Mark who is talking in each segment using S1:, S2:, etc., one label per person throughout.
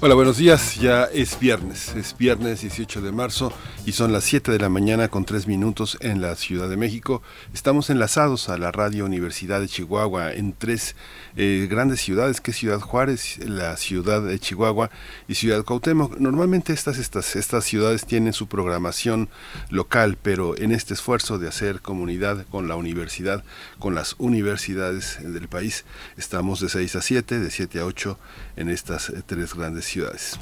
S1: Hola, buenos días. Ya es viernes, es viernes 18 de marzo y son las 7 de la mañana con 3 minutos en la Ciudad de México. Estamos enlazados a la Radio Universidad de Chihuahua en tres eh, grandes ciudades, que es Ciudad Juárez, la ciudad de Chihuahua y Ciudad Cuauhtémoc. Normalmente estas, estas, estas ciudades tienen su programación local, pero en este esfuerzo de hacer comunidad con la universidad, con las universidades del país, estamos de 6 a 7, de 7 a 8 en estas eh, tres grandes ciudades.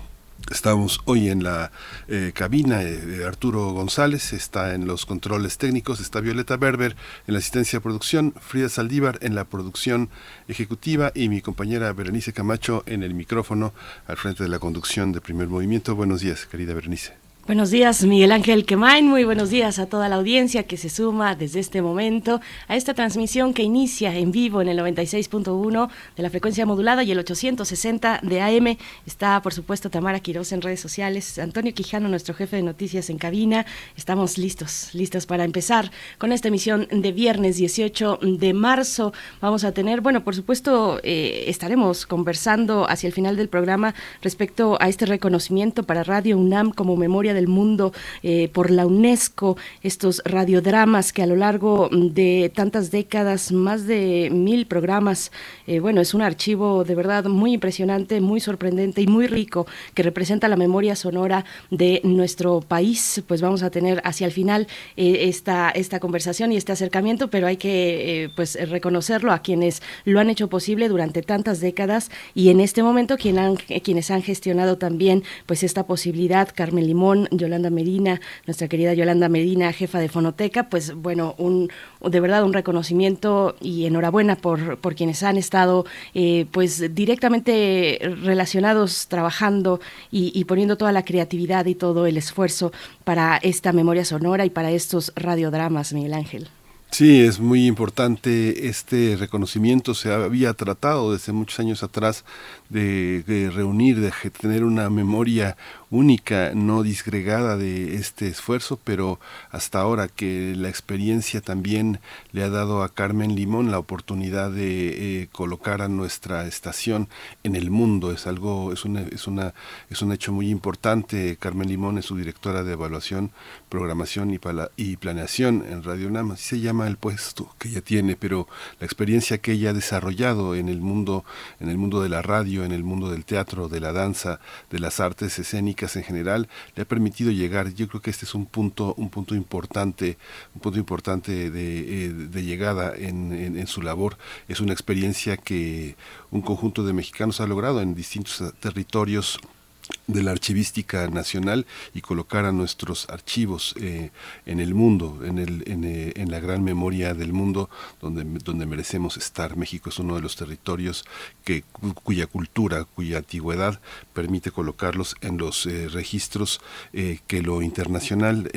S1: Estamos hoy en la eh, cabina de Arturo González, está en los controles técnicos, está Violeta Berber en la asistencia de producción, Frida Saldívar en la producción ejecutiva y mi compañera Berenice Camacho en el micrófono al frente de la conducción de primer movimiento. Buenos días, querida Berenice.
S2: Buenos días, Miguel Ángel Quemain. Muy buenos días a toda la audiencia que se suma desde este momento a esta transmisión que inicia en vivo en el 96.1 de la frecuencia modulada y el 860 de AM. Está, por supuesto, Tamara Quiroz en redes sociales, Antonio Quijano, nuestro jefe de noticias en cabina. Estamos listos, listos para empezar con esta emisión de viernes 18 de marzo. Vamos a tener, bueno, por supuesto, eh, estaremos conversando hacia el final del programa respecto a este reconocimiento para Radio UNAM como memoria del mundo eh, por la UNESCO, estos radiodramas que a lo largo de tantas décadas, más de mil programas, eh, bueno, es un archivo de verdad muy impresionante, muy sorprendente y muy rico que representa la memoria sonora de nuestro país. Pues vamos a tener hacia el final eh, esta, esta conversación y este acercamiento, pero hay que pues reconocerlo a quienes lo han hecho posible durante tantas décadas y en este momento quien quienes han gestionado también pues esta posibilidad, Carmen Limón, Yolanda Medina, nuestra querida Yolanda Medina, jefa de Fonoteca, pues bueno, un, de verdad un reconocimiento y enhorabuena por, por quienes han estado eh, pues directamente relacionados, trabajando y, y poniendo toda la creatividad y todo el esfuerzo para esta memoria sonora y para estos radiodramas, Miguel Ángel.
S1: Sí, es muy importante este reconocimiento. Se había tratado desde muchos años atrás de, reunir, de tener una memoria única, no disgregada de este esfuerzo, pero hasta ahora que la experiencia también le ha dado a Carmen Limón la oportunidad de eh, colocar a nuestra estación en el mundo, es algo, es una, es una, es un hecho muy importante. Carmen Limón es su directora de evaluación, programación y, y planeación en Radio UNAM, así se llama el puesto que ella tiene, pero la experiencia que ella ha desarrollado en el mundo, en el mundo de la radio en el mundo del teatro, de la danza, de las artes escénicas en general, le ha permitido llegar. Yo creo que este es un punto, un punto importante, un punto importante de, eh, llegada en, en su labor. Es una experiencia que un conjunto de mexicanos ha logrado en distintos territorios de la archivística nacional y colocar a nuestros archivos eh, en el mundo, en, el, eh, en, la gran memoria del mundo donde, donde merecemos estar. México es uno de los territorios que, cuya cultura, cuya antigüedad permite colocarlos en los eh, registros que lo internacional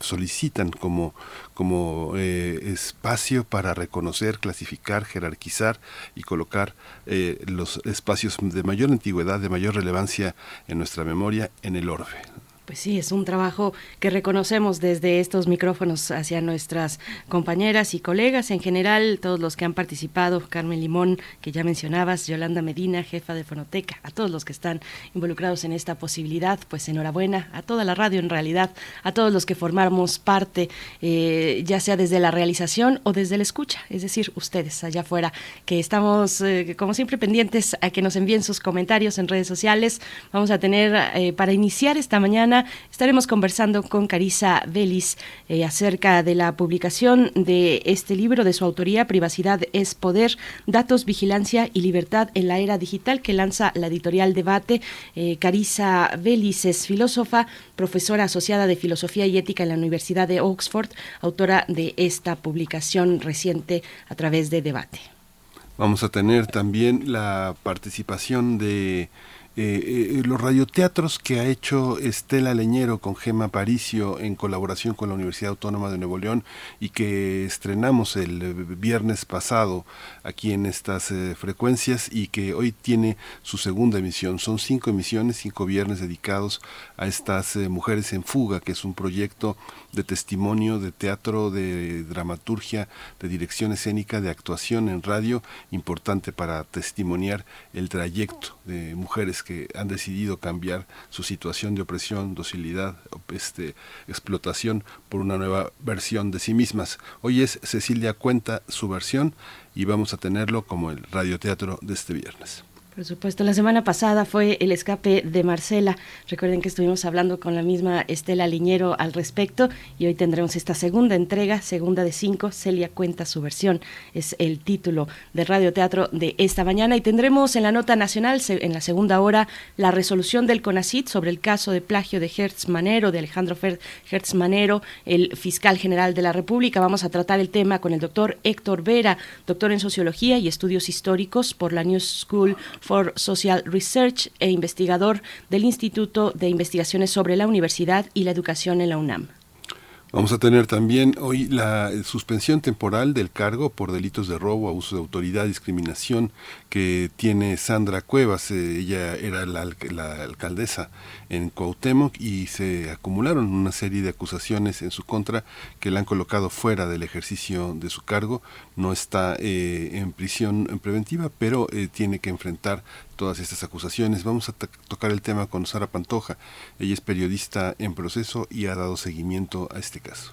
S1: solicitan como, como espacio para reconocer, clasificar, jerarquizar y colocar los espacios de mayor antigüedad, de mayor relevancia en nuestra memoria en el orbe.
S2: Pues sí, es un trabajo que reconocemos desde estos micrófonos hacia nuestras compañeras y colegas, en general, todos los que han participado, Carmen Limón, que ya mencionabas, Yolanda Medina, jefa de Fonoteca, a todos los que están involucrados en esta posibilidad, pues enhorabuena, a toda la radio en realidad, a todos los que formamos parte, eh, ya sea desde la realización o desde la escucha, es decir, ustedes allá afuera, que estamos, eh, como siempre, pendientes a que nos envíen sus comentarios en redes sociales. Vamos a tener, eh, para iniciar esta mañana, estaremos conversando con Carisa Vélez eh, acerca de la publicación de este libro de su autoría, Privacidad es Poder, Datos, Vigilancia y Libertad en la Era Digital, que lanza la editorial Debate. Eh, Carisa Vélez es filósofa, profesora asociada de Filosofía y Ética en la Universidad de Oxford, autora de esta publicación reciente a través de Debate.
S1: Vamos a tener también la participación de eh, los radioteatros que ha hecho Estela Leñero con Gema Paricio en colaboración con la Universidad Autónoma de Nuevo León y que estrenamos el viernes pasado aquí en estas frecuencias y que hoy tiene su segunda emisión. Son cinco emisiones, cinco viernes dedicados a estas mujeres en fuga, que es un proyecto de testimonio, de teatro, de dramaturgia, de dirección escénica, de actuación en radio, importante para testimoniar el trayecto de mujeres que han decidido cambiar su situación de opresión, docilidad, este, explotación por una nueva versión de sí mismas. Hoy es Cecilia Cuenta su versión y vamos a tenerlo como el radioteatro de este viernes.
S2: Por supuesto, la semana pasada fue el escape de Marcela. Recuerden que estuvimos hablando con la misma Estela Liñero al respecto y hoy tendremos esta segunda entrega, segunda de cinco. Celia cuenta su versión, es el título del radioteatro de esta mañana. Y tendremos en la nota nacional, en la segunda hora, la resolución del CONACIT sobre el caso de plagio de Hertz Manero, de Alejandro Hertz Manero, el fiscal general de la República. Vamos a tratar el tema con el doctor Héctor Vera, doctor en sociología y estudios históricos por la New School for Social Research e investigador del Instituto de Investigaciones sobre la Universidad y la Educación en la UNAM.
S1: Vamos a tener también hoy la suspensión temporal del cargo por delitos de robo, abuso de autoridad, discriminación que tiene Sandra Cuevas. Eh, ella era la, alcaldesa en Cuauhtémoc y se acumularon una serie de acusaciones en su contra que la han colocado fuera del ejercicio de su cargo. No está eh, en prisión preventiva, pero eh, tiene que enfrentar todas estas acusaciones. Vamos a tocar el tema con Sara Pantoja. Ella es periodista en proceso y ha dado seguimiento a este caso.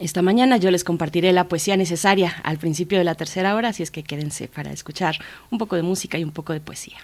S2: Esta mañana yo les compartiré la poesía necesaria al principio de la tercera hora, así es que quédense para escuchar un poco de música y un poco de poesía.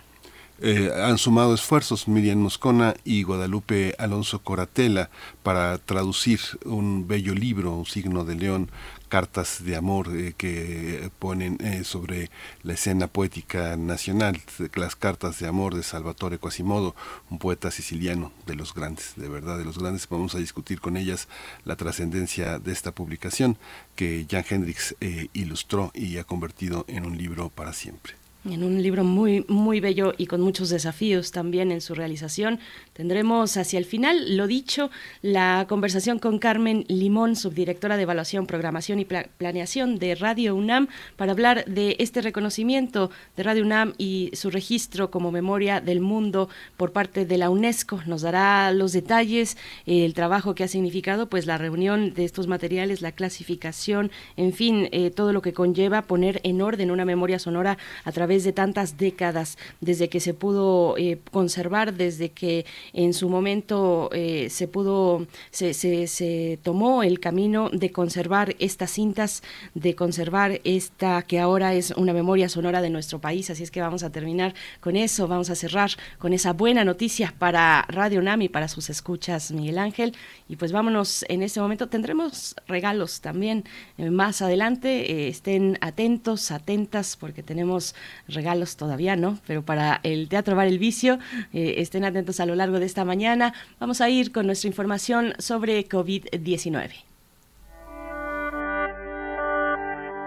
S1: Eh, han sumado esfuerzos Miriam Moscona y Guadalupe Alonso Coratela para traducir un bello libro, Un signo de león, cartas de amor eh, que ponen eh, sobre la escena poética nacional, las cartas de amor de Salvatore Quasimodo, un poeta siciliano de los grandes, de verdad de los grandes. Vamos a discutir con ellas la trascendencia de esta publicación que Jan Hendrix eh, ilustró y ha convertido en un libro para siempre
S2: en un libro muy, muy bello y con muchos desafíos también en su realización. Tendremos hacia el final, lo dicho, la conversación con Carmen Limón, subdirectora de Evaluación, Programación y Planeación de Radio UNAM, para hablar de este reconocimiento de Radio UNAM y su registro como memoria del mundo por parte de la UNESCO. Nos dará los detalles, el trabajo que ha significado, pues la reunión de estos materiales, la clasificación, en fin, eh, todo lo que conlleva poner en orden una memoria sonora a través de tantas décadas, desde que se pudo eh, conservar, desde que en su momento eh, se pudo, se, se, tomó el camino de conservar estas cintas, de conservar esta que ahora es una memoria sonora de nuestro país. Así es que vamos a terminar con eso, vamos a cerrar con esa buena noticia para Radio Nami, para sus escuchas, Miguel Ángel. Y pues vámonos en este momento, tendremos regalos también eh, más adelante. estén atentos, atentas, porque tenemos regalos todavía, ¿no? Pero para el Teatro Bar El Vicio, eh, estén atentos a lo largo de esta mañana. Vamos a ir con nuestra información sobre COVID-19.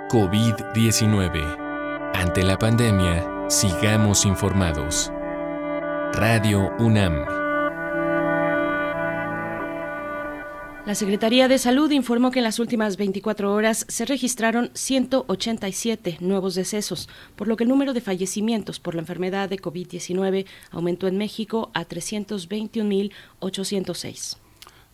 S3: COVID-19. Ante la pandemia, sigamos informados. Radio UNAM.
S2: La Secretaría de Salud informó que en las últimas 24 horas se registraron 187 nuevos decesos, por lo que el número de fallecimientos por la enfermedad de COVID-19 aumentó en México a 321.806.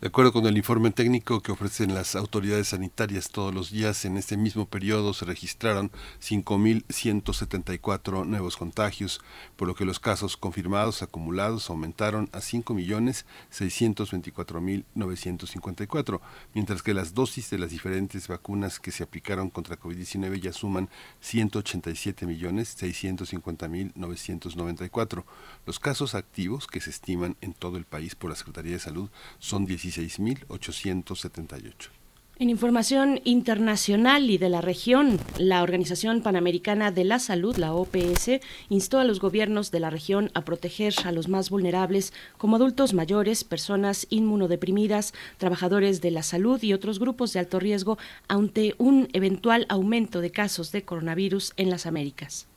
S1: De acuerdo con el informe técnico que ofrecen las autoridades sanitarias todos los días, en este mismo periodo se registraron 5.174 nuevos contagios, por lo que los casos confirmados acumulados aumentaron a 5.624.954, mientras que las dosis de las diferentes vacunas que se aplicaron contra COVID-19 ya suman 187.650.994. Los casos activos que se estiman en todo el país por la Secretaría de Salud son 16.878.
S2: En información internacional y de la región, la Organización Panamericana de la Salud, la OPS, instó a los gobiernos de la región a proteger a los más vulnerables como adultos mayores, personas inmunodeprimidas, trabajadores de la salud y otros grupos de alto riesgo ante un eventual aumento de casos de coronavirus en las Américas.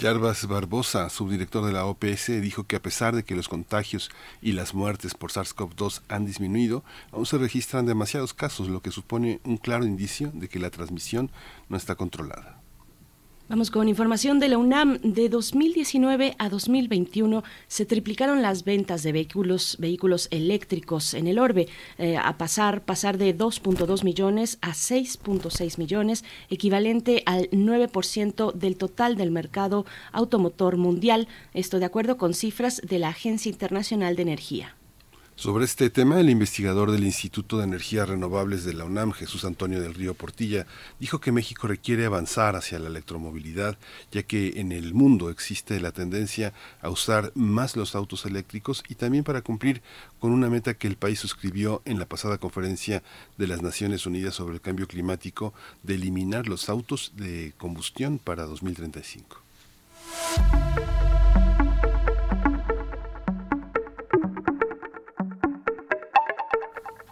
S1: Jarbas Barbosa, subdirector de la OPS, dijo que a pesar de que los contagios y las muertes por SARS-CoV-2 han disminuido, aún se registran demasiados casos, lo que supone un claro indicio de que la transmisión no está controlada.
S2: Vamos con información de la UNAM. De 2019 a 2021 se triplicaron las ventas de vehículos, vehículos eléctricos en el orbe, eh, a pasar, pasar de 2.2 millones a 6.6 millones, equivalente al 9% del total del mercado automotor mundial. Esto de acuerdo con cifras de la Agencia Internacional de Energía.
S1: Sobre este tema, el investigador del Instituto de Energías Renovables de la UNAM, Jesús Antonio del Río Portilla, dijo que México requiere avanzar hacia la electromovilidad, ya que en el mundo existe la tendencia a usar más los autos eléctricos y también para cumplir con una meta que el país suscribió en la pasada conferencia de las Naciones Unidas sobre el Cambio Climático de eliminar los autos de combustión para 2035.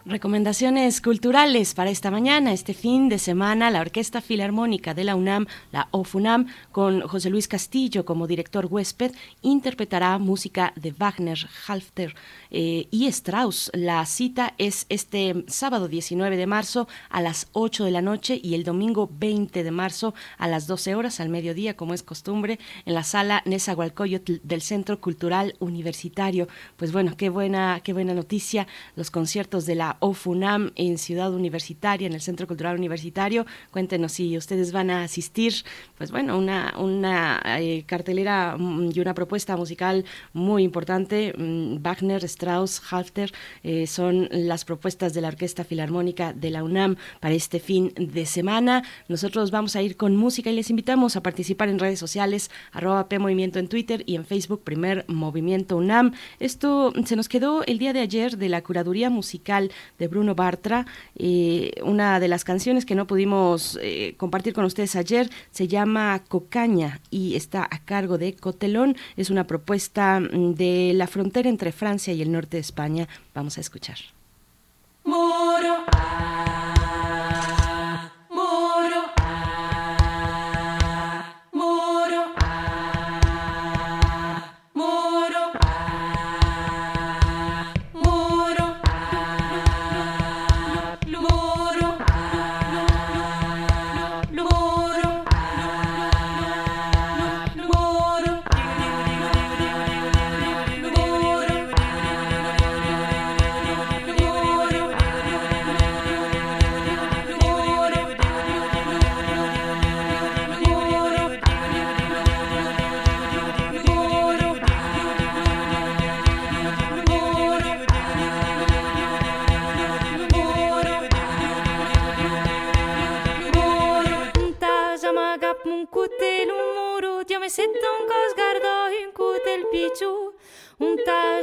S2: Recomendaciones culturales para esta mañana, este fin de semana, la Orquesta Filarmónica de la UNAM, la OFUNAM, con José Luis Castillo como director huésped, interpretará música de Wagner, Halfter eh, y Strauss. La cita es este sábado 19 de marzo a las 8 de la noche y el domingo 20 de marzo a las 12 horas al mediodía, como es costumbre, en la sala Nezahualcóyotl del Centro Cultural Universitario. Pues bueno, qué buena, qué buena noticia, los conciertos de la OFUNAM en Ciudad Universitaria, en el Centro Cultural Universitario. Cuéntenos si ustedes van a asistir. Pues bueno, una, una eh, cartelera mm, y una propuesta musical muy importante. Mm, Wagner, Strauss, Halfter eh, son las propuestas de la Orquesta Filarmónica de la UNAM para este fin de semana. Nosotros vamos a ir con música y les invitamos a participar en redes sociales, arroba P Movimiento en Twitter y en Facebook, Primer Movimiento UNAM. Esto se nos quedó el día de ayer de la curaduría musical de Bruno Bartra. Eh, una de las canciones que no pudimos eh, compartir con ustedes ayer se llama Cocaña y está a cargo de Cotelón. Es una propuesta mm, de la frontera entre Francia y el norte de España. Vamos a escuchar.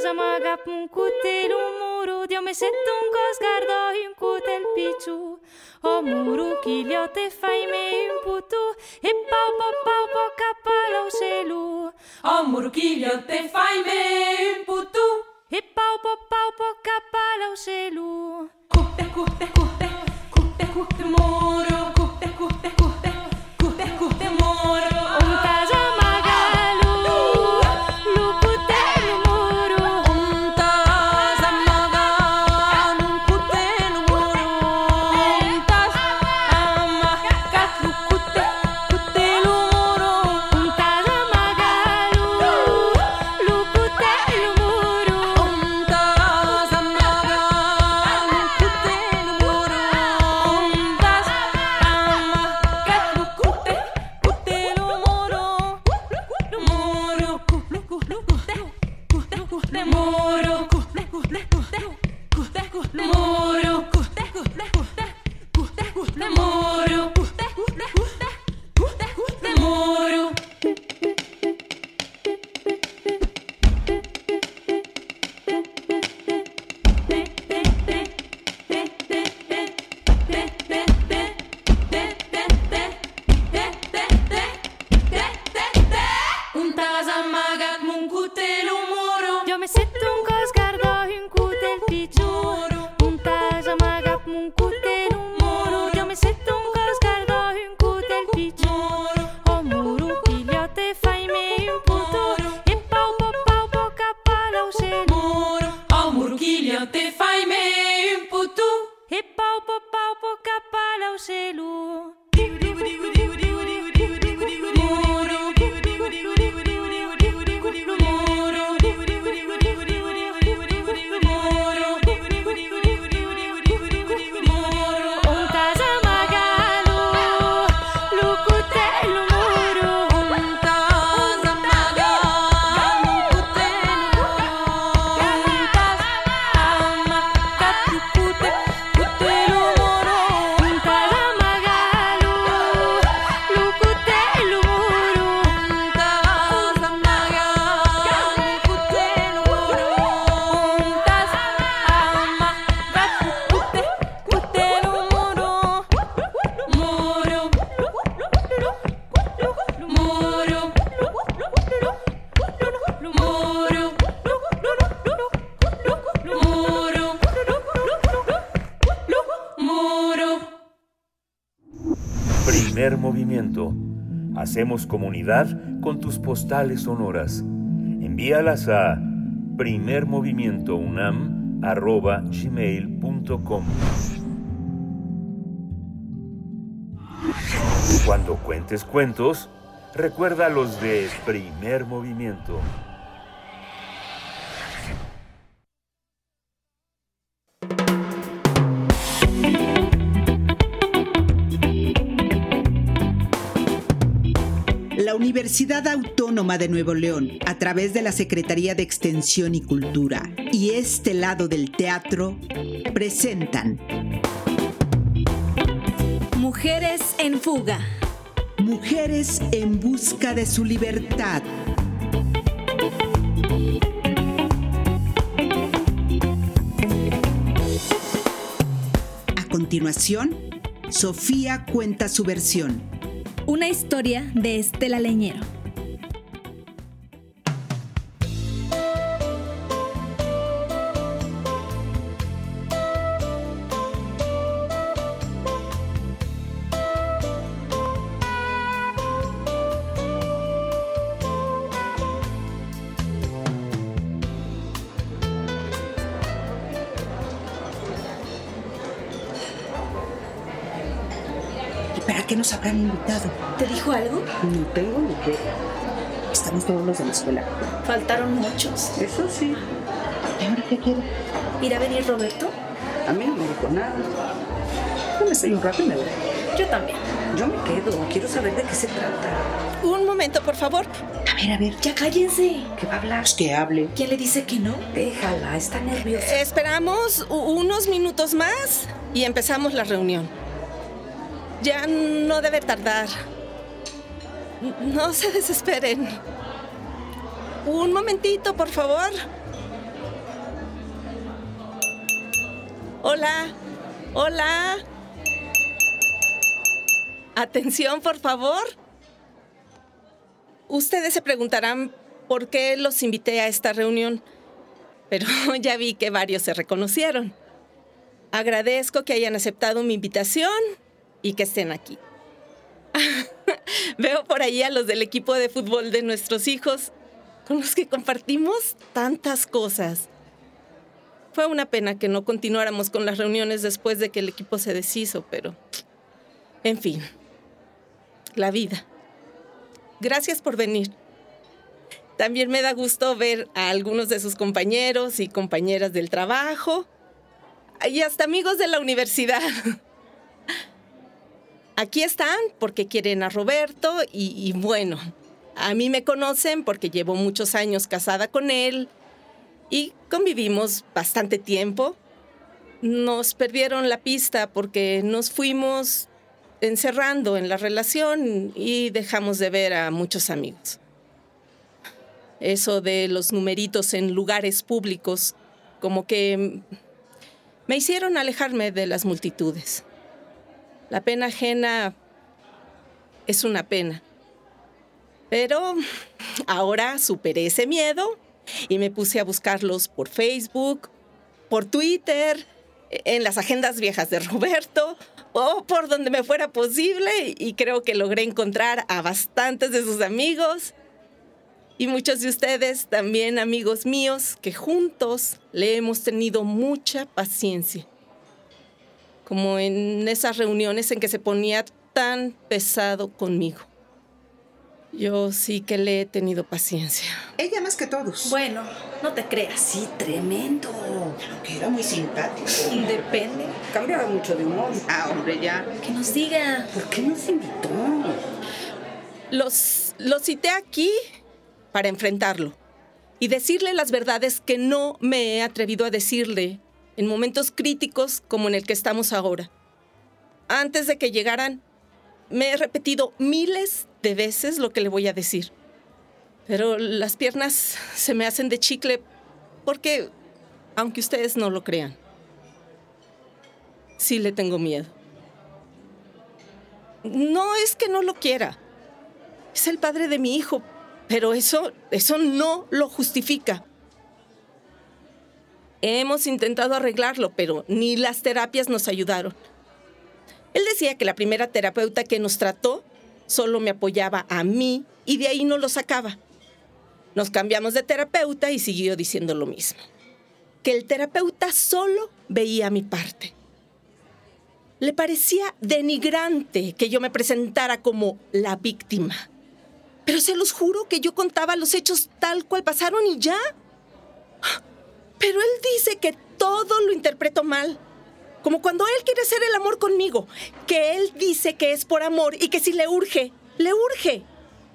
S4: amagab un cutel, un muru, Dio me sento un cos guardo un cutel picciu. O muru chigliote fai me un putu, e pau pau pau pau capalo selu. O muru chigliote fai me un putu, e pau pau pau pau capalo selu. Cutte cutte cutte, cutte cutte muru, cutte cutte cutte, cutte cutte muru.
S5: Hacemos comunidad con tus postales sonoras. Envíalas a primermovimientounam.gmail.com Cuando cuentes cuentos, recuerda los de primer movimiento.
S6: Universidad Autónoma de Nuevo León, a través de la Secretaría de Extensión y Cultura y este lado del teatro, presentan
S7: Mujeres en fuga.
S6: Mujeres en busca de su libertad. A continuación, Sofía cuenta su versión.
S7: Una historia de Estela Leñero. Algo?
S6: No tengo ni idea. Estamos todos los de la escuela.
S7: Faltaron muchos.
S6: Eso sí. ¿Y ahora qué quiere?
S7: ¿Irá a venir Roberto?
S6: A mí no me dijo nada. Yo me estoy un rato y me voy.
S7: Yo también.
S6: Yo me quedo. Quiero saber de qué se trata.
S7: Un momento, por favor.
S6: A ver, a ver.
S7: Ya cállense.
S6: ¿Qué va a hablar? Que hable.
S7: ¿Quién le dice que no?
S6: Déjala, está nerviosa.
S7: esperamos unos minutos más y empezamos la reunión. Ya no debe tardar. No se desesperen. Un momentito, por favor. Hola, hola. Atención, por favor. Ustedes se preguntarán por qué los invité a esta reunión, pero ya vi que varios se reconocieron. Agradezco que hayan aceptado mi invitación y que estén aquí. Veo por ahí a los del equipo de fútbol de nuestros hijos, con los que compartimos tantas cosas. Fue una pena que no continuáramos con las reuniones después de que el equipo se deshizo, pero... En fin, la vida. Gracias por venir. También me da gusto ver a algunos de sus compañeros y compañeras del trabajo y hasta amigos de la universidad. aquí están porque quieren a Roberto y, bueno, a mí me conocen porque llevo muchos años casada con él y convivimos bastante tiempo. Nos perdieron la pista porque nos fuimos encerrando en la relación y dejamos de ver a muchos amigos. Eso de los numeritos en lugares públicos, como que me hicieron alejarme de las multitudes. La pena ajena es una pena. Pero ahora superé ese miedo y me puse a buscarlos por Facebook, por Twitter, en las agendas viejas de Roberto o por donde me fuera posible y creo que logré encontrar a bastantes de sus amigos y muchos de ustedes también amigos míos que juntos le hemos tenido mucha paciencia. Como en esas reuniones en que se ponía tan pesado conmigo. Yo sí que le he tenido paciencia.
S6: Ella más que todos.
S8: Bueno, no te creas, sí, tremendo.
S6: Que era muy simpático.
S8: Depende. Cambiaba mucho de humor.
S6: Ah, hombre, ya.
S8: Que nos diga.
S6: ¿Por qué nos invitó?
S7: Los, los cité aquí para enfrentarlo y decirle las verdades que no me he atrevido a decirle en momentos críticos como en el que estamos ahora. Antes de que llegaran, me he repetido miles de veces lo que le voy a decir. Pero las piernas se me hacen de chicle porque, aunque ustedes no lo crean, sí le tengo miedo. No es que no lo quiera. Es el padre de mi hijo, pero eso, eso no lo justifica. Hemos intentado arreglarlo, pero ni las terapias nos ayudaron. Él decía que la primera terapeuta que nos trató solo me apoyaba a mí y de ahí no lo sacaba. Nos cambiamos de terapeuta y siguió diciendo lo mismo. Que el terapeuta solo veía mi parte. Le parecía denigrante que yo me presentara como la víctima. Pero se los juro que yo contaba los hechos tal cual pasaron y ya. Pero él dice que todo lo interpreto mal. Como cuando él quiere hacer el amor conmigo. Que él dice que es por amor y que si le urge, le urge.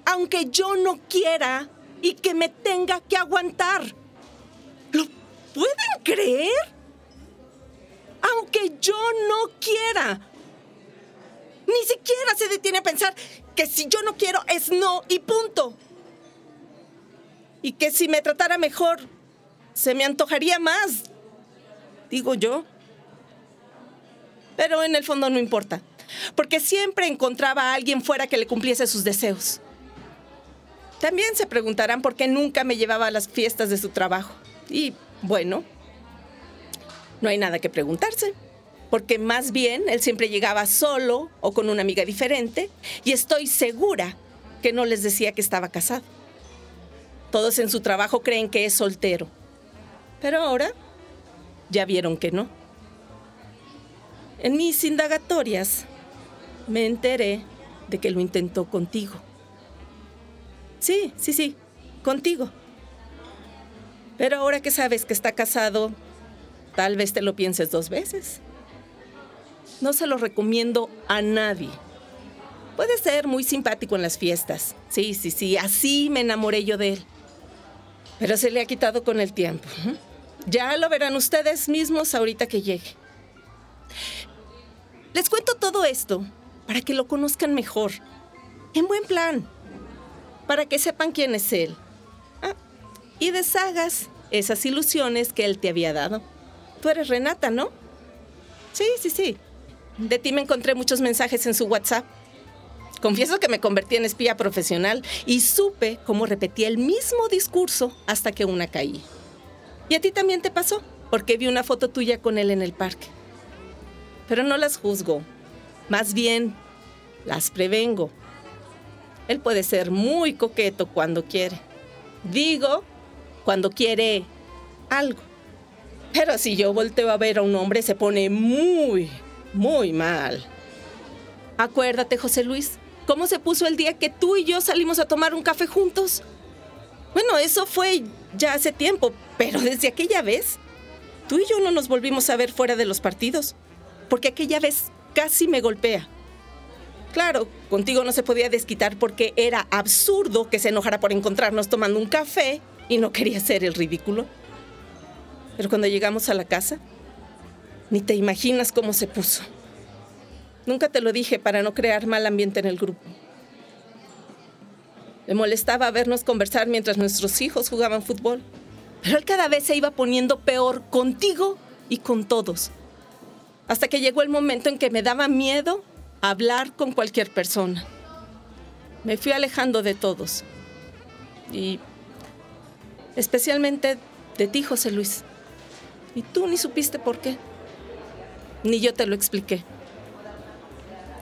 S7: Aunque yo no quiera y que me tenga que aguantar. ¿Lo pueden creer? Aunque yo no quiera. Ni siquiera se detiene a pensar que si yo no quiero es no y punto. Y que si me tratara mejor, se me antojaría más, digo yo. Pero en el fondo no importa, porque siempre encontraba a alguien fuera que le cumpliese sus deseos. También se preguntarán por qué nunca me llevaba a las fiestas de su trabajo. Y bueno, no hay nada que preguntarse, porque más bien él siempre llegaba solo o con una amiga diferente, y estoy segura que no les decía que estaba casado. Todos en su trabajo creen que es soltero, pero ahora ya vieron que no. En mis indagatorias me enteré de que lo intentó contigo. Sí, sí, sí, contigo. Pero ahora que sabes que está casado, tal vez te lo pienses dos veces. No se lo recomiendo a nadie. Puede ser muy simpático en las fiestas. Sí, sí, sí, así me enamoré yo de él. Pero se le ha quitado con el tiempo. Ya lo verán ustedes mismos ahorita que llegue. Les cuento todo esto para que lo conozcan mejor. En buen plan. Para que sepan quién es él. Ah, y deshagas esas ilusiones que él te había dado. Tú eres Renata, ¿no? Sí, sí, sí. De ti me encontré muchos mensajes en su WhatsApp. Confieso que me convertí en espía profesional y supe cómo repetía el mismo discurso hasta que una caí. Y a ti también te pasó, porque vi una foto tuya con él en el parque. Pero no las juzgo, más bien las prevengo. Él puede ser muy coqueto cuando quiere. Digo, cuando quiere algo. Pero si yo volteo a ver a un hombre se pone muy, muy mal. Acuérdate, José Luis, cómo se puso el día que tú y yo salimos a tomar un café juntos. Bueno, eso fue ya hace tiempo, pero desde aquella vez, tú y yo no nos volvimos a ver fuera de los partidos, porque aquella vez casi me golpea. Claro, contigo no se podía desquitar porque era absurdo que se enojara por encontrarnos tomando un café y no quería hacer el ridículo. Pero cuando llegamos a la casa, ni te imaginas cómo se puso. Nunca te lo dije para no crear mal ambiente en el grupo. Le molestaba vernos conversar mientras nuestros hijos jugaban fútbol. Pero él cada vez se iba poniendo peor contigo y con todos. Hasta que llegó el momento en que me daba miedo hablar con cualquier persona. Me fui alejando de todos. Y especialmente de ti, José Luis. Y tú ni supiste por qué. Ni yo te lo expliqué.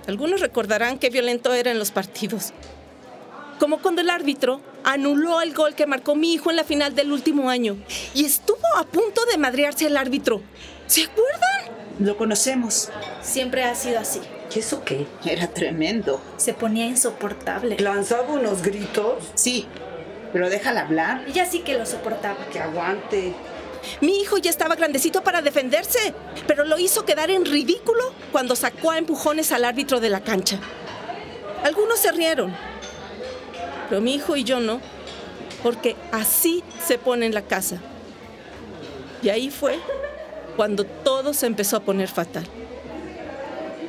S7: Algunos recordarán qué violento era en los partidos como cuando el árbitro anuló el gol que marcó mi hijo en la final del último año y estuvo a punto de madrearse el árbitro. ¿Se acuerdan?
S6: Lo conocemos.
S8: Siempre ha sido así.
S9: ¿Y eso qué?
S6: Era tremendo.
S8: Se ponía insoportable.
S9: ¿Lanzaba unos gritos?
S6: Sí, pero déjala hablar.
S8: Ella sí que lo soportaba.
S9: Que aguante.
S7: Mi hijo ya estaba grandecito para defenderse, pero lo hizo quedar en ridículo cuando sacó a empujones al árbitro de la cancha. Algunos se rieron, pero mi hijo y yo no, porque así se pone en la casa. Y ahí fue cuando todo se empezó a poner fatal.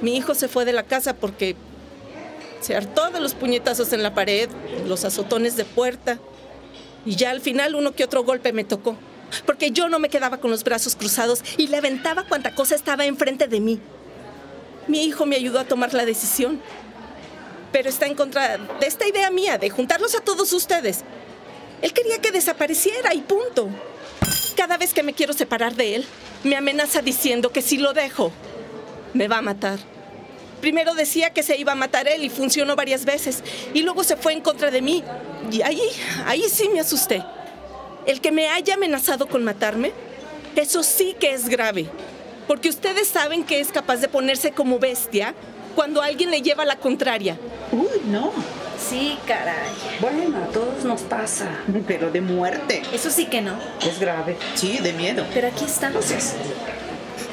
S7: Mi hijo se fue de la casa porque se hartó de los puñetazos en la pared, los azotones de puerta, y ya al final uno que otro golpe me tocó, porque yo no me quedaba con los brazos cruzados y le aventaba cuanta cosa estaba enfrente de mí. Mi hijo me ayudó a tomar la decisión, pero está en contra de esta idea mía de juntarlos a todos ustedes. Él quería que desapareciera y punto. Cada vez que me quiero separar de él, me amenaza diciendo que si lo dejo, me va a matar. Primero decía que se iba a matar él y funcionó varias veces. Y luego se fue en contra de mí. Y ahí, ahí sí me asusté. El que me haya amenazado con matarme, eso sí que es grave. Porque ustedes saben que es capaz de ponerse como bestia cuando alguien le lleva la contraria.
S6: Uy, no.
S8: Sí, caray.
S9: Bueno, a todos nos pasa.
S6: Pero de muerte.
S8: Eso sí que no.
S9: Es grave.
S6: Sí, de miedo.
S8: Pero aquí estamos.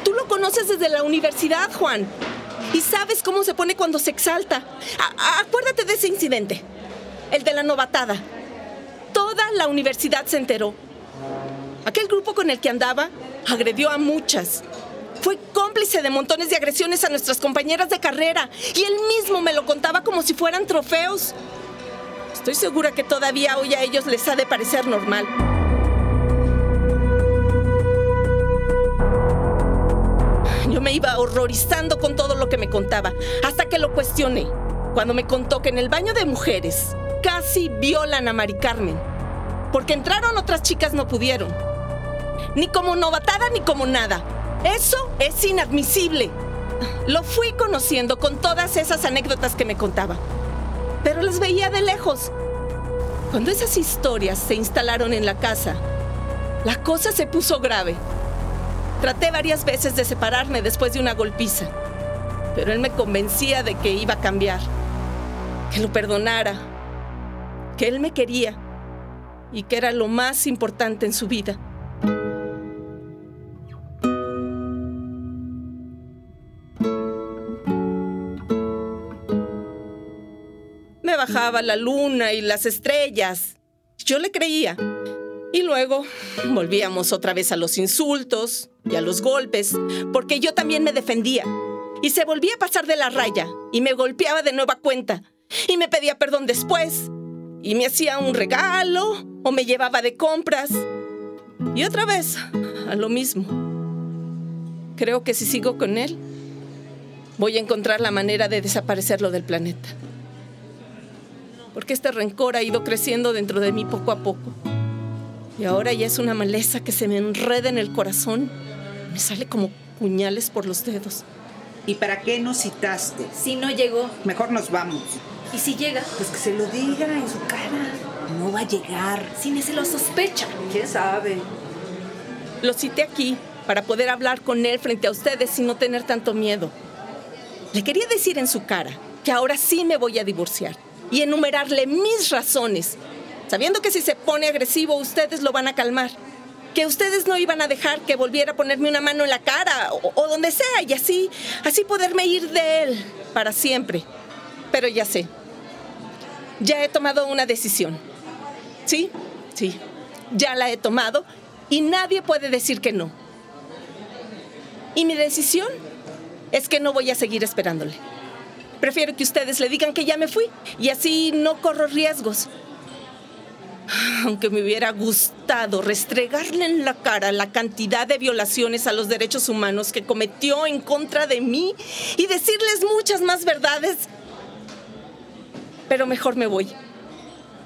S7: Tú lo conoces desde la universidad, Juan. Y sabes cómo se pone cuando se exalta. A- acuérdate de ese incidente. El de la novatada. Toda la universidad se enteró. Aquel grupo con el que andaba agredió a muchas. Fue cómplice de montones de agresiones a nuestras compañeras de carrera. Y él mismo me lo contaba como si fueran trofeos. Estoy segura que todavía hoy a ellos les ha de parecer normal. Yo me iba horrorizando con todo lo que me contaba, hasta que lo cuestioné, cuando me contó que en el baño de mujeres casi violan a Mari Carmen, porque entraron otras chicas no pudieron. Ni como novatada ni como nada. Eso es inadmisible. Lo fui conociendo con todas esas anécdotas que me contaba, pero las veía de lejos. Cuando esas historias se instalaron en la casa, la cosa se puso grave. Traté varias veces de separarme después de una golpiza, pero él me convencía de que iba a cambiar, que lo perdonara, que él me quería y que era lo más importante en su vida. Bajaba la luna y las estrellas. Yo le creía. Y luego volvíamos otra vez a los insultos y a los golpes, porque yo también me defendía. Y se volvía a pasar de la raya y me golpeaba de nueva cuenta. Y me pedía perdón después. Y me hacía un regalo o me llevaba de compras. Y otra vez, a lo mismo. Creo que si sigo con él, voy a encontrar la manera de desaparecerlo del planeta. Porque este rencor ha ido creciendo dentro de mí poco a poco. Y ahora ya es una maleza que se me enreda en el corazón. Me sale como puñales por los dedos.
S6: ¿Y para qué nos citaste?
S8: Si no llegó.
S6: Mejor nos vamos.
S8: ¿Y si llega?
S9: Pues que se lo diga en su cara.
S6: No va a llegar.
S8: Cine se lo sospecha.
S9: ¿Quién sabe?
S7: Lo cité aquí para poder hablar con él frente a ustedes y no tener tanto miedo. Le quería decir en su cara que ahora sí me voy a divorciar y enumerarle mis razones, sabiendo que si se pone agresivo ustedes lo van a calmar, que ustedes no iban a dejar que volviera a ponerme una mano en la cara o, donde sea y así, así poderme ir de él para siempre. Pero ya sé, ya he tomado una decisión. Sí, sí, ya la he tomado y nadie puede decir que no. Y mi decisión es que no voy a seguir esperándole. Prefiero que ustedes le digan que ya me fui y así no corro riesgos. Aunque me hubiera gustado restregarle en la cara la cantidad de violaciones a los derechos humanos que cometió en contra de mí y decirles muchas más verdades. Pero mejor me voy.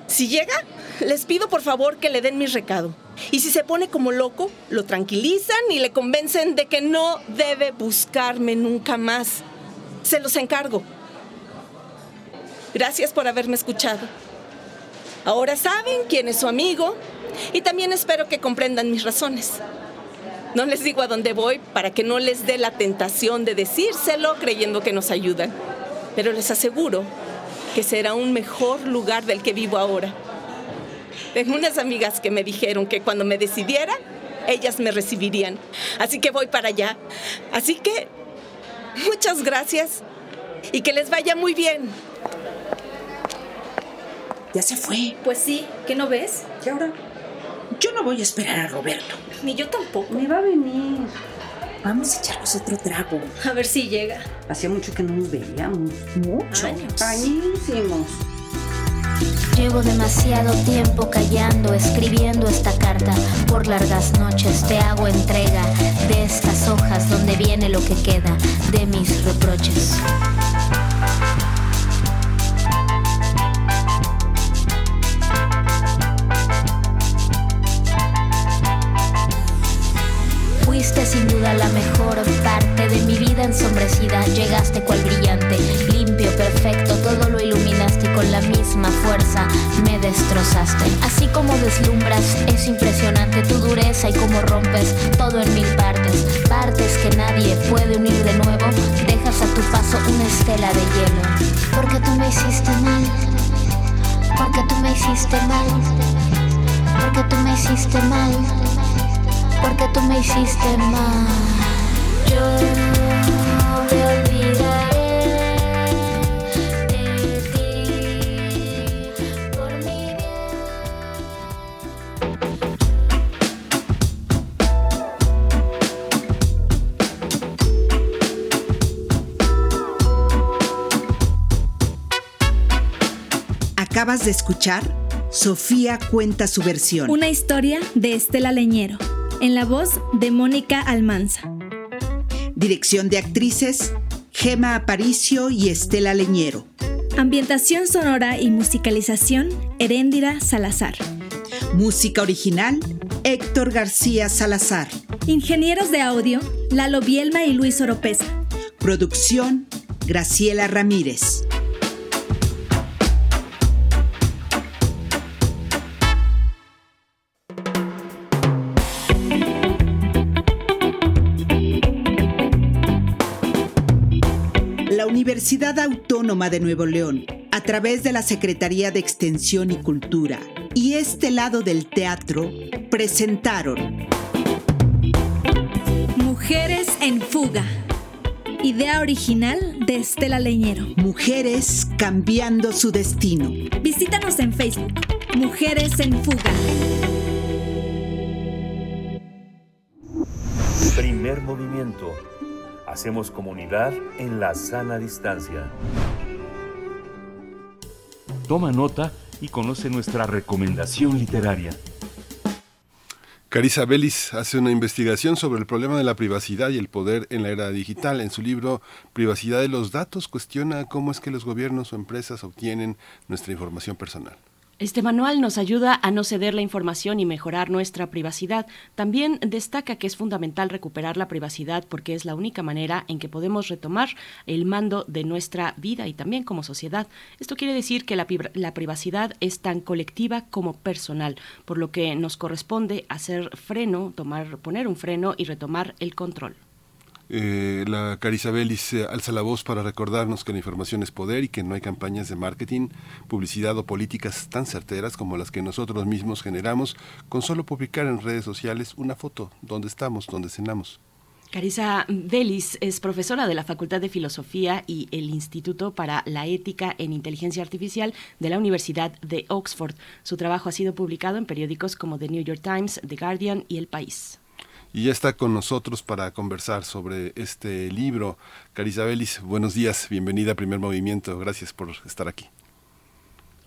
S7: Si llega, les pido por favor que le den mi recado. Y si se pone como loco, lo tranquilizan y le convencen de que no debe buscarme nunca más. Se los encargo. Gracias por haberme escuchado. Ahora saben quién es su amigo y también espero que comprendan mis razones. No les digo a dónde voy para que no les dé la tentación de decírselo creyendo que nos ayudan. Pero les aseguro que será un mejor lugar del que vivo ahora. Tengo unas amigas que me dijeron que cuando me decidiera, ellas me recibirían. Así que voy para allá. Así que, muchas gracias y que les vaya muy bien.
S9: Ya se fue.
S8: Pues sí, ¿qué no ves?
S9: ¿Y ahora? Yo no voy a esperar a Roberto.
S8: Ni yo tampoco.
S9: Me va a venir. Vamos a echarnos otro trago.
S8: A ver si llega.
S9: Hacía mucho que no nos veíamos. Mucho.
S8: Años.
S9: Añísimos.
S10: Llevo demasiado tiempo callando, escribiendo esta carta. Por largas noches te hago entrega de estas hojas donde viene lo que queda de mis reproches. Fuiste sin duda la mejor parte de mi vida ensombrecida. Llegaste cual brillante, limpio, perfecto, todo lo iluminaste con la misma fuerza me destrozaste. Así como deslumbras, es impresionante tu dureza y cómo rompes todo en mil partes. Partes que nadie puede unir de nuevo. Dejas a tu paso una estela de hielo. Porque tú me hiciste mal. Porque tú me hiciste mal. Porque tú me hiciste mal porque tú me hiciste mal. Yo me olvidaré de ti por mi bien.
S6: Acabas de escuchar Sofía cuenta su versión.
S11: Una historia de Estela Leñero, en la voz de Mónica Almanza.
S6: Dirección de actrices Gema Aparicio y Estela Leñero.
S11: Ambientación sonora y musicalización, Heréndira Salazar.
S6: Música original Héctor García Salazar.
S11: Ingenieros de audio, Lalo Bielma y Luis Oropesa.
S6: Producción Graciela Ramírez. Universidad Autónoma de Nuevo León, a través de la Secretaría de Extensión y Cultura y este lado del teatro, presentaron
S11: Mujeres en Fuga. Idea original de Estela Leñero.
S6: Mujeres cambiando su destino.
S11: Visítanos en Facebook. Mujeres en Fuga.
S5: Primer movimiento. Hacemos comunidad en la sana distancia. Toma nota y conoce nuestra recomendación literaria.
S1: Carissa Bellis hace una investigación sobre el problema de la privacidad y el poder en la era digital. En su libro Privacidad de los datos cuestiona cómo es que los gobiernos o empresas obtienen nuestra información personal.
S2: Este manual nos ayuda a no ceder la información y mejorar nuestra privacidad. También destaca que es fundamental recuperar la privacidad porque es la única manera en que podemos retomar el mando de nuestra vida y también como sociedad. Esto quiere decir que la, la privacidad es tan colectiva como personal, por lo que nos corresponde hacer freno, tomar, poner un freno y retomar el control.
S1: Eh, la eh, alza la voz para recordarnos que la información es poder y que no hay campañas de marketing, publicidad o políticas tan certeras como las que nosotros mismos generamos con solo publicar en redes sociales una foto donde estamos, donde cenamos.
S2: Carissa Bellis es profesora de la Facultad de Filosofía y el Instituto para la Ética en Inteligencia Artificial de la Universidad de Oxford. Su trabajo ha sido publicado en periódicos como The New York Times, The Guardian y El País.
S1: Y ya está con nosotros para conversar sobre este libro. Carissa Bellis, buenos días, bienvenida a Primer Movimiento, gracias por estar aquí.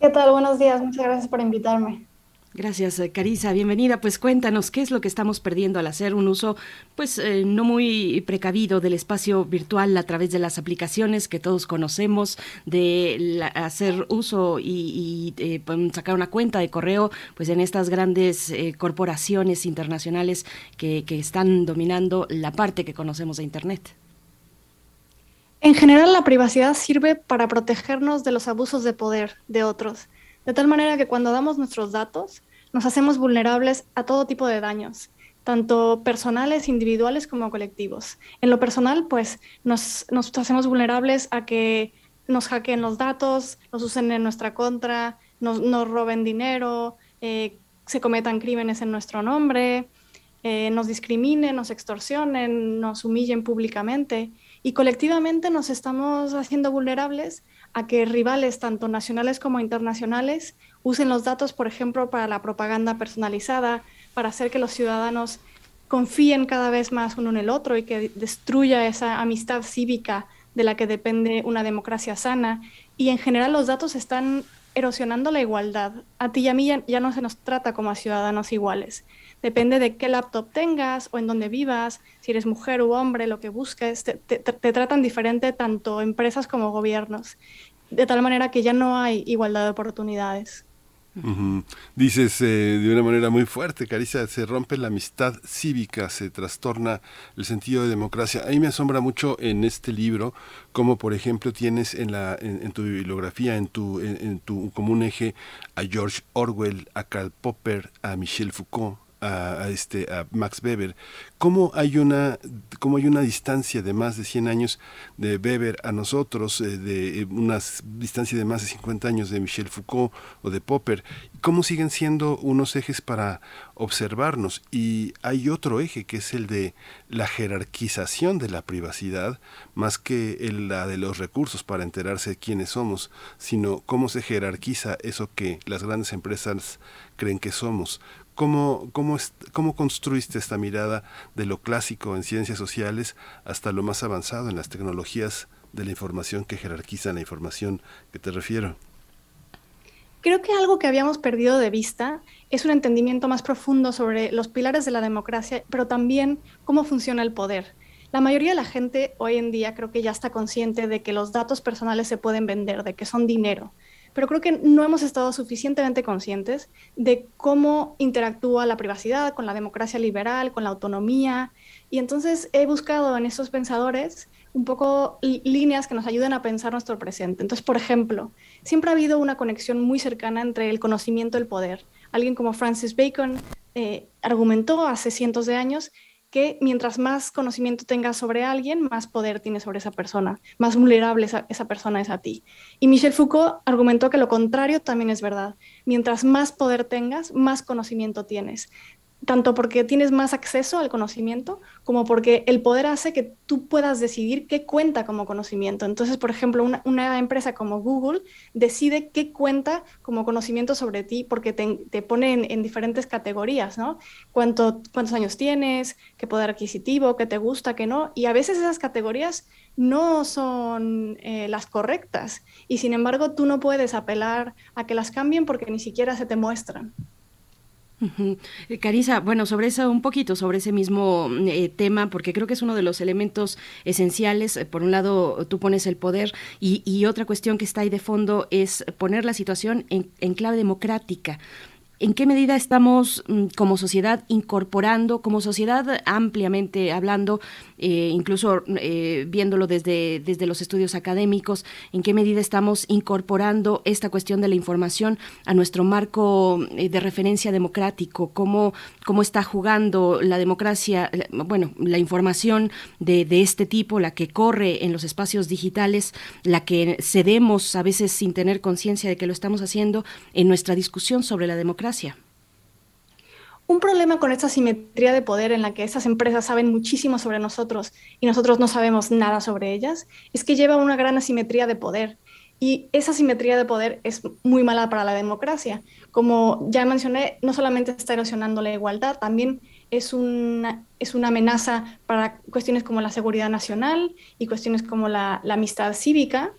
S12: ¿Qué tal? Buenos días, muchas gracias por invitarme.
S2: Gracias, Carisa. Bienvenida. Pues cuéntanos qué es lo que estamos perdiendo al hacer un uso, pues eh, no muy precavido del espacio virtual a través de las aplicaciones que todos conocemos, de la, hacer uso y, eh, sacar una cuenta de correo, pues en estas grandes eh, corporaciones internacionales que, que están dominando la parte que conocemos de Internet.
S12: En general, la privacidad sirve para protegernos de los abusos de poder de otros de tal manera que cuando damos nuestros datos nos hacemos vulnerables a todo tipo de daños, tanto personales, individuales como colectivos. En lo personal, pues nos, hacemos vulnerables a que nos hackeen los datos, nos usen en nuestra contra, nos, nos roben dinero, eh, se cometan crímenes en nuestro nombre, eh, nos discriminen, nos extorsionen, nos humillen públicamente. Y colectivamente nos estamos haciendo vulnerables a que rivales, tanto nacionales como internacionales, usen los datos, por ejemplo, para la propaganda personalizada, para hacer que los ciudadanos confíen cada vez más uno en el otro y que destruya esa amistad cívica de la que depende una democracia sana. Y en general los datos están erosionando la igualdad. A ti y a mí ya, no se nos trata como a ciudadanos iguales. Depende de qué laptop tengas o en dónde vivas, si eres mujer u hombre, lo que busques, te, tratan diferente tanto empresas como gobiernos. De tal manera que ya no hay igualdad de oportunidades.
S1: Dices eh, de una manera muy fuerte, Carissa, se rompe la amistad cívica, se trastorna el sentido de democracia. A mí me asombra mucho en este libro, como por ejemplo tienes en, la, en, tu bibliografía, en tu, en, tu, como un eje, a George Orwell, a Karl Popper, a Michel Foucault, a, este, a Max Weber, cómo hay, una, cómo hay una distancia de más de 100 años de Weber a nosotros, eh, de eh, una distancia de más de 50 años de Michel Foucault o de Popper, cómo siguen siendo unos ejes para observarnos. Y hay otro eje que es el de la jerarquización de la privacidad, más que el, la de los recursos para enterarse de quiénes somos, sino cómo se jerarquiza eso que las grandes empresas creen que somos, ¿Cómo, cómo, ¿Cómo construiste esta mirada de lo clásico en ciencias sociales hasta lo más avanzado en las tecnologías de la información que jerarquizan la información que te refiero?
S12: Creo que algo que habíamos perdido de vista es un entendimiento más profundo sobre los pilares de la democracia, pero también cómo funciona el poder. La mayoría de la gente hoy en día creo que ya está consciente de que los datos personales se pueden vender, de que son dinero pero creo que no hemos estado suficientemente conscientes de cómo interactúa la privacidad con la democracia liberal, con la autonomía. Y entonces he buscado en esos pensadores un poco líneas que nos ayuden a pensar nuestro presente. Entonces, por ejemplo, siempre ha habido una conexión muy cercana entre el conocimiento y el poder. Alguien como Francis Bacon eh, argumentó hace cientos de años que mientras más conocimiento tengas sobre alguien, más poder tienes sobre esa persona, más vulnerable esa, esa, persona es a ti. Y Michel Foucault argumentó que lo contrario también es verdad. Mientras más poder tengas, más conocimiento tienes tanto porque tienes más acceso al conocimiento como porque el poder hace que tú puedas decidir qué cuenta como conocimiento. Entonces, por ejemplo, una, empresa como Google decide qué cuenta como conocimiento sobre ti porque te, pone en, diferentes categorías, ¿no? Cuánto, cuántos años tienes, qué poder adquisitivo, qué te gusta, qué no. Y a veces esas categorías no son eh, las correctas y sin embargo tú no puedes apelar a que las cambien porque ni siquiera se te muestran.
S2: Eh, Carisa, bueno, sobre eso un poquito, sobre ese mismo eh, tema, porque creo que es uno de los elementos esenciales. Eh, por un lado, tú pones el poder y, otra cuestión que está ahí de fondo es poner la situación en clave democrática. ¿En qué medida estamos mm, como sociedad incorporando, como sociedad ampliamente hablando, eh, incluso eh, viéndolo desde, desde los estudios académicos, en qué medida estamos incorporando esta cuestión de la información a nuestro marco eh, de referencia democrático? ¿Cómo, cómo está jugando la democracia, bueno, la información de, de este tipo, la que corre en los espacios digitales, la que cedemos a veces sin tener conciencia de que lo estamos haciendo en nuestra discusión sobre la democracia?
S12: Un problema con esta simetría de poder en la que esas empresas saben muchísimo sobre nosotros y nosotros no sabemos nada sobre ellas es que lleva una gran asimetría de poder. Y esa asimetría de poder es muy mala para la democracia. Como ya mencioné, no solamente está erosionando la igualdad, también es una, es una amenaza para cuestiones como la seguridad nacional y cuestiones como la, la amistad cívica.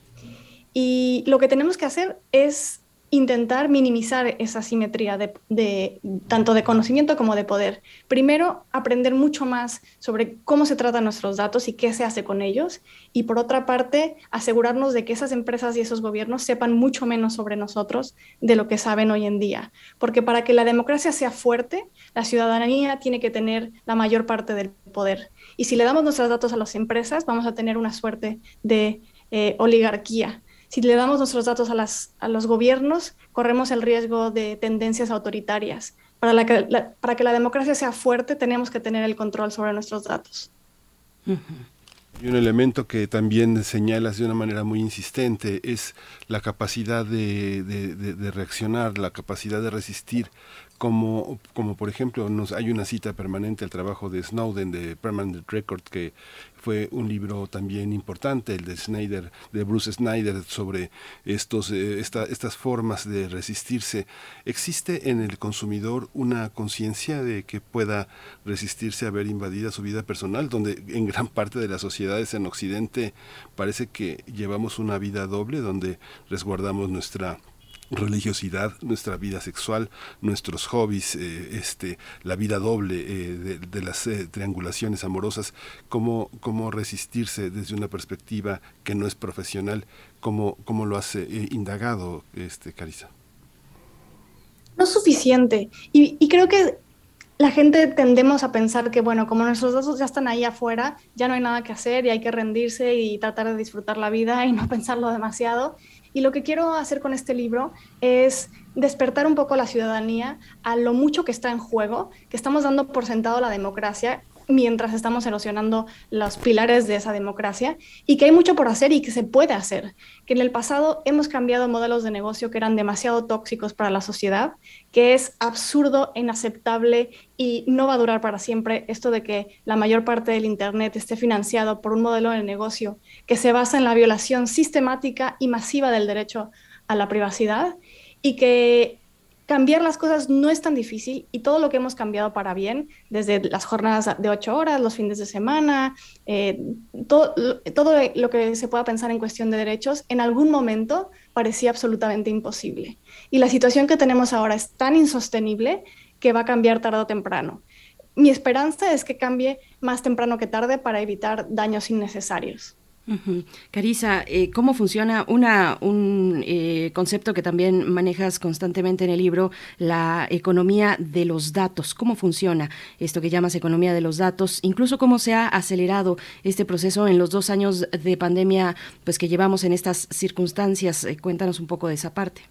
S12: Y lo que tenemos que hacer es intentar minimizar esa simetría de, tanto de conocimiento como de poder. Primero, aprender mucho más sobre cómo se tratan nuestros datos y qué se hace con ellos. Y por otra parte, asegurarnos de que esas empresas y esos gobiernos sepan mucho menos sobre nosotros de lo que saben hoy en día. Porque para que la democracia sea fuerte, la ciudadanía tiene que tener la mayor parte del poder. Y si le damos nuestros datos a las empresas, vamos a tener una suerte de eh, oligarquía si le damos nuestros datos a, las, a los gobiernos, corremos el riesgo de tendencias autoritarias Para, la que, la, para que la democracia sea fuerte, tenemos que tener el control sobre nuestros datos.
S1: Y un elemento que también señalas de una manera muy insistente es la capacidad de, de, de, de reaccionar, la capacidad de resistir como, como por ejemplo nos, hay una cita permanente al trabajo de Snowden de Permanent Record que fue un libro también importante el de Snyder de Bruce Snyder sobre estos eh, esta, estas formas de resistirse. Existe en el consumidor una conciencia de que pueda resistirse a ver invadida su vida personal donde en gran parte de las sociedades en Occidente parece que llevamos una vida doble donde resguardamos nuestra religiosidad, nuestra vida sexual, nuestros hobbies, eh, este, la vida doble eh, de, las eh, triangulaciones amorosas, cómo, cómo resistirse desde una perspectiva que no es profesional, cómo, cómo lo has indagado, este, Carisa.
S12: No es suficiente. Y, y creo que la gente tendemos a pensar que, bueno, como nuestros datos ya están ahí afuera, ya no hay nada que hacer y hay que rendirse y tratar de disfrutar la vida y no pensarlo demasiado. Y lo que quiero hacer con este libro es despertar un poco la ciudadanía a lo mucho que está en juego, que estamos dando por sentado la democracia mientras estamos erosionando los pilares de esa democracia y que hay mucho por hacer y que se puede hacer, que en el pasado hemos cambiado modelos de negocio que eran demasiado tóxicos para la sociedad, que es absurdo, inaceptable y no va a durar para siempre esto de que la mayor parte del Internet esté financiado por un modelo de negocio que se basa en la violación sistemática y masiva del derecho a la privacidad y que cambiar las cosas no es tan difícil y todo lo que hemos cambiado para bien, desde las jornadas de ocho horas, los fines de semana, eh, todo, todo lo que se pueda pensar en cuestión de derechos, en algún momento parecía absolutamente imposible. Y la situación que tenemos ahora es tan insostenible que va a cambiar tarde o temprano. Mi esperanza es que cambie más temprano que tarde para evitar daños innecesarios.
S2: Carisa, eh, ¿cómo funciona una, un eh, concepto que también manejas constantemente en el libro, la economía de los datos? ¿Cómo funciona esto que llamas economía de los datos? Incluso cómo se ha acelerado este proceso en los dos años de pandemia pues, que llevamos en estas circunstancias. Eh, cuéntanos un poco de esa parte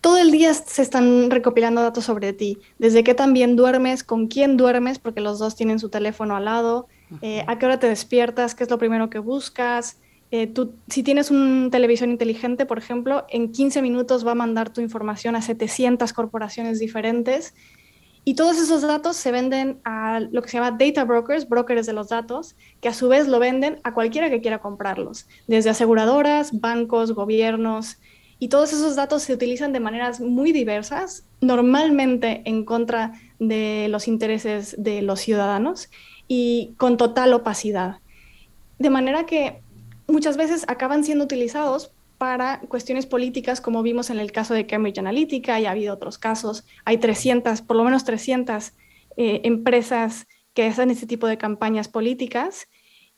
S12: todo el día se están recopilando datos sobre ti, desde qué también duermes, con quién duermes, porque los dos tienen su teléfono al lado, eh, a qué hora te despiertas, qué es lo primero que buscas. Eh, si tienes una televisión inteligente, por ejemplo, en 15 minutos va a mandar tu información a 700 corporaciones diferentes. Y todos esos datos se venden a lo que se llama data brokers, brokers de los datos, que a su vez lo venden a cualquiera que quiera comprarlos, desde aseguradoras, bancos, gobiernos, y todos esos datos se utilizan de maneras muy diversas, normalmente en contra de los intereses de los ciudadanos y con total opacidad. De manera que muchas veces acaban siendo utilizados para cuestiones políticas, como vimos en el caso de Cambridge Analytica, y ha habido otros casos. Hay 300, por lo menos 300 eh, empresas que hacen este tipo de campañas políticas.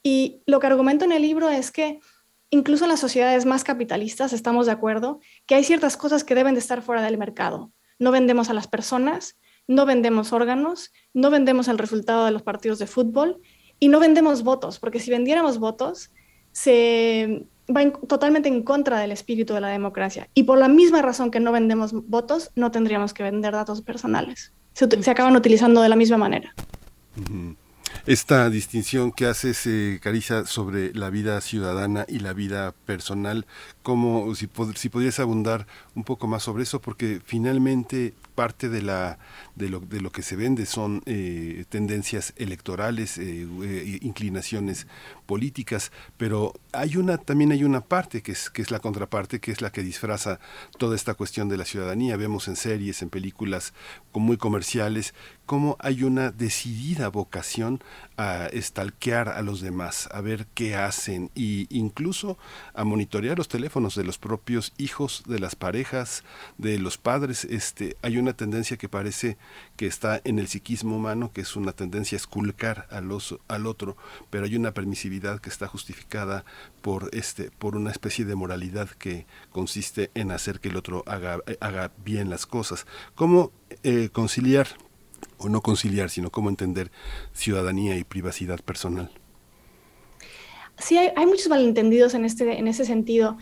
S12: Y lo que argumento en el libro es que incluso en las sociedades más capitalistas estamos de acuerdo que hay ciertas cosas que deben de estar fuera del mercado. No vendemos a las personas, no vendemos órganos, no vendemos el resultado de los partidos de fútbol y no vendemos votos, porque si vendiéramos votos, se va en, totalmente en contra del espíritu de la democracia. Y por la misma razón que no vendemos votos, no tendríamos que vender datos personales. Se, acaban utilizando de la misma manera.
S1: Esta distinción que haces, eh, sobre la vida ciudadana y la vida personal, como si, si podrías abundar un poco más sobre eso, porque finalmente parte de la de lo, de lo que se vende son eh, tendencias electorales eh, eh, inclinaciones políticas pero hay una también hay una parte que es que es la contraparte que es la que disfraza toda esta cuestión de la ciudadanía. Vemos en series en películas muy comerciales cómo hay una decidida vocación a estalquear a los demás a ver qué hacen e incluso a monitorear los teléfonos de los propios hijos de las parejas de los padres este hay una tendencia que parece que está en el psiquismo humano, que es una tendencia a esculcar al, otro, pero hay una permisividad que está justificada por, este, por una especie de moralidad que consiste en hacer que el otro haga, haga bien las cosas. ¿Cómo eh, conciliar, o no conciliar, sino cómo entender ciudadanía y privacidad personal?
S12: Sí, hay, hay muchos malentendidos en, este, en ese sentido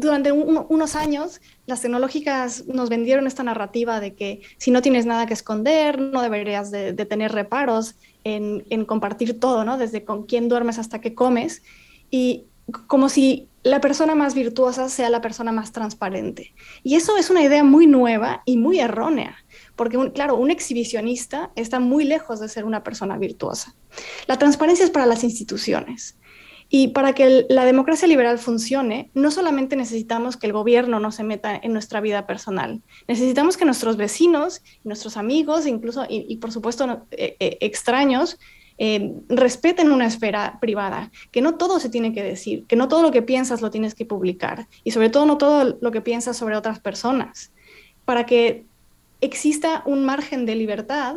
S12: durante unos años las tecnológicas nos vendieron esta narrativa de que si no tienes nada que esconder, no deberías de, tener reparos en, en, compartir todo, ¿no? Desde con quién duermes hasta qué comes. Y como si la persona más virtuosa sea la persona más transparente. Y eso es una idea muy nueva y muy errónea, porque claro, un exhibicionista está muy lejos de ser una persona virtuosa. La transparencia es para las instituciones. Y para que la democracia liberal funcione, no solamente necesitamos que el gobierno no se meta en nuestra vida personal, necesitamos que nuestros vecinos, nuestros amigos, incluso y, por supuesto eh, eh, extraños, eh, respeten una esfera privada, que no todo se tiene que decir, que no todo lo que piensas lo tienes que publicar y sobre todo no todo lo que piensas sobre otras personas. Para que exista un margen de libertad,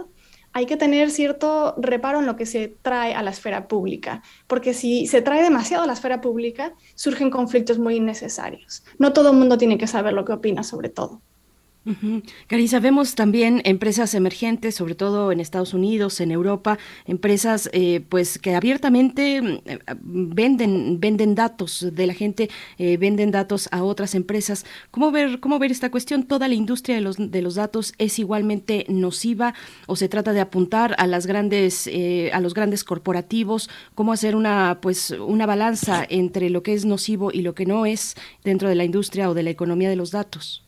S12: hay que tener cierto reparo en lo que se trae a la esfera pública, porque si se trae demasiado a la esfera pública, surgen conflictos muy innecesarios. No todo el mundo tiene que saber lo que opina sobre todo.
S2: Carisa, vemos también empresas emergentes, sobre todo en Estados Unidos, en Europa, empresas eh, pues que abiertamente mm, eh, venden venden datos de la gente, eh, venden datos a otras empresas. ¿Cómo ver cómo ver esta cuestión? Toda la industria de los de los datos es igualmente nociva o se trata de apuntar a las grandes a los grandes corporativos. ¿Cómo hacer una pues una balanza entre lo que es nocivo y lo que no es dentro de la industria o de la economía de los datos?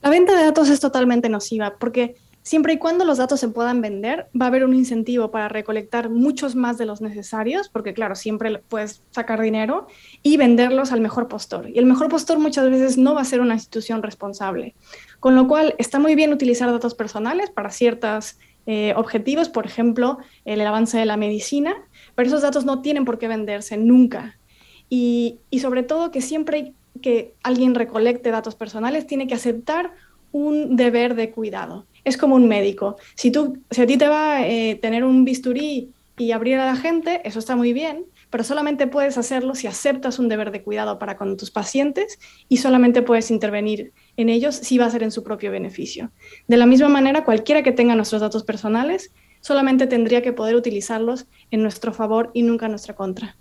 S12: La venta de datos es totalmente nociva porque siempre y cuando los datos se puedan vender, va a haber un incentivo para recolectar muchos más de los necesarios, porque claro, siempre puedes sacar dinero y venderlos al mejor postor. Y el mejor postor muchas veces no va a ser una institución responsable. Con lo cual, está muy bien utilizar datos personales para ciertos eh, objetivos, por ejemplo, el avance de la medicina, pero esos datos no tienen por qué venderse nunca. Y, y sobre todo que siempre hay que alguien recolecte datos personales, tiene que aceptar un deber de cuidado. Es como un médico. Si, tú, si a ti te va a eh, tener un bisturí y abrir a la gente, eso está muy bien, pero solamente puedes hacerlo si aceptas un deber de cuidado para con tus pacientes y solamente puedes intervenir en ellos si va a ser en su propio beneficio. De la misma manera, cualquiera que tenga nuestros datos personales solamente tendría que poder utilizarlos en nuestro favor y nunca en nuestra contra.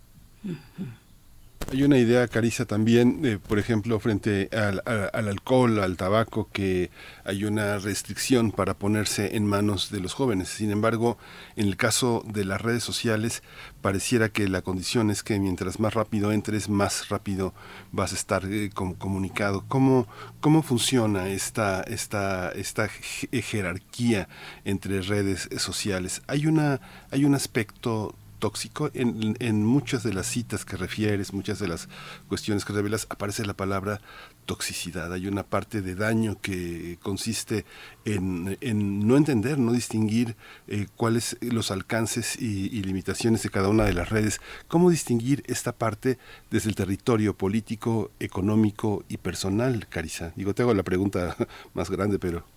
S1: Hay una idea, Carissa, también, eh, por ejemplo, frente al, alcohol, al tabaco, que hay una restricción para ponerse en manos de los jóvenes. Sin embargo, en el caso de las redes sociales, pareciera que la condición es que mientras más rápido entres, más rápido vas a estar eh, comunicado. ¿Cómo, ¿Cómo funciona esta, esta, esta jerarquía entre redes sociales? Hay, una, hay un aspecto tóxico. En, en, muchas de las citas que refieres, muchas de las cuestiones que revelas, aparece la palabra toxicidad. Hay una parte de daño que consiste en, en no entender, no distinguir eh, cuáles los alcances y, limitaciones de cada una de las redes. ¿Cómo distinguir esta parte desde el territorio político, económico y personal, Carisa? Digo, te hago la pregunta más grande, pero...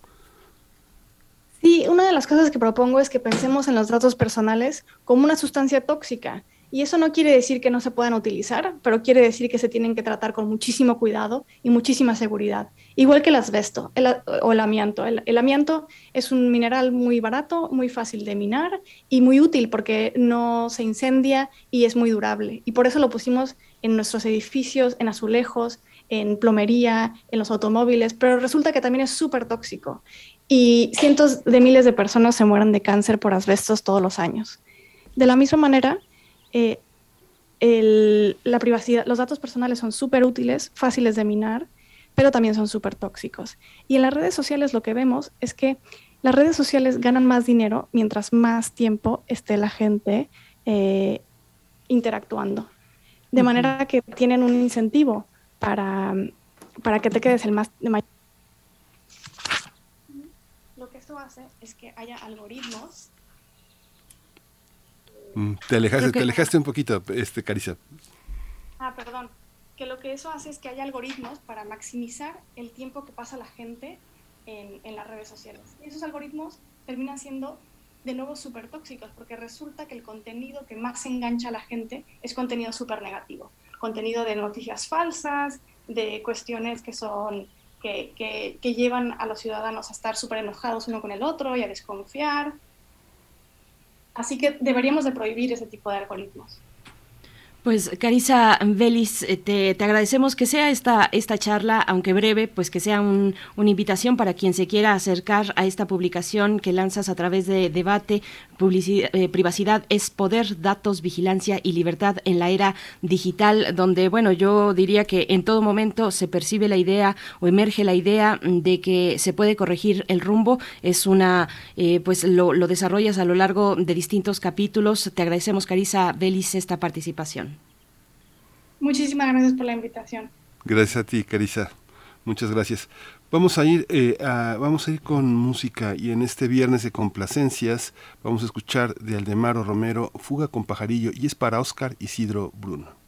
S12: Sí, una de las cosas que propongo es que pensemos en los datos personales como una sustancia tóxica. Y eso no quiere decir que no se puedan utilizar, pero quiere decir que se tienen que tratar con muchísimo cuidado y muchísima seguridad. Igual que el asbesto o el amianto. El, amianto es un mineral muy barato, muy fácil de minar y muy útil porque no se incendia y es muy durable. Y por eso lo pusimos en nuestros edificios, en azulejos, en plomería, en los automóviles, pero resulta que también es súper tóxico y cientos de miles de personas se mueren de cáncer por asbestos todos los años. De la misma manera, eh, la privacidad, los datos personales son súper útiles, fáciles de minar, pero también son súper tóxicos. Y en las redes sociales lo que vemos es que las redes sociales ganan más dinero mientras más tiempo esté la gente eh, interactuando. De manera que tienen un incentivo para, para que te quedes el más de mayor hace es que haya algoritmos.
S1: Mm, te alejaste, te alejaste un poquito, este, Carissa.
S12: Ah, perdón. Que lo que eso hace es que haya algoritmos para maximizar el tiempo que pasa la gente en, en las redes sociales. Y esos algoritmos terminan siendo de nuevo súper tóxicos, porque resulta que el contenido que más engancha a la gente es contenido súper negativo. Contenido de noticias falsas, de cuestiones que son que, llevan a los ciudadanos a estar súper enojados uno con el otro y a desconfiar. Así que deberíamos de prohibir ese tipo de algoritmos.
S2: Pues Carisa Vélez, eh, te, te, agradecemos que sea esta, esta charla, aunque breve, pues que sea un, una invitación para quien se quiera acercar a esta publicación que lanzas a través de debate, publicidad, eh, privacidad es poder, datos, vigilancia y libertad en la era digital, donde, bueno, yo diría que en todo momento se percibe la idea o emerge la idea de que se puede corregir el rumbo. Es una, eh, pues lo, lo desarrollas a lo largo de distintos capítulos. Te agradecemos, Carisa Vélez, esta participación.
S12: Muchísimas gracias por la invitación.
S1: Gracias a ti, Carisa. Muchas gracias. Vamos a ir, eh, a, vamos a ir con música y en este viernes de complacencias vamos a escuchar de Aldemaro Romero Fuga con pajarillo y es para Oscar Isidro Bruno.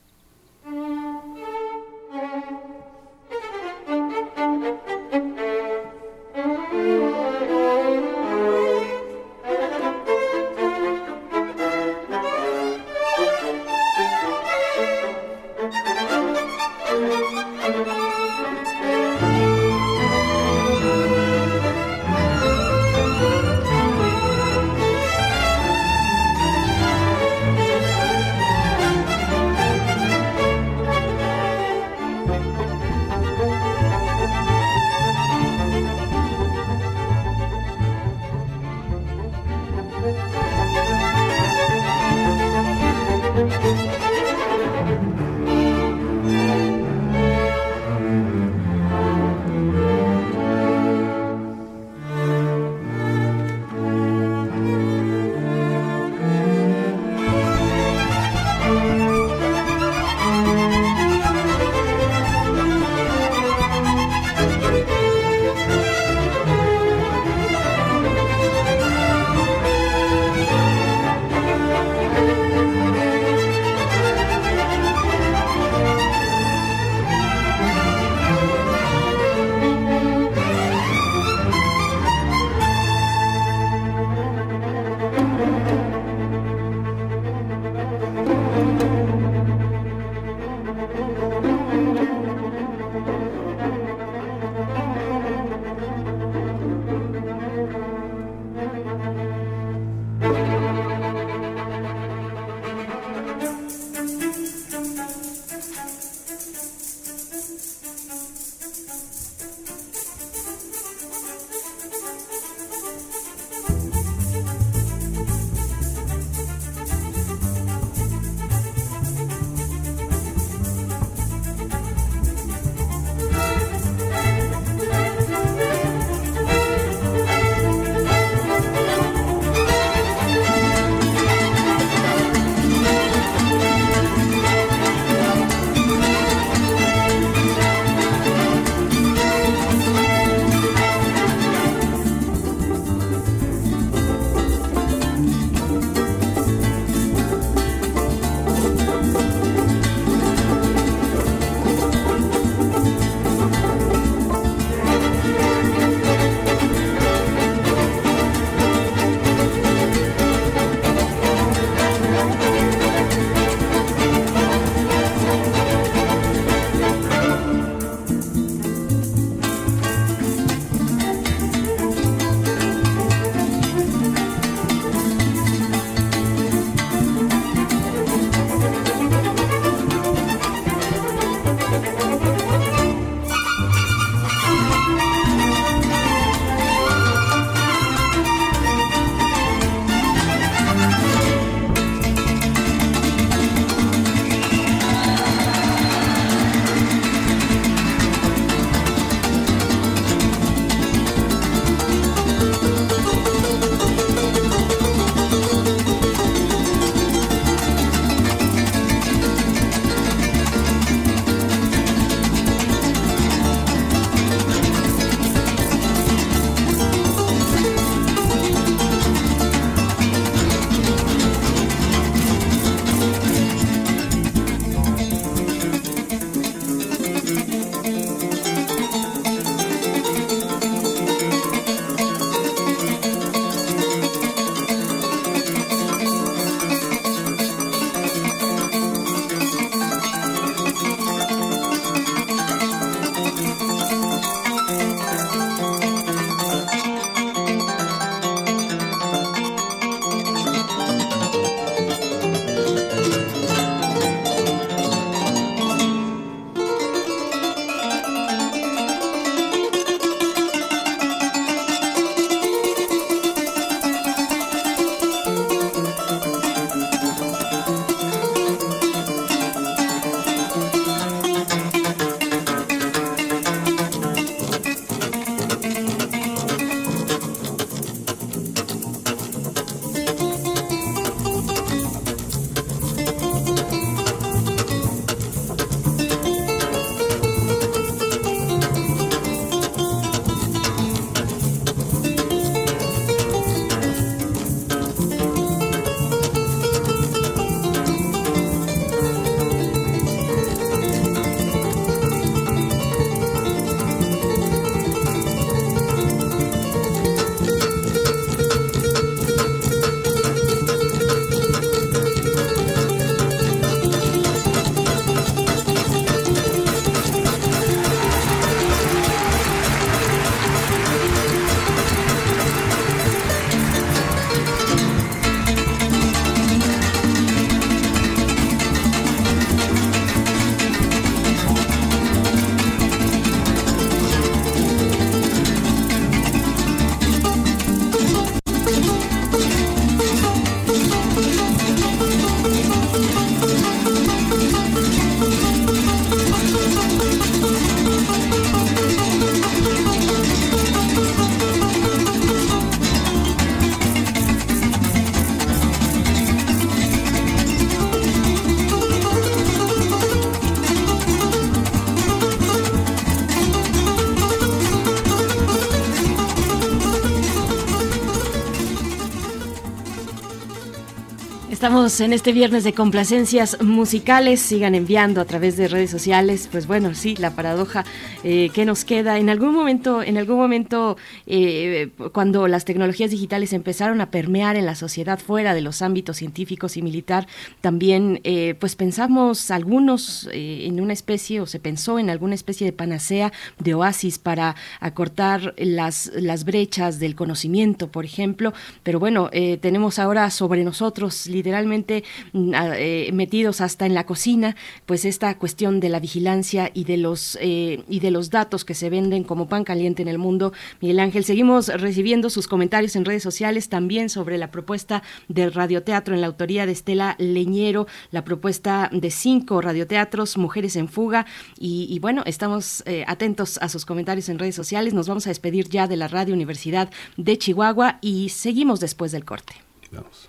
S2: En este viernes de complacencias musicales. Sigan enviando a través de redes sociales. Pues bueno, sí, la paradoja eh, que nos queda. En algún momento, en algún momento, eh, cuando las tecnologías digitales empezaron a permear en la sociedad fuera de los ámbitos científicos y militar, también, eh, pues pensamos algunos en una especie o se pensó en alguna especie de panacea, de oasis para acortar las las brechas del conocimiento, por ejemplo. Pero bueno, tenemos ahora sobre nosotros literalmente mm, eh, metidos hasta en la cocina, pues esta cuestión de la vigilancia y de los eh, y de los datos que se venden como pan caliente en el mundo. Miguel Ángel, seguimos recibiendo sus comentarios en redes sociales también sobre la propuesta del radioteatro en la autoría de Estela Leñero, la propuesta de cinco radioteatros, Mujeres en Fuga, y, bueno, estamos eh, atentos a sus comentarios en redes sociales. Nos vamos a despedir ya de la Radio Universidad de Chihuahua y seguimos después del corte. Vamos.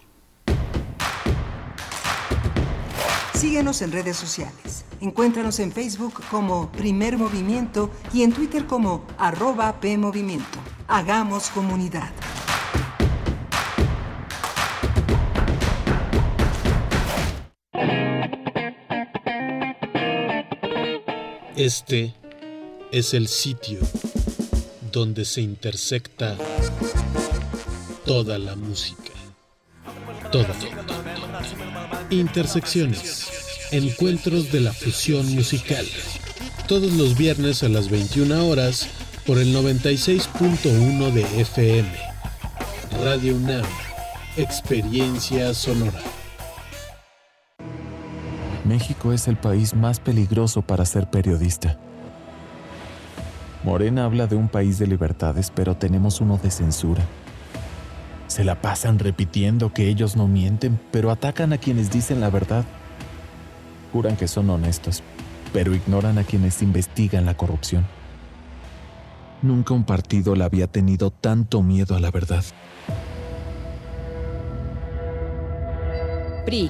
S13: Síguenos en redes sociales. Encuéntranos en Facebook como Primer Movimiento y en Twitter como arroba PMovimiento. Hagamos comunidad.
S14: Este es el sitio donde se intersecta toda la música. Toda. Intersecciones. Encuentros de la fusión musical. Todos los viernes a las 21 horas por el 96.1 de FM. Radio UNAM. Experiencia sonora.
S15: México es el país más peligroso para ser periodista. Morena habla de un país de libertades, pero tenemos uno de censura. Se la pasan repitiendo que ellos no mienten, pero atacan a quienes dicen la verdad. Juran que son honestos, pero ignoran a quienes investigan la corrupción. Nunca un partido le había tenido tanto miedo a la verdad.
S16: PRI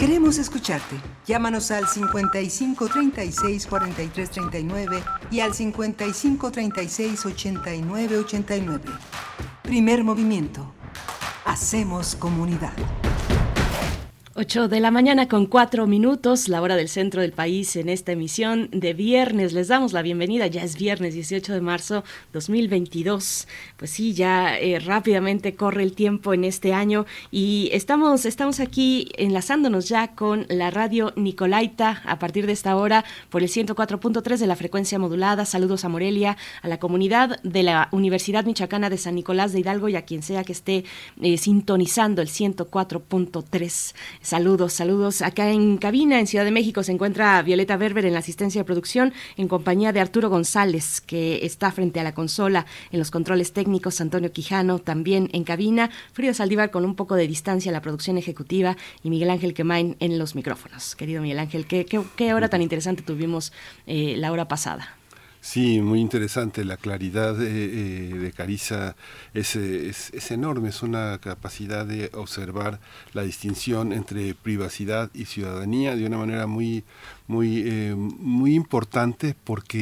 S13: Queremos escucharte. Llámanos al 55 36 43 39 y al 55 36 89 89. Primer movimiento. Hacemos comunidad.
S2: 8 de la mañana con 4 minutos, la hora del centro del país en esta emisión de viernes. Les damos la bienvenida, ya es viernes 18 de marzo 2022. Pues sí, ya eh, rápidamente corre el tiempo en este año y estamos, estamos aquí enlazándonos ya con la radio Nicolaita a partir de esta hora por el 104.3 de la frecuencia modulada. Saludos a Morelia, a la comunidad de la Universidad Michoacana de San Nicolás de Hidalgo y a quien sea que esté eh, sintonizando el 104.3 Saludos, saludos. Acá en cabina, en Ciudad de México, se encuentra Violeta Berber en la asistencia de producción, en compañía de Arturo González, que está frente a la consola en los controles técnicos, Antonio Quijano también en cabina, Frida Saldívar con un poco de distancia la producción ejecutiva y Miguel Ángel Quemain en los micrófonos. Querido Miguel Ángel, ¿qué, qué, hora tan interesante tuvimos eh, la hora pasada?
S1: Sí, muy interesante. La claridad eh, de Carissa es, es, es, enorme, es una capacidad de observar la distinción entre privacidad y ciudadanía de una manera muy, muy, eh, muy importante porque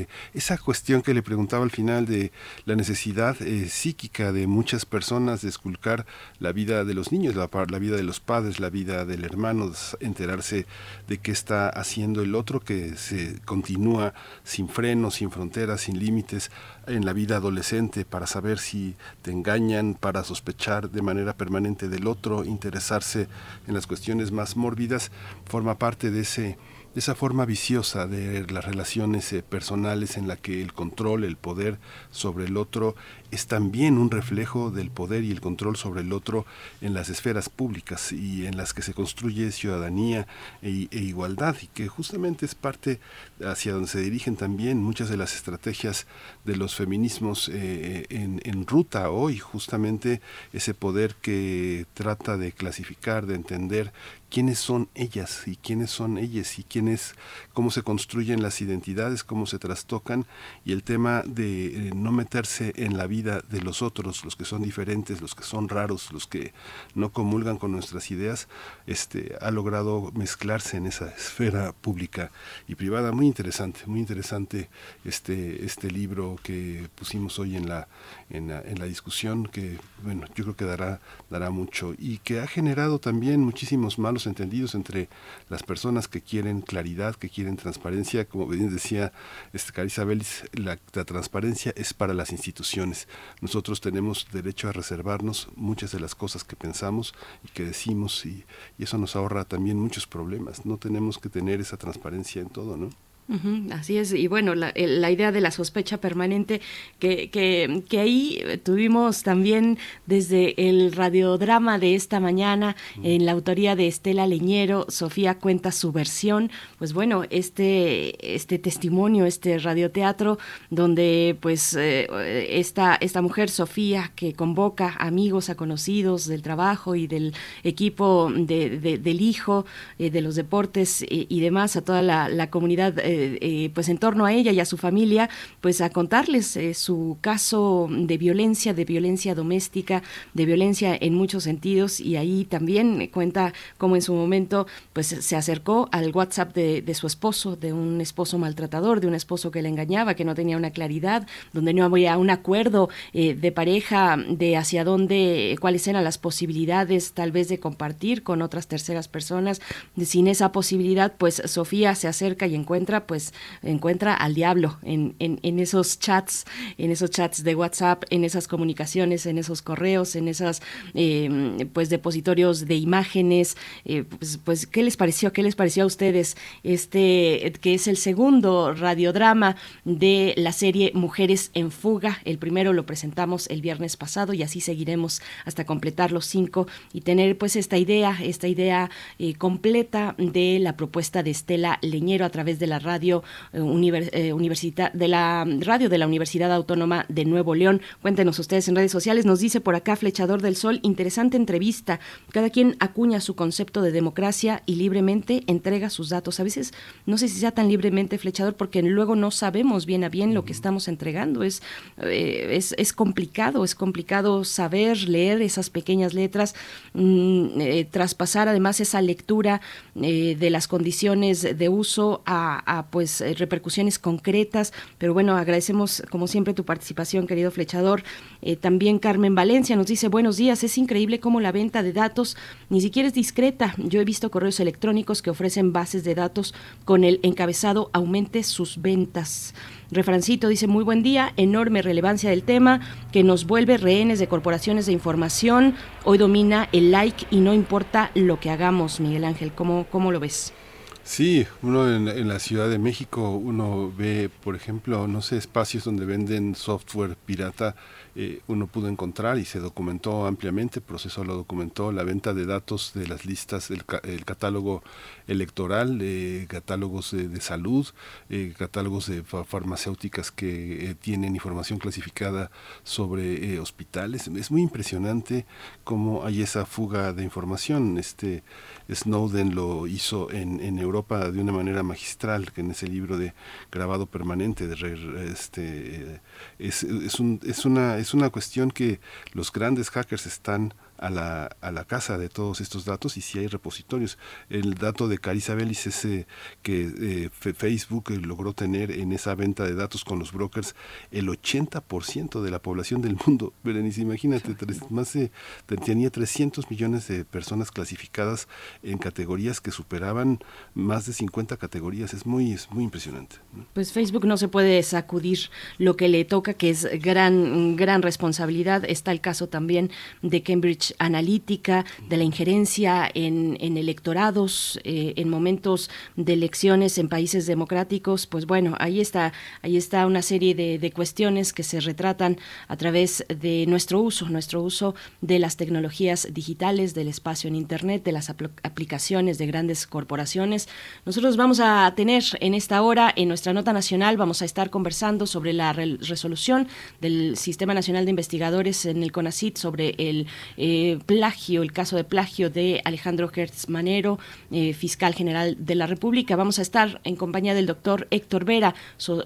S1: eh, esa cuestión que le preguntaba al final de la necesidad eh, psíquica de muchas personas de esculcar la vida de los niños, la, la, vida de los padres, la vida del hermano, enterarse de qué está haciendo el otro que se continúa sin frenos, sin fronteras, sin límites en la vida adolescente para saber si te engañan, para sospechar de manera permanente del otro, interesarse en las cuestiones más mórbidas, forma parte de ese esa forma viciosa de las relaciones eh, personales en la que el control, el poder sobre el otro es también un reflejo del poder y el control sobre el otro en las esferas públicas y en las que se construye ciudadanía e, e igualdad y que justamente es parte hacia donde se dirigen también muchas de las estrategias de los feminismos eh, en, en ruta hoy, justamente ese poder que trata de clasificar, de entender quiénes son ellas y quiénes son ellas y quiénes, cómo se construyen las identidades, cómo se trastocan y el tema de eh, no meterse en la vida de los otros, los que son diferentes, los que son raros, los que no comulgan con nuestras ideas, este ha logrado mezclarse en esa esfera pública y privada. Muy interesante, muy interesante este este libro que pusimos hoy en la en la, en la discusión que bueno, yo creo que dará dará mucho y que ha generado también muchísimos malos entendidos entre las personas que quieren claridad, que quieren transparencia. Como bien decía este, Carissa la, la, transparencia es para las instituciones. Nosotros tenemos derecho a reservarnos muchas de las cosas que pensamos y que decimos y eso nos ahorra también muchos problemas. No tenemos que tener esa transparencia en todo, ¿no?
S2: Así es, y bueno, la, la, idea de la sospecha permanente, que, que, que, ahí tuvimos también desde el radiodrama de esta mañana, en la autoría de Estela Leñero, Sofía cuenta su versión, pues bueno, este, este testimonio, este radioteatro, donde pues eh, esta, esta mujer, Sofía, que convoca amigos, a conocidos del trabajo y del equipo de, de, del hijo, eh, de los deportes y, y, demás, a toda la, la comunidad. Eh, eh, pues en torno a ella y a su familia, pues a contarles eh, su caso de violencia, de violencia doméstica, de violencia en muchos sentidos y ahí también cuenta cómo en su momento pues se acercó al WhatsApp de, su esposo, de un esposo maltratador, de un esposo que le engañaba, que no tenía una claridad, donde no había un acuerdo eh, de pareja de hacia dónde, cuáles eran las posibilidades tal vez de compartir con otras terceras personas. Sin esa posibilidad, pues Sofía se acerca y encuentra pues encuentra al diablo en, en, esos chats, en esos chats de WhatsApp, en esas comunicaciones, en esos correos, en esos eh, pues depositorios de imágenes. Eh, pues, pues, ¿qué les pareció? ¿Qué les pareció a ustedes este que es el segundo radiodrama de la serie Mujeres en Fuga? El primero lo presentamos el viernes pasado y así seguiremos hasta completar los cinco y tener pues esta idea, esta idea eh, completa de la propuesta de Estela Leñero a través de la radio radio eh, univers, eh, universidad de la radio de la Universidad Autónoma de Nuevo León. Cuéntenos ustedes en redes sociales. Nos dice por acá Flechador del Sol, interesante entrevista. Cada quien acuña su concepto de democracia y libremente entrega sus datos. A veces no sé si sea tan libremente Flechador porque luego no sabemos bien a bien lo que estamos entregando. Es, eh, es, es, complicado, es complicado saber leer esas pequeñas letras, eh, traspasar además esa lectura eh, de las condiciones de uso a, a pues eh, repercusiones concretas, pero bueno, agradecemos como siempre tu participación, querido flechador. Eh, también Carmen Valencia nos dice, buenos días, es increíble cómo la venta de datos ni siquiera es discreta. Yo he visto correos electrónicos que ofrecen bases de datos con el encabezado aumente sus ventas. Refrancito dice, muy buen día, enorme relevancia del tema, que nos vuelve rehenes de corporaciones de información. Hoy domina el like y no importa lo que hagamos, Miguel Ángel. ¿Cómo, cómo lo ves?
S1: Sí, uno en, la Ciudad de México, uno ve, por ejemplo, no sé, espacios donde venden software pirata eh, uno pudo encontrar y se documentó ampliamente, el proceso lo documentó, la venta de datos de las listas, el, el catálogo electoral, eh, catálogos de, salud, eh, catálogos de farmacéuticas que tienen información clasificada sobre hospitales. Es muy impresionante cómo hay esa fuga de información. Este Snowden lo hizo en, Europa de una manera magistral, que en ese libro de grabado permanente de este es, es una es una cuestión que los grandes hackers están a la, a la casa de todos estos datos y si hay repositorios. El dato de Carissa Bellis es que eh, Facebook logró tener en esa venta de datos con los brokers el 80% de la población del mundo. Berenice, imagínate, más de, tenía 300 millones de personas clasificadas en categorías que superaban más de 50 categorías. Es muy, es muy impresionante.
S2: Pues Facebook no se puede sacudir lo que le toca, que es gran, gran responsabilidad. Está el caso también de Cambridge analítica, de la injerencia en, electorados, eh, en momentos de elecciones en países democráticos, pues bueno, ahí está, ahí está una serie de, cuestiones que se retratan a través de nuestro uso, nuestro uso de las tecnologías digitales, del espacio en Internet, de las aplicaciones de grandes corporaciones. Nosotros vamos a tener en esta hora, en nuestra nota nacional, vamos a estar conversando sobre la resolución del Sistema Nacional de Investigadores en el CONACIT sobre el eh, plagio, el caso de plagio de Alejandro Gertz Manero, eh, fiscal general de la República. Vamos a estar en compañía del doctor Héctor Vera,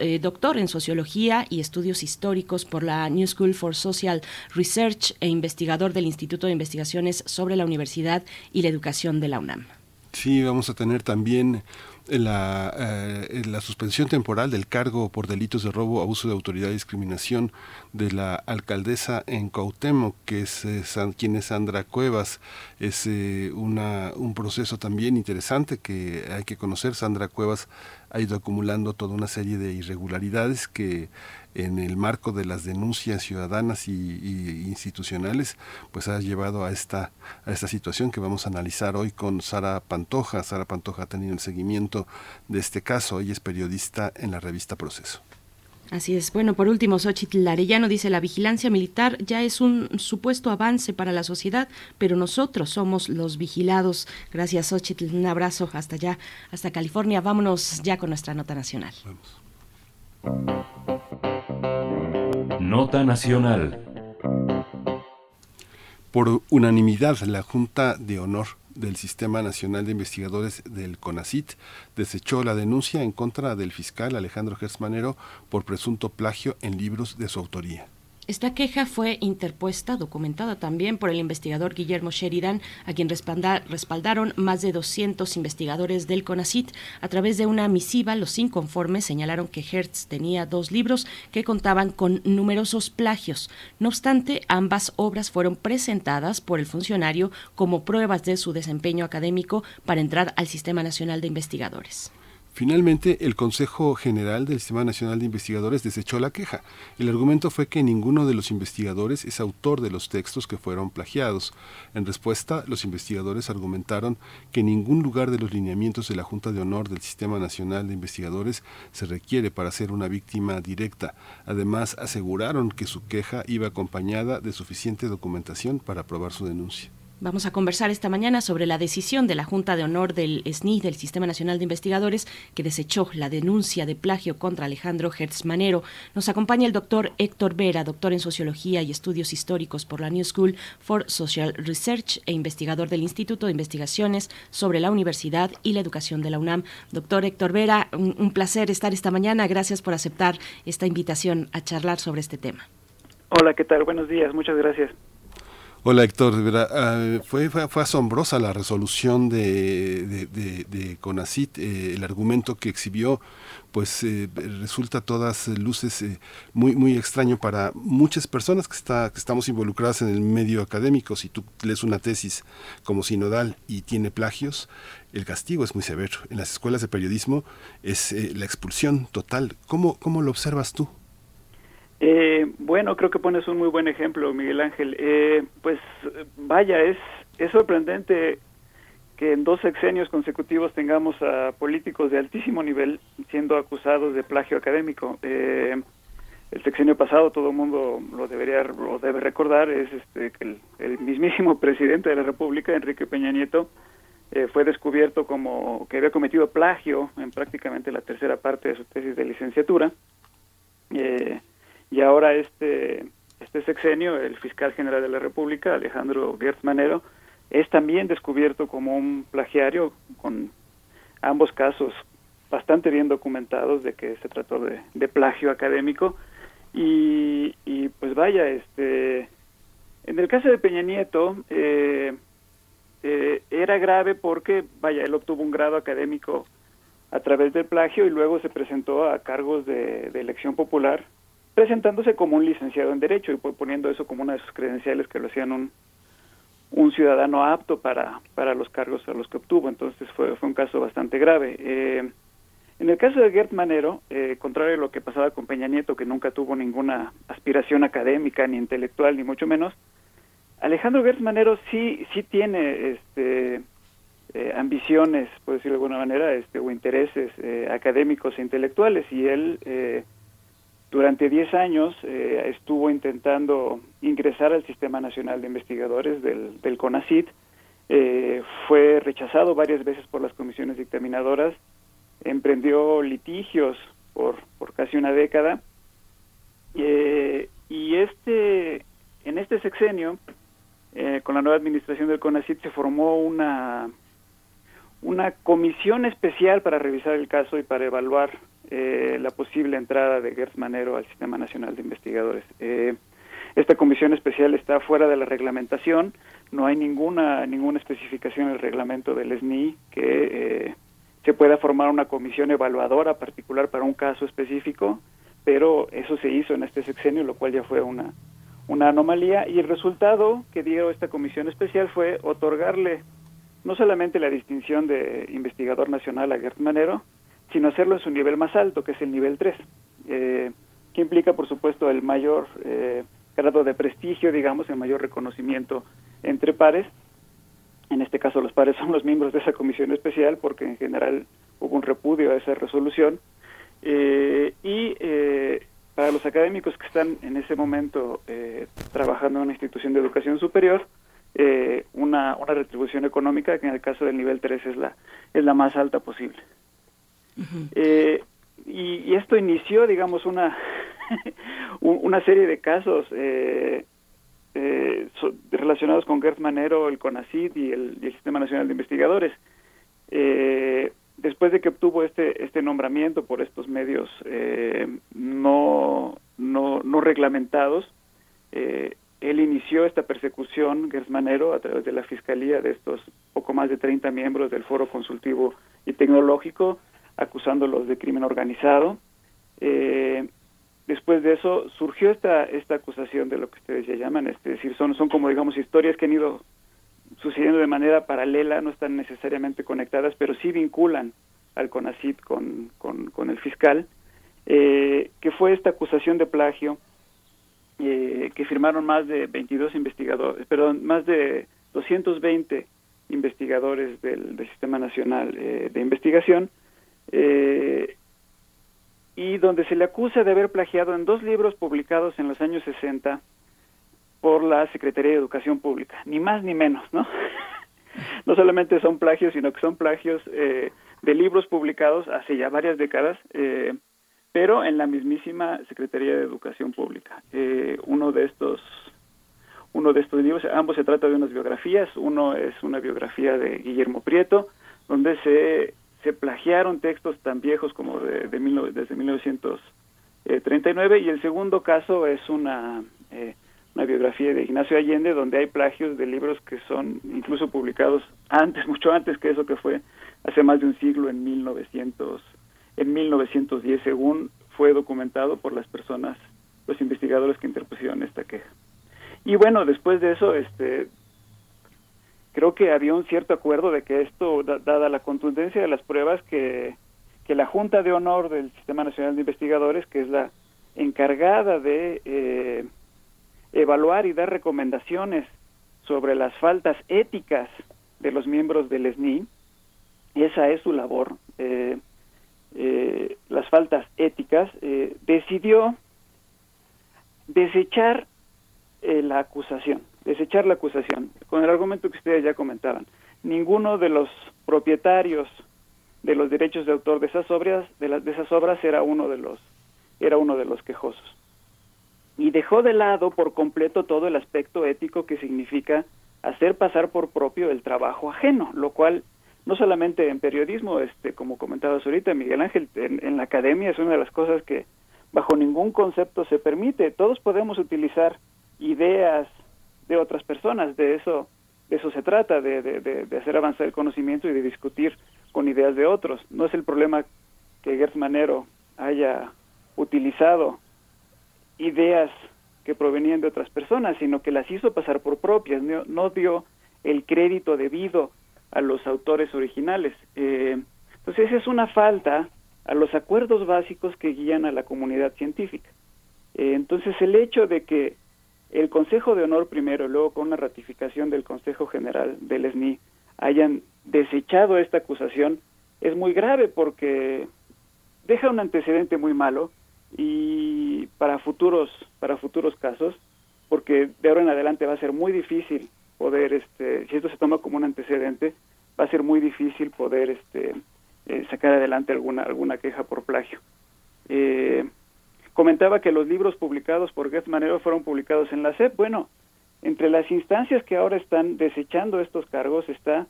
S2: eh, doctor en sociología y estudios históricos por la New School for Social Research e investigador del Instituto de Investigaciones sobre la Universidad y la Educación de la UNAM.
S1: Sí, vamos a tener también la, eh, la suspensión temporal del cargo por delitos de robo, abuso de autoridad y discriminación de la alcaldesa en Cuauhtémoc, que es eh, quien es Sandra Cuevas. Es eh, una, un proceso también interesante que hay que conocer. Sandra Cuevas ha ido acumulando toda una serie de irregularidades que en el marco de las denuncias ciudadanas y, institucionales, pues ha llevado a esta, a esta situación que vamos a analizar hoy con Sara Pantoja. Sara Pantoja ha tenido el seguimiento de este caso, ella es periodista en la revista Proceso.
S2: Así es. Bueno, por último, Xochitl Arellano dice, la vigilancia militar ya es un supuesto avance para la sociedad, pero nosotros somos los vigilados. Gracias, Xochitl. Un abrazo hasta allá, hasta California. Vámonos ya con nuestra nota nacional.
S5: Nota Nacional.
S1: Por unanimidad, la Junta de Honor del Sistema Nacional de Investigadores del CONACIT desechó la denuncia en contra del fiscal Alejandro Gersmanero por presunto plagio en libros de su autoría.
S2: Esta queja fue interpuesta, documentada también por el investigador Guillermo Sheridan, a quien respaldaron más de 200 investigadores del CONACIT. A través de una misiva, los inconformes señalaron que Hertz tenía dos libros que contaban con numerosos plagios. No obstante, ambas obras fueron presentadas por el funcionario como pruebas de su desempeño académico para entrar al Sistema Nacional de Investigadores.
S1: Finalmente, el Consejo General del Sistema Nacional de Investigadores desechó la queja. El argumento fue que ninguno de los investigadores es autor de los textos que fueron plagiados. En respuesta, los investigadores argumentaron que ningún lugar de los lineamientos de la Junta de Honor del Sistema Nacional de Investigadores se requiere para ser una víctima directa. Además, aseguraron que su queja iba acompañada de suficiente documentación para probar su denuncia.
S2: Vamos a conversar esta mañana sobre la decisión de la Junta de Honor del SNI, del Sistema Nacional de Investigadores, que desechó la denuncia de plagio contra Alejandro Hertz Manero. Nos acompaña el doctor Héctor Vera, doctor en Sociología y Estudios Históricos por la New School for Social Research e investigador del Instituto de Investigaciones sobre la Universidad y la Educación de la UNAM. Doctor Héctor Vera, un placer estar esta mañana. Gracias por aceptar esta invitación a charlar sobre este tema.
S17: Hola, ¿qué tal? Buenos días, muchas gracias.
S1: Hola Héctor, ah, fue, fue, asombrosa la resolución de, de, CONACIT, eh, el argumento que exhibió, pues eh, resulta todas luces eh, muy, muy extraño para muchas personas que, está, que estamos involucradas en el medio académico. Si tú lees una tesis como sinodal y tiene plagios, el castigo es muy severo. En las escuelas de periodismo es la expulsión total. ¿Cómo, ¿Cómo lo observas tú?
S17: Eh, bueno, creo que pones un muy buen ejemplo, Miguel Ángel. Eh, pues vaya, es, sorprendente que en dos sexenios consecutivos tengamos a políticos de altísimo nivel siendo acusados de plagio académico. Eh, el sexenio pasado, todo el mundo lo debería lo debe recordar, es este que el, mismísimo presidente de la República, Enrique Peña Nieto, eh, fue descubierto como que había cometido plagio en prácticamente la tercera parte de su tesis de licenciatura. Eh, y ahora este, este sexenio, el fiscal general de la República, Alejandro Gertz Manero, es también descubierto como un plagiario con ambos casos bastante bien documentados de que se trató de plagio académico. Y, pues vaya, este, en el caso de Peña Nieto, eh, eh, era grave porque, vaya, él obtuvo un grado académico a través del plagio y luego se presentó a cargos de, elección popular, presentándose como un licenciado en Derecho y poniendo eso como una de sus credenciales que lo hacían un, un ciudadano apto para, para los cargos a los que obtuvo. Entonces fue, fue un caso bastante grave. Eh, en el caso de Gert Manero, eh, contrario a lo que pasaba con Peña Nieto, que nunca tuvo ninguna aspiración académica, ni intelectual, ni mucho menos, Alejandro Gert Manero sí, sí tiene este, eh, ambiciones, por decirlo de alguna manera, este, o intereses eh, académicos e intelectuales, y él durante 10 años estuvo intentando ingresar al Sistema Nacional de Investigadores del, del CONACIT, fue rechazado varias veces por las comisiones dictaminadoras, emprendió litigios por, por casi una década. Eh, y este en este sexenio eh, con la nueva administración del CONACIT se formó una una comisión especial para revisar el caso y para evaluar eh, la posible entrada de Gertz Manero al Sistema Nacional de Investigadores. esta comisión especial está fuera de la reglamentación, no hay ninguna ninguna especificación en el reglamento del SNI que se pueda formar una comisión evaluadora particular para un caso específico, pero eso se hizo en este sexenio, lo cual ya fue una, una anomalía, y el resultado que dio esta comisión especial fue otorgarle no solamente la distinción de investigador nacional a Gert Manero, sino hacerlo en su nivel más alto, que es el nivel 3, eh, que implica, por supuesto, el mayor eh, grado de prestigio, digamos, el mayor reconocimiento entre pares, en este caso los padres son los miembros de esa comisión especial porque en general hubo un repudio a esa resolución. Eh, y eh, para los académicos que están en ese momento trabajando en una institución de educación superior, una, una retribución económica que en el caso del nivel 3 es la, es la más alta posible. Y, esto inició, digamos, una, una serie de casos eh, relacionados con Gert Manero, el CONACID y el, Sistema Nacional de Investigadores. Eh, después de que obtuvo este, este nombramiento por estos medios eh, no, no, no, reglamentados, eh, él inició esta persecución, Gert Manero, a través de la Fiscalía de estos poco más de 30 miembros del Foro Consultivo y Tecnológico, acusándolos de crimen organizado. Eh, después de eso surgió esta esta acusación de lo que ustedes ya llaman, es decir, son son como digamos historias que han ido sucediendo de manera paralela, no están necesariamente conectadas, pero sí vinculan al CONACIT con, con, el fiscal, eh, que fue esta acusación de plagio eh, que firmaron más de 22 investigadores, perdón, más de 220 investigadores del, Sistema Nacional eh, de Investigación, eh, y donde se le acusa de haber plagiado en dos libros publicados en los años 60 por la Secretaría de Educación Pública, ni más ni menos, ¿no? no solamente son plagios, sino que son plagios eh, de libros publicados hace ya varias décadas, eh, pero en la mismísima Secretaría de Educación Pública. Eh, uno de estos uno de estos libros, ambos se trata de unas biografías, uno es una biografía de Guillermo Prieto, donde se se plagiaron textos tan viejos como de, de desde 1939 y el segundo caso es una, eh, una biografía de Ignacio Allende donde hay plagios de libros que son incluso publicados antes, mucho antes que eso que fue hace más de un siglo en 1900 en 1910 según fue documentado por las personas los investigadores que interpusieron esta queja. Y bueno, después de eso este creo que había un cierto acuerdo de que esto, dada la contundencia de las pruebas, que, que la Junta de Honor del Sistema Nacional de Investigadores, que es la encargada de eh, evaluar y dar recomendaciones sobre las faltas éticas de los miembros del SNI, esa es su labor, eh, eh, las faltas éticas, decidió desechar eh, la acusación, desechar la acusación, con el argumento que ustedes ya comentaban. Ninguno de los propietarios de los derechos de autor de esas obras, de, las, de esas obras era uno de los, era uno de los quejosos. Y dejó de lado por completo todo el aspecto ético que significa hacer pasar por propio el trabajo ajeno, lo cual no solamente en periodismo, este, como comentabas ahorita, Miguel Ángel, en, la academia es una de las cosas que bajo ningún concepto se permite. Todos podemos utilizar ideas de otras personas, de eso, de eso se trata, de, de, hacer avanzar el conocimiento y de discutir con ideas de otros. No es el problema que Gertz Manero haya utilizado ideas que provenían de otras personas, sino que las hizo pasar por propias, no dio el crédito debido a los autores originales. Eh, entonces, esa es una falta a los acuerdos básicos que guían a la comunidad científica. Eh, entonces, el hecho de que el Consejo de Honor primero, luego con una ratificación del Consejo General del SNI, hayan desechado esta acusación, es muy grave porque deja un antecedente muy malo y para futuros para futuros casos porque de ahora en adelante va a ser muy difícil poder, este, si esto se toma como un antecedente, va a ser muy difícil poder este, eh, sacar adelante alguna, alguna queja por plagio. Eh, comentaba que los libros publicados por Gertz Manero fueron publicados en la SEP. Bueno, entre las instancias que ahora están desechando estos cargos está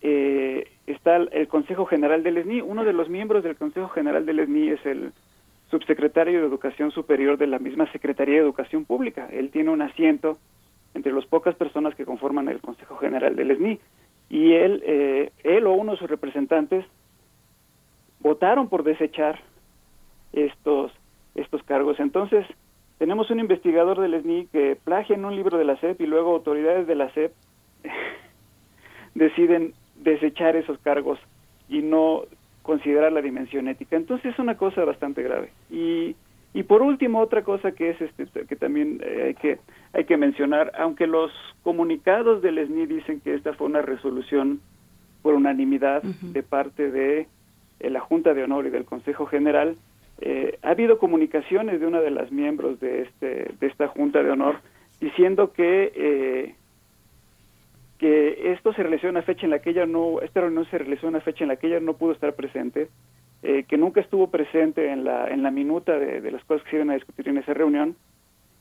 S17: eh, está el Consejo General del ESNI. Uno de los miembros del Consejo General del ESNI es el subsecretario de Educación Superior de la misma Secretaría de Educación Pública. Él tiene un asiento entre las pocas personas que conforman el Consejo General del SNI. Y él, eh, él o uno de sus representantes votaron por desechar estos, estos cargos. Entonces, tenemos un investigador del SNI que plagia en un libro de la SEP y luego autoridades de la SEP deciden desechar esos cargos y no considerar la dimensión ética. Entonces es una cosa bastante grave. Y y por último, otra cosa que es este, que también eh, hay que hay que mencionar, aunque los comunicados del SNI dicen que esta fue una resolución por unanimidad de parte de eh, la Junta de Honor y del Consejo General, eh, ha habido comunicaciones de una de las miembros de este de esta Junta de Honor diciendo que que esto se realizó en una fecha en la que ella no esta reunión se realizó en una fecha en la que ella no pudo estar presente eh, que nunca estuvo presente en la, en la minuta de, las cosas que se iban a discutir en esa reunión,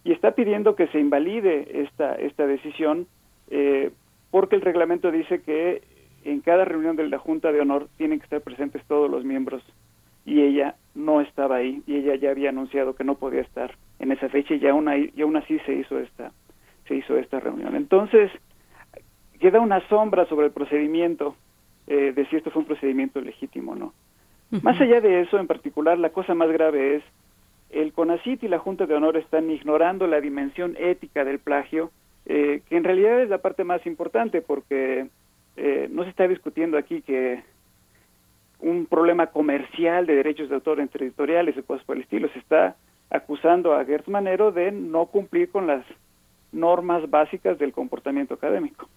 S17: y está pidiendo que se invalide esta, esta decisión, eh, porque el reglamento dice que en cada reunión de la Junta de Honor tienen que estar presentes todos los miembros, y ella no estaba ahí, y ella ya había anunciado que no podía estar en esa fecha, y aún, y aún así se hizo esta, se hizo esta reunión. Entonces, queda una sombra sobre el procedimiento eh, de si esto fue un procedimiento legítimo o no. Más allá de eso, en particular, la cosa más grave es el CONACIT y la Junta de Honor están ignorando la dimensión ética del plagio, eh, que en realidad es la parte más importante porque eh, no se está discutiendo aquí que un problema comercial de derechos de autor entre editoriales y cosas por el estilo. Se está acusando a Gertz Manero de no cumplir con las normas básicas del comportamiento académico.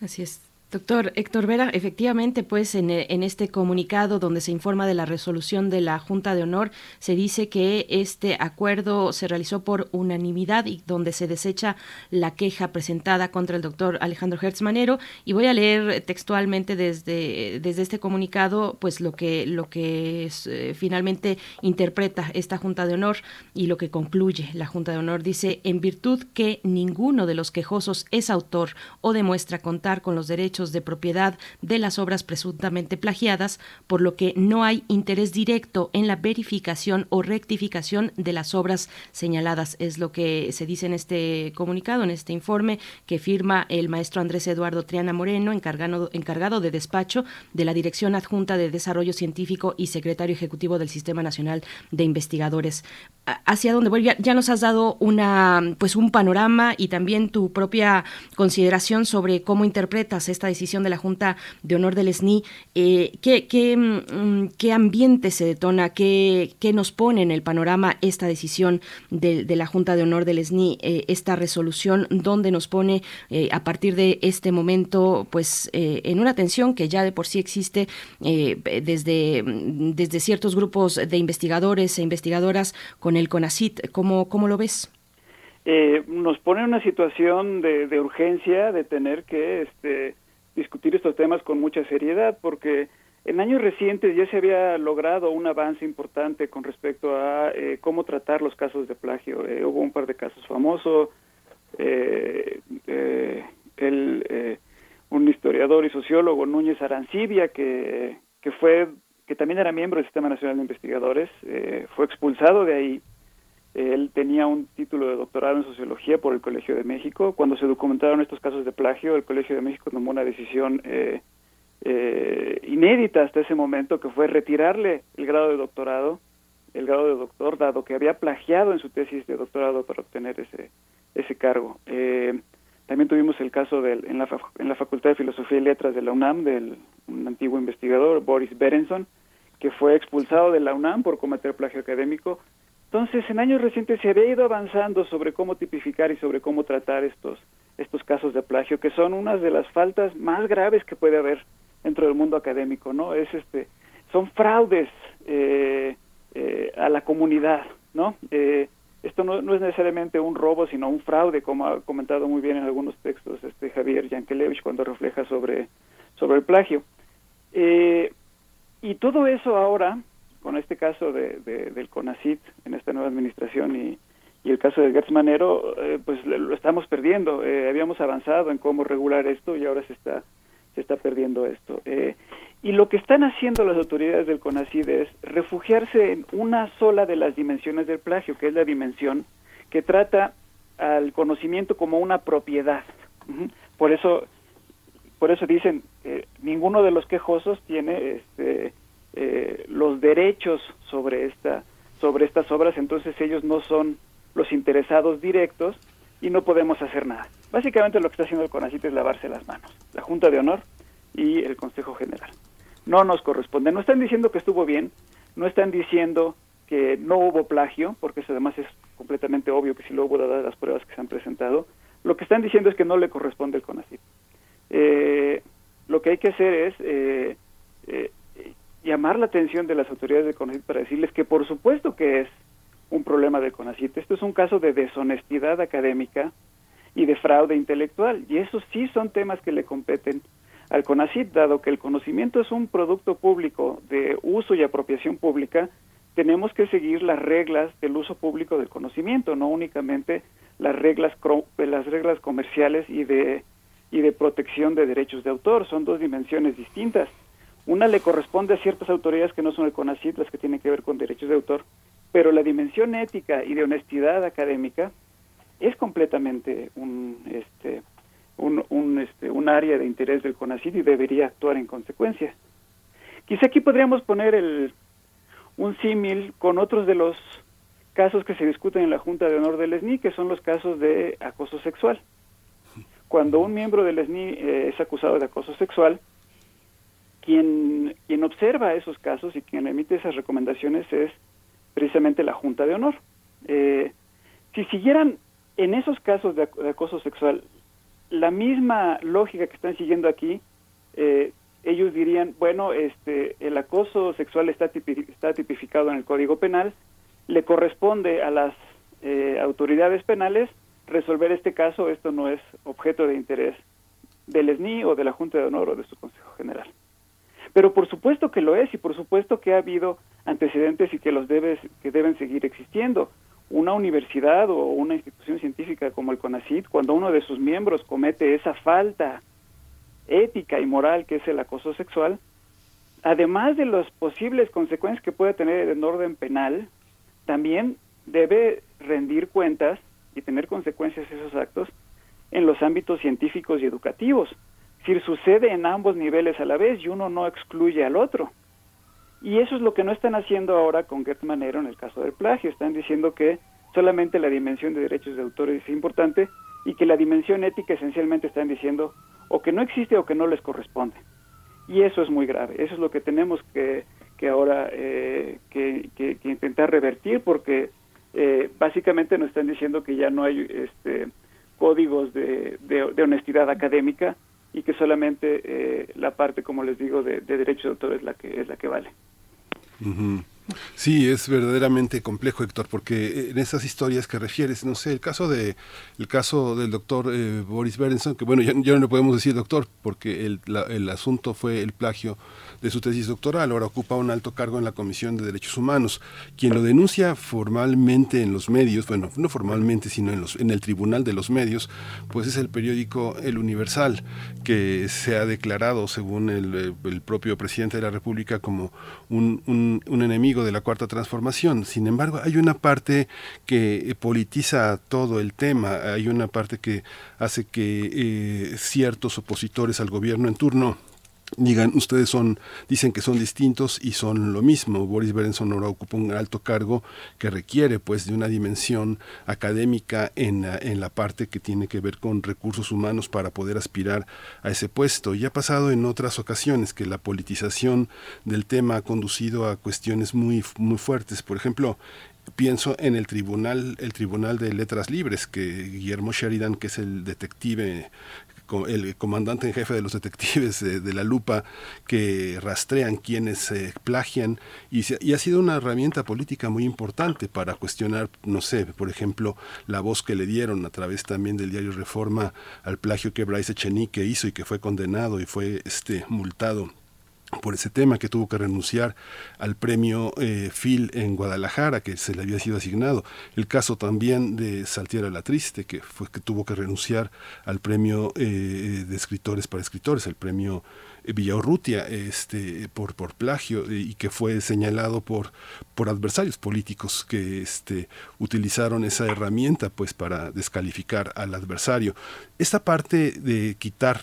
S2: Así es. Doctor Héctor Vera, efectivamente, pues en, en, este comunicado donde se informa de la resolución de la Junta de Honor, se dice que este acuerdo se realizó por unanimidad y donde se desecha la queja presentada contra el doctor Alejandro Hertz Manero. Y voy a leer textualmente desde, desde este comunicado, pues lo que, lo que eh, finalmente interpreta esta Junta de Honor y lo que concluye la Junta de Honor. Dice, en virtud que ninguno de los quejosos es autor o demuestra contar con los derechos de propiedad de las obras presuntamente plagiadas, por lo que no hay interés directo en la verificación o rectificación de las obras señaladas. Es lo que se dice en este comunicado, en este informe que firma el maestro Andrés Eduardo Triana Moreno, encargado, de despacho de la Dirección Adjunta de Desarrollo Científico y secretario ejecutivo del Sistema Nacional de Investigadores. Hacia dónde voy, ya nos has dado una, pues un panorama y también tu propia consideración sobre cómo interpretas esta decisión de la Junta de Honor del SNI, eh, ¿qué, qué, mm, ¿qué, ambiente se detona? ¿Qué, ¿Qué, nos pone en el panorama esta decisión de, de la Junta de Honor del SNI, eh, esta resolución, donde nos pone eh, a partir de este momento, pues, en una tensión que ya de por sí existe desde, desde ciertos grupos de investigadores e investigadoras con el CONACIT? ¿Cómo, cómo lo ves?
S17: Eh, nos pone en una situación de, urgencia de tener que este, discutir estos temas con mucha seriedad, porque en años recientes ya se había logrado un avance importante con respecto a eh, cómo tratar los casos de plagio. Eh, hubo un par de casos famosos. el, un historiador y sociólogo, Núñez Arancibia, que, que fue que también era miembro del Sistema Nacional de Investigadores, fue expulsado de ahí él tenía un título de doctorado en sociología por el Colegio de México. Cuando se documentaron estos casos de plagio, el Colegio de México tomó una decisión eh, eh, inédita hasta ese momento, que fue retirarle el grado de doctorado, el grado de doctor, dado que había plagiado en su tesis de doctorado para obtener ese, ese cargo. Eh, también tuvimos el caso del, en, la, en la Facultad de Filosofía y Letras de la UNAM, del un antiguo investigador, Boris Berenson, que fue expulsado de la UNAM por cometer plagio académico entonces, en años recientes se había ido avanzando sobre cómo tipificar y sobre cómo tratar estos, estos casos de plagio, que son unas de las faltas más graves que puede haber dentro del mundo académico, ¿no? Es este, son fraudes eh, eh, a la comunidad, ¿no? Eh, esto no, no, es necesariamente un robo, sino un fraude, como ha comentado muy bien en algunos textos este Javier Yankelevich cuando refleja sobre, sobre el plagio. y todo eso ahora con este caso de, del CONACIT en esta nueva administración y, y el caso de Gertz Manero, eh, pues lo estamos perdiendo. Eh, habíamos avanzado en cómo regular esto y ahora se está se está perdiendo esto. Eh, y lo que están haciendo las autoridades del CONACID es refugiarse en una sola de las dimensiones del plagio, que es la dimensión que trata al conocimiento como una propiedad. Por eso por eso dicen ninguno de los quejosos tiene este eh, los derechos sobre esta sobre estas obras entonces ellos no son los interesados directos y no podemos hacer nada. Básicamente lo que está haciendo el CONACIT es lavarse las manos la Junta de Honor y el Consejo General. No nos corresponde. No están diciendo que estuvo bien no están diciendo que no hubo plagio porque eso además es completamente obvio que si lo hubo dadas las pruebas que se han presentado. Lo que están diciendo es que no le corresponde el CONACIT. Eh, lo que hay que hacer es eh llamar la atención de las autoridades de CONACYT para decirles que por supuesto que es un problema de CONACYT. Esto es un caso de deshonestidad académica y de fraude intelectual. Y esos sí son temas que le competen al CONACYT, dado que el conocimiento es un producto público de uso y apropiación pública, tenemos que seguir las reglas del uso público del conocimiento, no únicamente las reglas las reglas comerciales y de y de protección de derechos de autor, son dos dimensiones distintas. Una le corresponde a ciertas autoridades que no son el CONACYT, las que tienen que ver con derechos de autor, pero la dimensión ética y de honestidad académica es completamente un, este, un, un, este, un área de interés del CONACYT y debería actuar en consecuencia. Quizá aquí podríamos poner el, un símil con otros de los casos que se discuten en la Junta de Honor del SNI, que son los casos de acoso sexual. Cuando un miembro del SNI eh, es acusado de acoso sexual, quien, quien observa esos casos y quien emite esas recomendaciones es precisamente la Junta de Honor. Eh, si siguieran en esos casos de, acoso sexual la misma lógica que están siguiendo aquí, eh, ellos dirían, bueno, este, el acoso sexual está, está tipificado en el Código Penal, le corresponde a las eh, autoridades penales resolver este caso, esto no es objeto de interés del SNI o de la Junta de Honor o de su Consejo General. Pero por supuesto que lo es y por supuesto que ha habido antecedentes y que los debes, que deben seguir existiendo. Una universidad o una institución científica como el CONACYT, cuando uno de sus miembros comete esa falta ética y moral que es el acoso sexual, además de las posibles consecuencias que puede tener en orden penal, también debe rendir cuentas y tener consecuencias esos actos en los ámbitos científicos y educativos si sucede en ambos niveles a la vez y uno no excluye al otro. Y eso es lo que no están haciendo ahora con Gert Manero en el caso del plagio. Están diciendo que solamente la dimensión de derechos de autor es importante y que la dimensión ética esencialmente están diciendo o que no existe o que no les corresponde. Y eso es muy grave, eso es lo que tenemos que, que ahora eh, que, intentar revertir porque eh, básicamente nos están diciendo que ya no hay este, códigos de, de, honestidad académica y que solamente eh, la parte, como les digo, de, de derecho de autor es la que es la que vale.
S1: Sí, es verdaderamente complejo, Héctor, porque en esas historias que refieres, no sé, el caso de el caso del doctor eh, Boris Berenson, que bueno, ya, no le podemos decir doctor, porque el, el asunto fue el plagio de su tesis doctoral, ahora ocupa un alto cargo en la Comisión de Derechos Humanos. Quien lo denuncia formalmente en los medios, bueno, no formalmente, sino en, los, en el Tribunal de los Medios, pues es el periódico El Universal, que se ha declarado, según el, el propio presidente de la República, como un, un, enemigo de la Cuarta Transformación. Sin embargo, hay una parte que politiza todo el tema, hay una parte que hace que eh, ciertos opositores al gobierno en turno digan ustedes son dicen que son distintos y son lo mismo Boris Berenson ahora ocupa un alto cargo que requiere pues de una dimensión académica en, en la parte que tiene que ver con recursos humanos para poder aspirar a ese puesto. Y ha pasado en otras ocasiones que la politización del tema ha conducido a cuestiones muy muy fuertes. Por ejemplo pienso en el tribunal el tribunal de letras libres que Guillermo Sheridan que es el detective el comandante en jefe de los detectives de, la lupa que rastrean quienes se plagian. Y, y, ha sido una herramienta política muy importante para cuestionar, no sé, por ejemplo, la voz que le dieron a través también del diario Reforma al plagio que Bryce Echenique hizo y que fue condenado y fue este multado por ese tema que tuvo que renunciar al premio eh, Phil en Guadalajara que se le había sido asignado el caso también de Saltiera la Triste que fue que tuvo que renunciar al premio eh, de escritores para escritores el premio Villaurrutia este, por, por plagio eh, y que fue señalado por, por adversarios políticos que este, utilizaron esa herramienta pues para descalificar al adversario. Esta parte de quitar,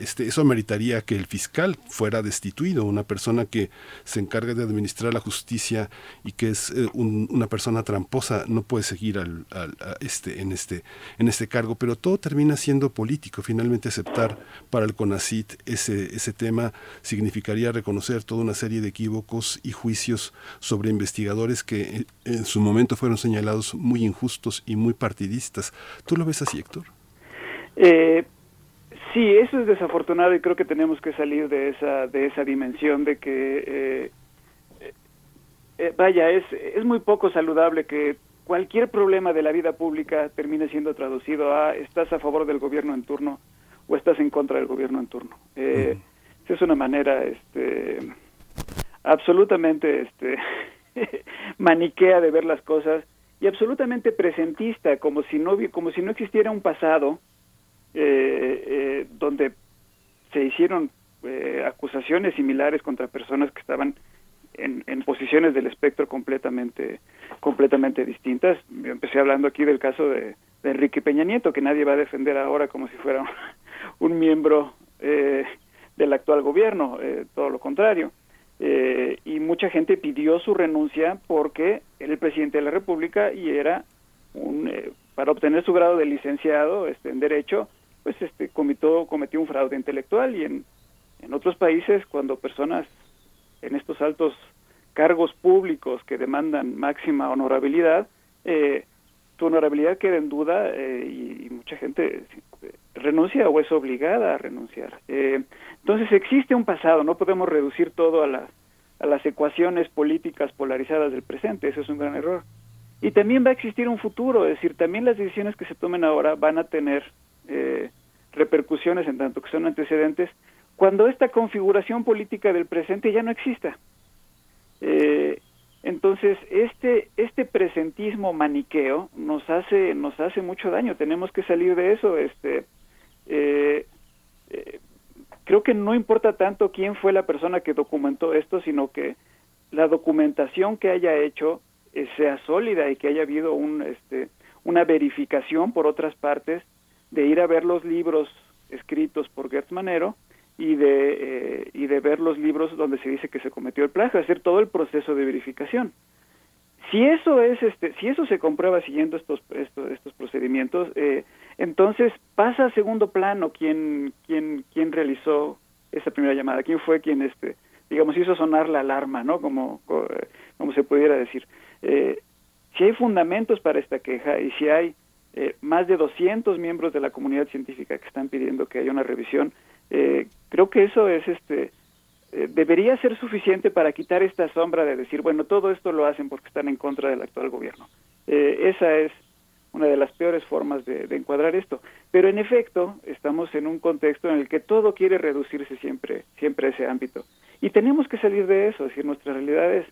S1: este, eso meritaría que el fiscal fuera destituido, una persona que se encarga de administrar la justicia y que es eh, una persona tramposa, no puede seguir al, este, en, este, en este cargo, pero todo termina siendo político, finalmente aceptar para el CONACIT ese, ese tema significaría reconocer toda una serie de equívocos y juicios sobre investigadores que en su momento fueron señalados muy injustos y muy partidistas. ¿Tú lo ves así, Héctor?
S17: Eh, sí, eso es desafortunado y creo que tenemos que salir de esa, de esa dimensión de que, eh, eh, vaya, es, es muy poco saludable que cualquier problema de la vida pública termine siendo traducido a estás a favor del gobierno en turno o estás en contra del gobierno en turno. Eh, Es una manera este, absolutamente este, maniquea de ver las cosas y absolutamente presentista, como si no, como si no existiera un pasado eh, eh, donde se hicieron eh, acusaciones similares contra personas que estaban en, posiciones del espectro completamente completamente distintas. Yo empecé hablando aquí del caso de, de, Enrique Peña Nieto, que nadie va a defender ahora como si fuera un, miembro eh, del actual gobierno, eh, todo lo contrario. Eh, y mucha gente pidió su renuncia porque era el presidente de la República y era un, eh, para obtener su grado de licenciado este, en Derecho, pues este cometió, cometió un fraude intelectual y en, en otros países cuando personas en estos altos cargos públicos que demandan máxima honorabilidad, eh, tu honorabilidad queda en duda eh, y, mucha gente renuncia o es obligada a renunciar. Eh, entonces existe un pasado, no podemos reducir todo a, la, a las ecuaciones políticas polarizadas del presente, eso es un gran error. Y también va a existir un futuro, es decir, también las decisiones que se tomen ahora van a tener eh, repercusiones en tanto que son antecedentes cuando esta configuración política del presente ya no exista. Eh, entonces, este, este presentismo maniqueo nos hace, nos hace mucho daño, tenemos que salir de eso. Este, eh, eh, creo que no importa tanto quién fue la persona que documentó esto, sino que la documentación que haya hecho sea sólida y que haya habido un, este, una verificación por otras partes de ir a ver los libros escritos por Gertz Manero y de, eh, y de ver los libros donde se dice que se cometió el plagio, hacer todo el proceso de verificación. Si eso es, este, si eso se comprueba siguiendo estos estos, estos procedimientos, eh, entonces pasa a segundo plano quién quién quién realizó esa primera llamada, quién fue quien este digamos hizo sonar la alarma, ¿no? Como como se pudiera decir. Eh, si hay fundamentos para esta queja y si hay eh, más de 200 miembros de la comunidad científica que están pidiendo que haya una revisión, eh, creo que eso es este eh, debería ser suficiente para quitar esta sombra de decir, bueno, todo esto lo hacen porque están en contra del actual gobierno. Eh, esa es una de las peores formas de, de, encuadrar esto. Pero en efecto, estamos en un contexto en el que todo quiere reducirse siempre, siempre a ese ámbito. Y tenemos que salir de eso, es decir, nuestras realidades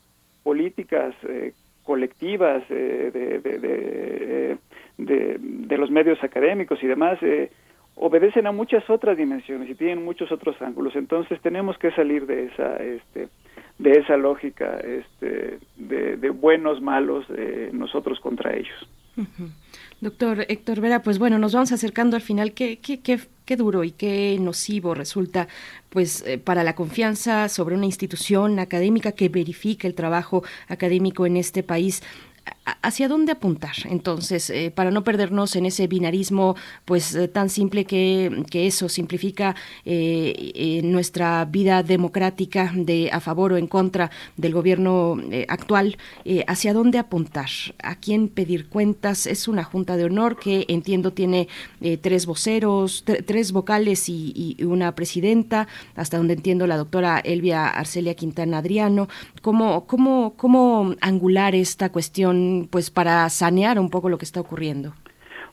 S17: políticas, eh, colectivas, de, de, de, los medios académicos y demás, eh, obedecen a muchas otras dimensiones y tienen muchos otros ángulos. Entonces tenemos que salir de esa, este, de esa lógica este, de, de buenos, malos, eh, nosotros contra ellos.
S2: Doctor Héctor Vera, pues bueno, nos vamos acercando al final. ¿Qué, qué, qué, qué duro y qué nocivo resulta pues eh, para la confianza sobre una institución académica que verifica el trabajo académico en este país? Hacia dónde apuntar entonces eh, para no perdernos en ese binarismo pues eh, tan simple que, que eso simplifica eh, nuestra vida democrática de a favor o en contra del gobierno eh, actual hacia dónde apuntar a quién pedir cuentas. Es una junta de honor que entiendo tiene tres voceros tres vocales y, y, una presidenta hasta donde entiendo la doctora Elvia Arcelia Quintana Adriano. Cómo cómo cómo angular esta cuestión pues para sanear un poco lo que está ocurriendo?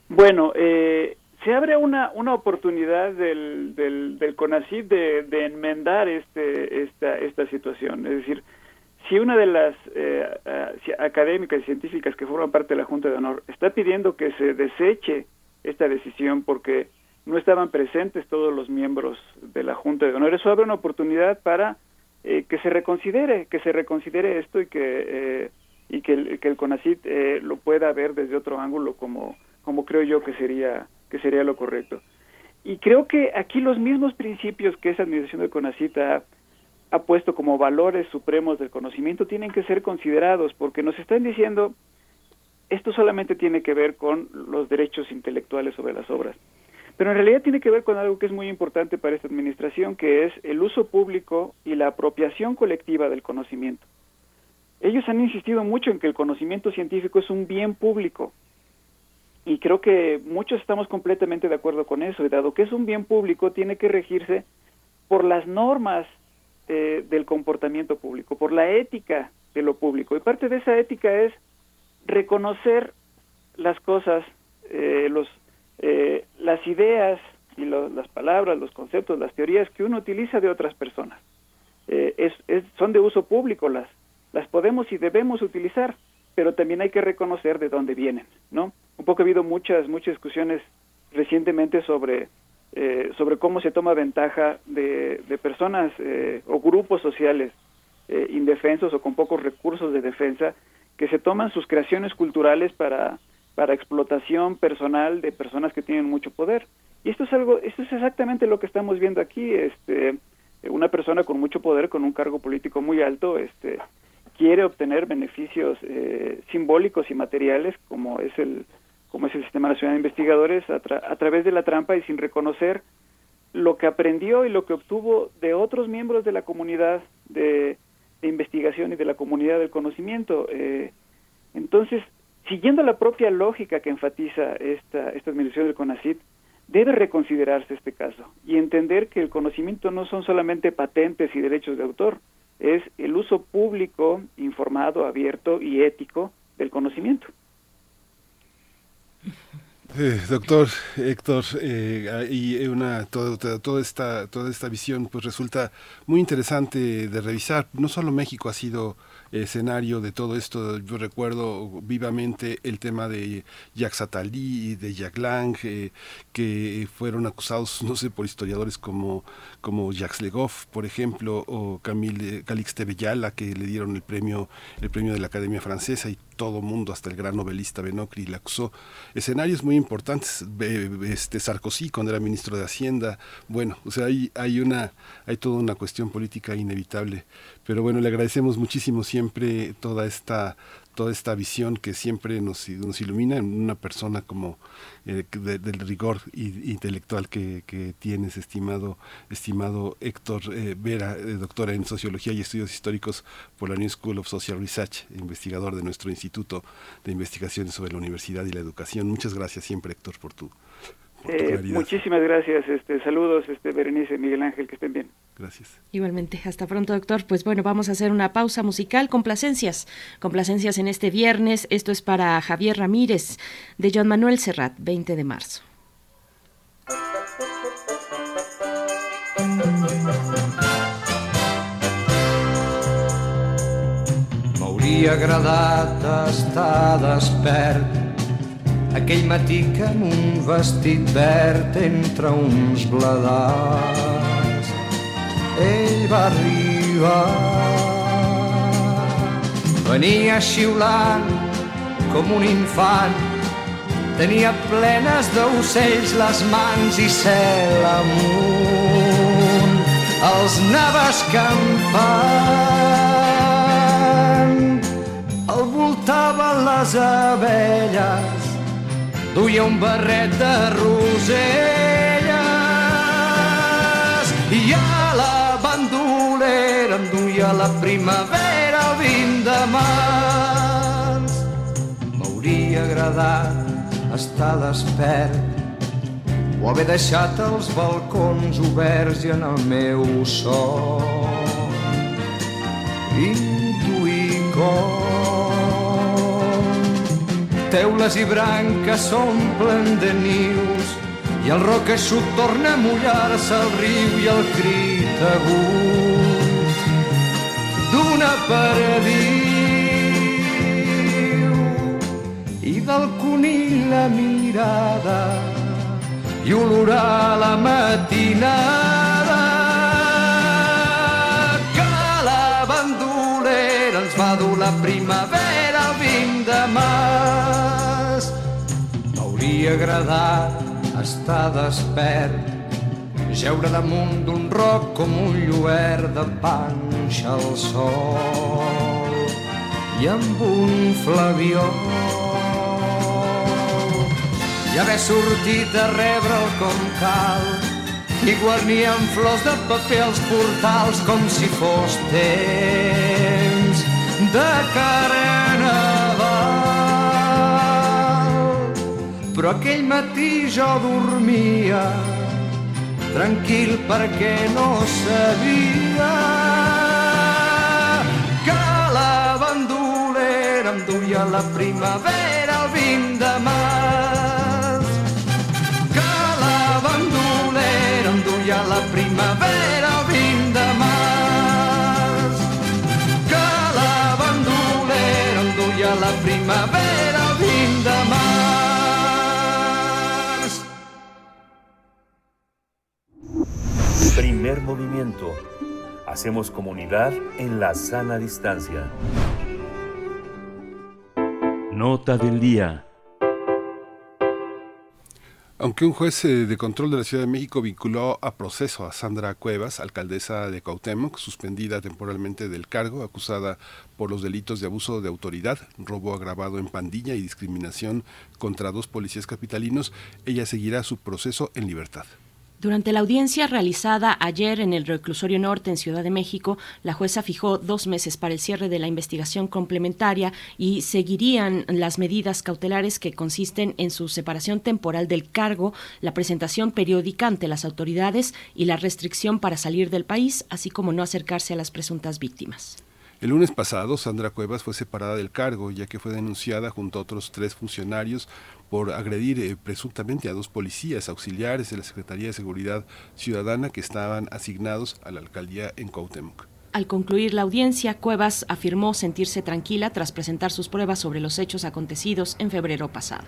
S17: Bueno, eh, se abre una, una oportunidad del, del, del de, de, enmendar este, esta, esta situación. Es decir, si una de las eh, académicas y científicas que forman parte de la Junta de Honor está pidiendo que se deseche esta decisión porque no estaban presentes todos los miembros de la Junta de Honor, eso abre una oportunidad para eh, que se reconsidere, que se reconsidere esto y que eh, y que el, que el CONACIT eh, lo pueda ver desde otro ángulo como, como creo yo que sería, que sería lo correcto. Y creo que aquí los mismos principios que esa administración del CONACIT ha, ha puesto como valores supremos del conocimiento tienen que ser considerados porque nos están diciendo esto solamente tiene que ver con los derechos intelectuales sobre las obras. Pero en realidad tiene que ver con algo que es muy importante para esta administración, que es el uso público y la apropiación colectiva del conocimiento ellos han insistido mucho en que el conocimiento científico es un bien público. Y creo que muchos estamos completamente de acuerdo con eso. Y dado que es un bien público, tiene que regirse por las normas eh, del comportamiento público, por la ética de lo público. Y parte de esa ética es reconocer las cosas, eh, los, eh, las ideas y lo, las palabras, los conceptos, las teorías que uno utiliza de otras personas. Es, es, son de uso público las, las podemos y debemos utilizar, pero también hay que reconocer de dónde vienen, ¿no? Un poco ha habido muchas, muchas discusiones recientemente sobre, eh, sobre cómo se toma ventaja de, de personas eh, o grupos sociales eh, indefensos o con pocos recursos de defensa que se toman sus creaciones culturales para, para explotación personal de personas que tienen mucho poder. Y esto es algo, esto es exactamente lo que estamos viendo aquí, este, una persona con mucho poder, con un cargo político muy alto, este, quiere obtener beneficios eh, simbólicos y materiales como es el como es el sistema nacional de investigadores a, tra a, través de la trampa y sin reconocer lo que aprendió y lo que obtuvo de otros miembros de la comunidad de, de investigación y de la comunidad del conocimiento. Eh, entonces siguiendo la propia lógica que enfatiza esta esta administración del CONACIT debe reconsiderarse este caso y entender que el conocimiento no son solamente patentes y derechos de autor es el uso público, informado, abierto y ético del conocimiento.
S1: Eh, doctor Héctor, eh, y una todo, toda esta toda esta visión pues resulta muy interesante de revisar. No solo México ha sido escenario de todo esto. Yo recuerdo vivamente el tema de Jacques Attali y de Jacques Lang, eh, que fueron acusados, no sé, por historiadores como, como Jacques Legoff, por ejemplo, o Camille Calixte Bellala, que le dieron el premio, el premio de la Academia Francesa y todo mundo, hasta el gran novelista Benocri, le acusó. Escenarios muy importantes, este Sarkozy cuando era ministro de Hacienda, bueno, o sea, hay, hay una, hay toda una cuestión política inevitable. Pero bueno, le agradecemos muchísimo siempre toda esta toda esta visión que siempre nos, nos ilumina en una persona como eh, del rigor intelectual que, tienes, estimado, estimado Héctor eh, Vera, eh, doctora en Sociología y Estudios Históricos por la New School of Social Research, investigador de nuestro Instituto de Investigaciones sobre la Universidad y la Educación. Muchas gracias siempre, Héctor, por tu
S17: muchísimas gracias, este, saludos, este, Berenice, Miguel Ángel, que estén bien.
S1: Gracias.
S2: Igualmente, hasta pronto, doctor. Pues bueno, vamos a hacer una pausa musical. Complacencias, complacencias en este viernes. Esto es para Javier Ramírez, de Joan Manuel Serrat, 20 de marzo.
S18: M'hauria agradat estar despert aquell matí que amb un vestit verd entre uns bladars ell va arribar. Venia xiulant com un infant, tenia plenes d'ocells les mans i cel amunt, els anava escampant, el voltaven les abelles, duia un barret de roselles i bandolera em duia la primavera el vint de març. M'hauria agradat estar despert o haver deixat els balcons oberts i en el meu son intuir com teules i branques s'omplen de nius i el roc eixut torna a mullar-se al riu i el crit agut d'una perdiu i del conill la mirada i olorar la matinada. Que la bandolera ens va dur la primavera el vint de març M'hauria agradat estar despert, jeure damunt d'un roc com un lluert de panxa al sol. I amb un flavió. I haver sortit a rebre'l com cal i guarnir amb flors de paper els portals com si fos temps de carnaval. Però aquell matí jo dormia tranquil perquè no sabia que la bandolera em duia la primavera el vint de març. Que la bandolera em duia la primavera el vint de març. Que la bandolera em duia la primavera
S5: Primer movimiento. Hacemos comunidad en la sana distancia. Nota del día.
S1: Aunque un juez eh, de control de la Ciudad de México vinculó a proceso a Sandra Cuevas, alcaldesa de Cuauhtémoc, suspendida temporalmente del cargo, acusada por los delitos de abuso de autoridad, robo agravado en pandilla y discriminación contra dos policías capitalinos, ella seguirá su proceso en libertad.
S2: Durante la audiencia realizada ayer en el reclusorio norte en Ciudad de México, la jueza fijó dos meses para el cierre de la investigación complementaria y seguirían las medidas cautelares que consisten en su separación temporal del cargo, la presentación periódica ante las autoridades y la restricción para salir del país, así como no acercarse a las presuntas víctimas.
S1: El lunes pasado, Sandra Cuevas fue separada del cargo, ya que fue denunciada junto a otros tres funcionarios por agredir eh, presuntamente a dos policías auxiliares de la Secretaría de Seguridad Ciudadana que estaban asignados a la alcaldía en Cuauhtémoc.
S2: Al concluir la audiencia, Cuevas afirmó sentirse tranquila tras presentar sus pruebas sobre los hechos acontecidos en febrero pasado.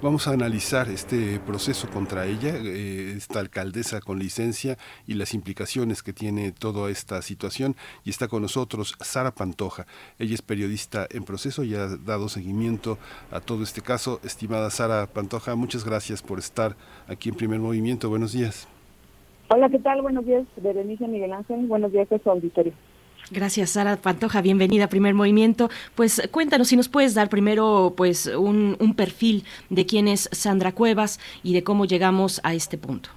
S1: Vamos a analizar este proceso contra ella, eh, esta alcaldesa con licencia y las implicaciones que tiene toda esta situación. Y está con nosotros Sara Pantoja. Ella es periodista en proceso y ha dado seguimiento a todo este caso. Estimada Sara Pantoja, muchas gracias por estar aquí en Primer Movimiento. Buenos días.
S19: Hola, ¿qué tal? Buenos días, Berenice Miguel Ángel. Buenos días a su auditorio.
S2: Gracias, Sara Pantoja. Bienvenida a Primer Movimiento. Pues cuéntanos si nos puedes dar primero pues un, perfil de quién es Sandra Cuevas y de cómo llegamos a este punto.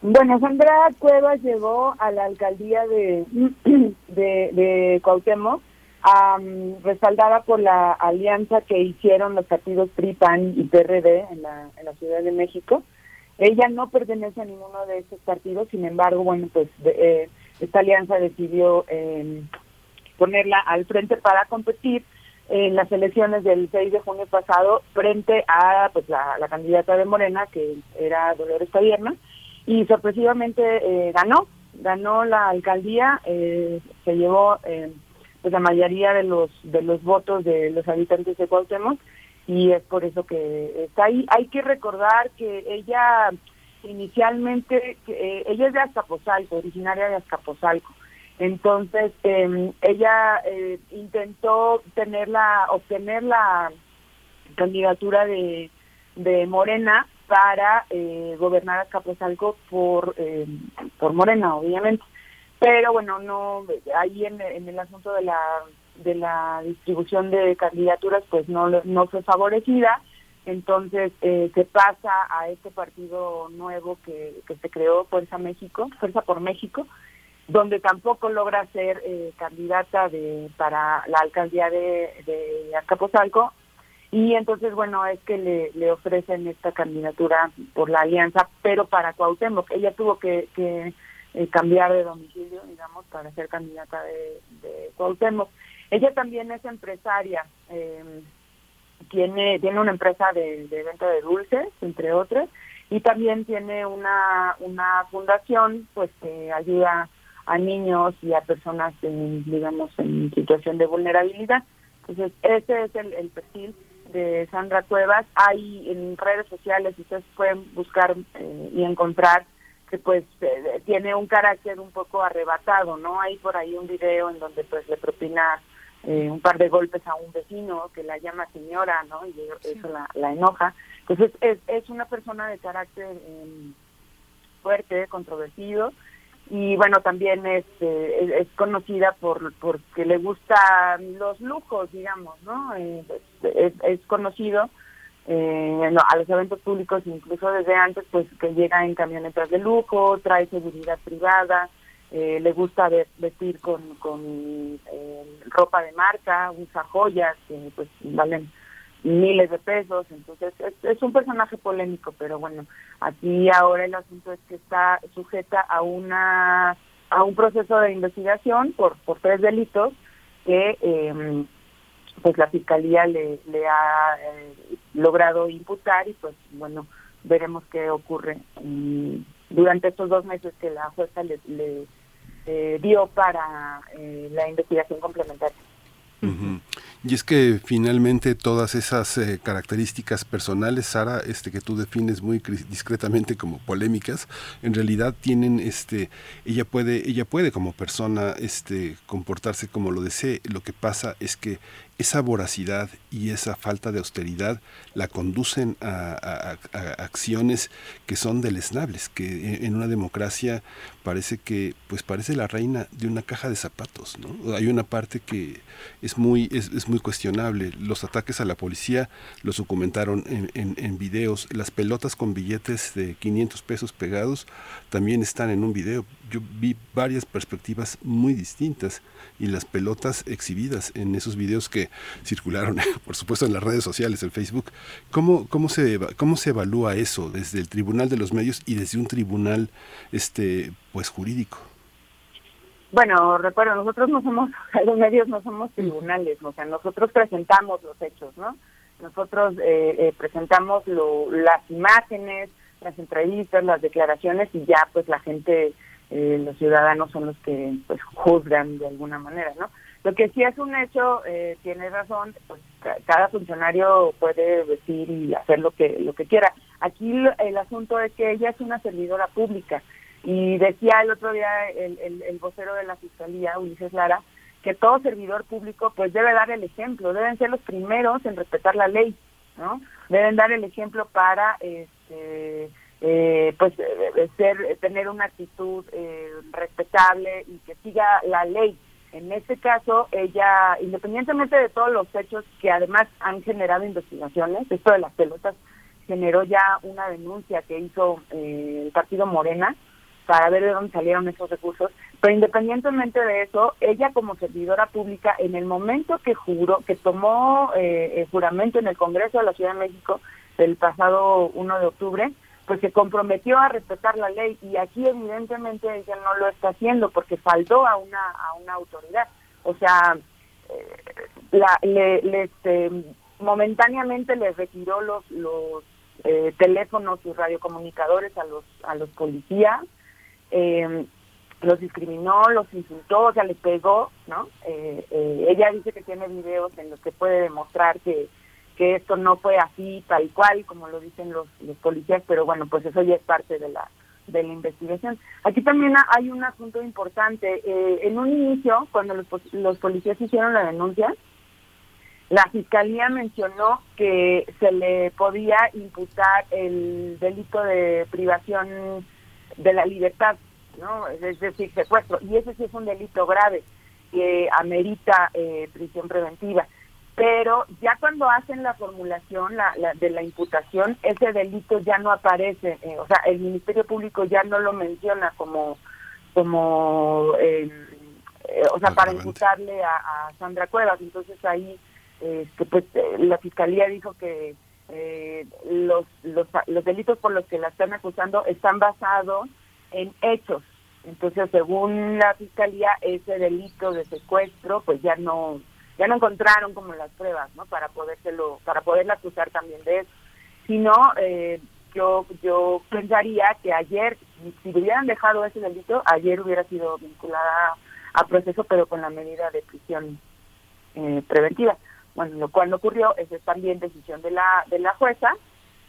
S19: Bueno, Sandra Cuevas llegó a la alcaldía de, Cuauhtémoc respaldada por la alianza que hicieron los partidos PRI, PAN y PRD en la, en la Ciudad de México. Ella no pertenece a ninguno de estos partidos, sin embargo, bueno, pues eh, esta alianza decidió eh, ponerla al frente para competir en las elecciones del 6 de junio pasado frente a pues la, candidata de Morena, que era Dolores Tabierna, y sorpresivamente eh, ganó, ganó la alcaldía, eh, se llevó eh, pues la mayoría de los de los votos de los habitantes de Cuauhtémoc y es por eso que está ahí. Hay que recordar que ella inicialmente, eh, ella es de Azcapotzalco, originaria de Azcapotzalco. Entonces, eh, ella eh, intentó tener la, obtener la candidatura de, de Morena para eh, gobernar Azcapotzalco por, eh, por Morena, obviamente pero bueno, no ahí en, el asunto de la de la distribución de candidaturas pues no no fue favorecida, entonces eh, se pasa a este partido nuevo que, que se creó Fuerza México, Fuerza por México, donde tampoco logra ser eh, candidata de para la alcaldía de, de Azcapotzalco y entonces bueno es que le, le ofrecen esta candidatura por la alianza, pero para Cuauhtémoc ella tuvo que, eh, cambiar de domicilio, digamos, para ser candidata de, de Cuauhtémoc. Ella también es empresaria, eh, tiene tiene una empresa de, venta de dulces, entre otras, y también tiene una, una fundación pues que ayuda a niños y a personas, en, digamos, en situación de vulnerabilidad. Entonces, ese es el, el perfil de Sandra Cuevas. Hay en redes sociales, ustedes pueden buscar eh, y encontrar que pues eh, tiene un carácter un poco arrebatado, ¿no? Hay por ahí un video en donde pues le propina eh, un par de golpes a un vecino que la llama señora, ¿no? Y eso la, la, enoja. Entonces es, es una persona de carácter eh, fuerte, controvertido y bueno, también es, eh, es conocida por porque le gustan los lujos, digamos, ¿no? Eh, es, es conocido eh, a los eventos públicos, incluso desde antes, pues que llega en camionetas de lujo, trae seguridad privada, eh, le gusta vestir con, con eh, ropa de marca, usa joyas que pues valen miles de pesos, entonces es, un personaje polémico, pero bueno, aquí ahora el asunto es que está sujeta a una a un proceso de investigación por por tres delitos que eh, pues la fiscalía le, le ha eh, logrado imputar y pues bueno veremos qué ocurre y durante estos dos meses que la jueza le, le eh, dio para eh, la investigación complementaria.
S1: Y es que finalmente todas esas eh, características personales, Sara, este que tú defines muy discretamente como polémicas, en realidad tienen, este, ella puede, ella puede como persona, este, comportarse como lo desee. Lo que pasa es que esa voracidad y esa falta de austeridad la conducen a, acciones que son deleznables, que en una democracia parece que, pues parece la reina de una caja de zapatos, ¿no? Hay una parte que es muy, es, es muy cuestionable. Los ataques a la policía los documentaron en, en, en, videos. Las pelotas con billetes de 500 pesos pegados también están en un video. Yo vi varias perspectivas muy distintas y las pelotas exhibidas en esos videos que circularon, por supuesto, en las redes sociales, en Facebook. ¿Cómo, cómo, se, cómo se evalúa eso desde el Tribunal de los Medios y desde un tribunal este, pues jurídico?
S19: Bueno, recuerdo, nosotros no somos, los medios no somos tribunales, o sea, nosotros presentamos los hechos, ¿no? Nosotros eh, eh, presentamos lo, las imágenes, las entrevistas, las declaraciones y ya pues la gente, eh, los ciudadanos son los que pues juzgan de alguna manera, ¿no? Lo que sí es un hecho, eh, tiene razón, pues cada funcionario puede decir y hacer lo que lo que quiera. Aquí el asunto es que ella es una servidora pública y decía el otro día el, el, vocero de la Fiscalía, Ulises Lara, que todo servidor público pues debe dar el ejemplo, deben ser los primeros en respetar la ley, ¿no? Deben dar el ejemplo para este eh, pues ser tener una actitud respetable y que siga la ley. En este caso, ella, independientemente de todos los hechos que además han generado investigaciones, esto de las pelotas generó ya una denuncia que hizo el partido Morena para ver de dónde salieron esos recursos, pero independientemente de eso, ella como servidora pública, en el momento que juró, que tomó eh, juramento en el Congreso de la Ciudad de México el pasado 1 de octubre, pues se comprometió a respetar la ley y aquí evidentemente ella no lo está haciendo porque faltó a una a una autoridad. O sea, eh, la, le, este, momentáneamente le retiró los los eh, teléfonos y radiocomunicadores a los a los policías eh, los discriminó, los insultó, o sea, les pegó, ¿no? Eh, eh, ella dice que tiene videos en los que puede demostrar que, que esto no fue así, tal cual, como lo dicen los, los policías, pero bueno, pues eso ya es parte de la de la investigación. Aquí también hay un asunto importante. Eh, en un inicio, cuando los, los policías hicieron la denuncia, la fiscalía mencionó que se le podía imputar el delito de privación de la libertad, ¿no? Es decir, secuestro. Y ese sí es un delito grave que amerita eh, prisión preventiva. Pero ya cuando hacen la formulación la, de la imputación, ese delito ya no aparece. Eh, o sea, el Ministerio Público ya no lo menciona como, como eh, o sea, para imputarle a, Sandra Cuevas. Entonces ahí, este, pues, la Fiscalía dijo que eh, los, los, los delitos por los que la están acusando están basados en hechos. Entonces, según la fiscalía, ese delito de secuestro, pues ya no ya no encontraron como las pruebas, ¿no? Para podérselo, para poderla acusar también de eso. Si no, eh, yo yo pensaría que ayer, si hubieran dejado ese delito, ayer hubiera sido vinculada a proceso, pero con la medida de prisión eh, preventiva. Bueno, lo cual no ocurrió, esa es también decisión de la, de la jueza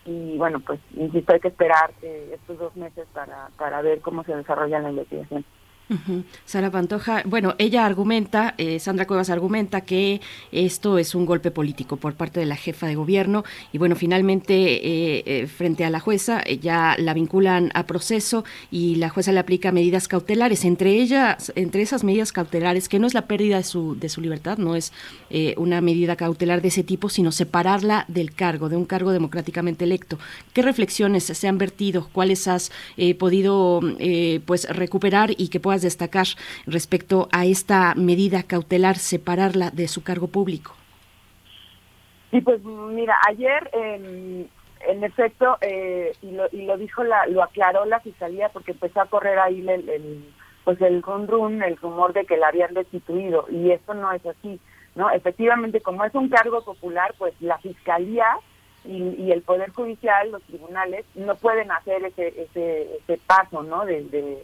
S19: y bueno, pues insisto, hay que esperar eh, estos dos meses para, para ver cómo se desarrolla la investigación.
S2: Sara Pantoja, bueno, ella argumenta, eh, Sandra Cuevas argumenta que esto es un golpe político por parte de la jefa de gobierno y bueno, finalmente eh, eh, frente a la jueza ya la vinculan a proceso y la jueza le aplica medidas cautelares, entre ellas, entre esas medidas cautelares, que no es la pérdida de su, de su libertad, no es una medida cautelar de ese tipo, sino separarla del cargo, de un cargo democráticamente electo. ¿Qué reflexiones se han vertido? ¿Cuáles has podido pues recuperar y que puedas destacar respecto a esta medida cautelar, separarla de su cargo público?
S19: Sí, pues mira, ayer en efecto, eh, y, lo, y lo dijo, la, lo aclaró la fiscalía porque empezó a correr ahí el, pues el run, el rumor de que la habían destituido y eso no es así, ¿no? Efectivamente, como es un cargo popular, pues la fiscalía y, el poder judicial, los tribunales, no pueden hacer ese ese, ese paso, ¿no? de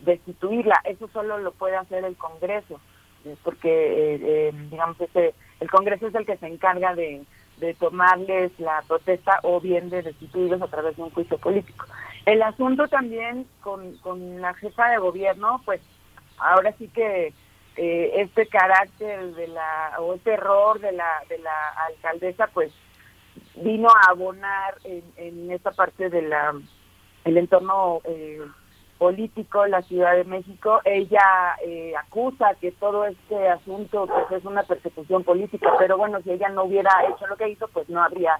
S19: destituirla. Eso solo lo puede hacer el Congreso, porque, eh, eh, digamos, ese, el Congreso es el que se encarga de, de tomarles la protesta o bien de destituirlos a través de un juicio político. El asunto también con, con la jefa de gobierno, pues ahora sí que eh, este carácter de la o este error de la de la alcaldesa, pues vino a abonar en, en esta parte de la el entorno eh, político la Ciudad de México, ella eh, acusa que todo este asunto pues, es una persecución política, pero bueno, si ella no hubiera hecho lo que hizo, pues no habría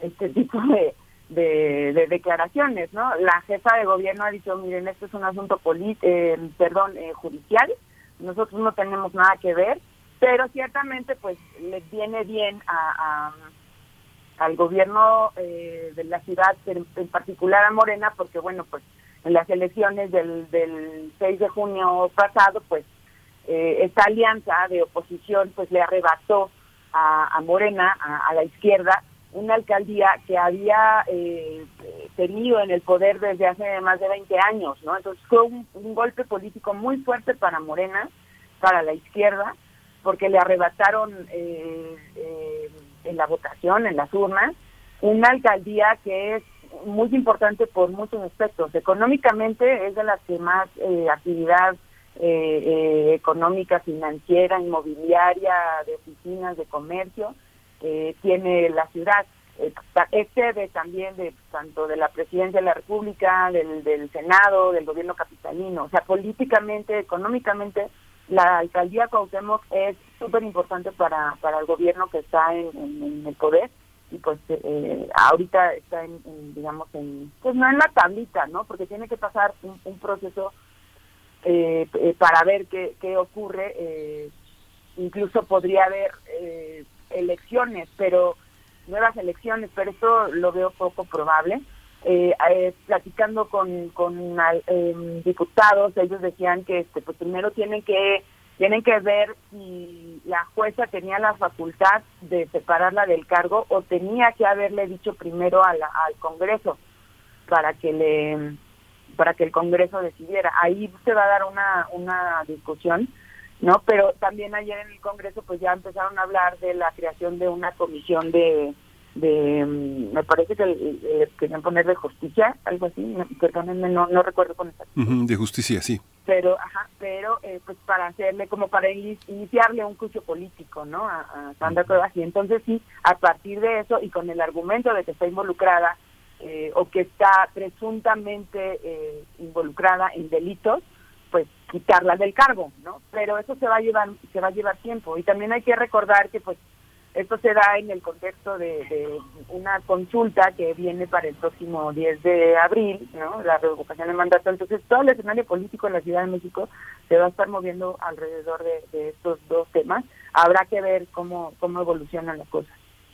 S19: este tipo de, de, declaraciones, ¿no? La jefa de gobierno ha dicho, miren, esto es un asunto eh, perdón, eh, judicial, nosotros no tenemos nada que ver, pero ciertamente pues le viene bien a al gobierno eh, de la ciudad, en, particular a Morena, porque bueno, pues en las elecciones del, del 6 de junio pasado, pues eh, esta alianza de oposición pues le arrebató a, Morena, a, la izquierda, una alcaldía que había eh, tenido en el poder desde hace más de 20 años, ¿no? Entonces fue un, un golpe político muy fuerte para Morena, para la izquierda, porque le arrebataron eh, eh, en la votación, en las urnas, una alcaldía que es muy importante por muchos aspectos. Económicamente es de las que más eh, actividad eh, eh, económica, financiera, inmobiliaria, de oficinas, de comercio, tiene la ciudad. es sede también de tanto de la presidencia de la República, del, del Senado, del gobierno capitalino. O sea, políticamente, económicamente, la alcaldía Cuauhtémoc es súper importante para, para el gobierno que está en, el poder y pues eh, ahorita está en, digamos en pues no en la tablita no porque tiene que pasar un, proceso eh, eh, para ver qué, qué ocurre eh, incluso podría haber elecciones pero nuevas elecciones pero esto lo veo poco probable platicando con, con diputados ellos decían que este pues primero tienen que tienen que ver si la jueza tenía la facultad de separarla del cargo o tenía que haberle dicho primero al Congreso para que le para que el Congreso decidiera. Ahí se va a dar una una discusión, ¿no? Pero también ayer en el Congreso pues ya empezaron a hablar de la creación de una comisión de de mm, me parece que eh, querían poner de justicia, algo así, perdónenme, no no recuerdo con exactitud.
S1: de justicia, sí.
S19: Pero ajá, pero eh, pues para hacerle como para iniciarle un juicio político no a, Sandra Cuevas. Y entonces sí a partir de eso y con el argumento de que está involucrada eh, o que está presuntamente eh, involucrada en delitos pues quitarla del cargo no pero eso se va a llevar se va a llevar tiempo. Y también hay que recordar que pues esto se da en el contexto de, una consulta que viene para el próximo 10 de abril, ¿no? la revocación de mandato. Entonces, todo el escenario político en la Ciudad de México se va a estar moviendo alrededor de, estos dos temas. Habrá que ver cómo, cómo evolucionan las cosas.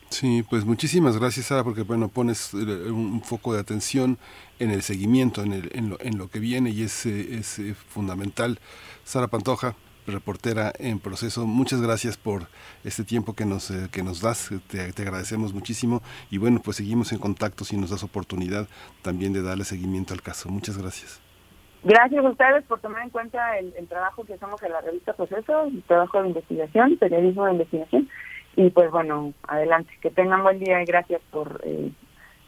S1: Sí, pues muchísimas gracias, Sara, porque bueno, pones eh, un foco de atención en el seguimiento, en, el, en, lo, en lo que viene y es, eh, es eh, fundamental. Sara Pantoja, reportera en proceso. Muchas gracias por este tiempo que nos, eh, que nos das, te, agradecemos muchísimo y bueno, pues seguimos en contacto si nos das oportunidad también de darle seguimiento al caso. Muchas gracias.
S19: Gracias a ustedes por tomar en cuenta el, trabajo que hacemos en la revista Proceso, el trabajo de investigación, periodismo de investigación. Y pues bueno, adelante, que tengan buen día y gracias por eh,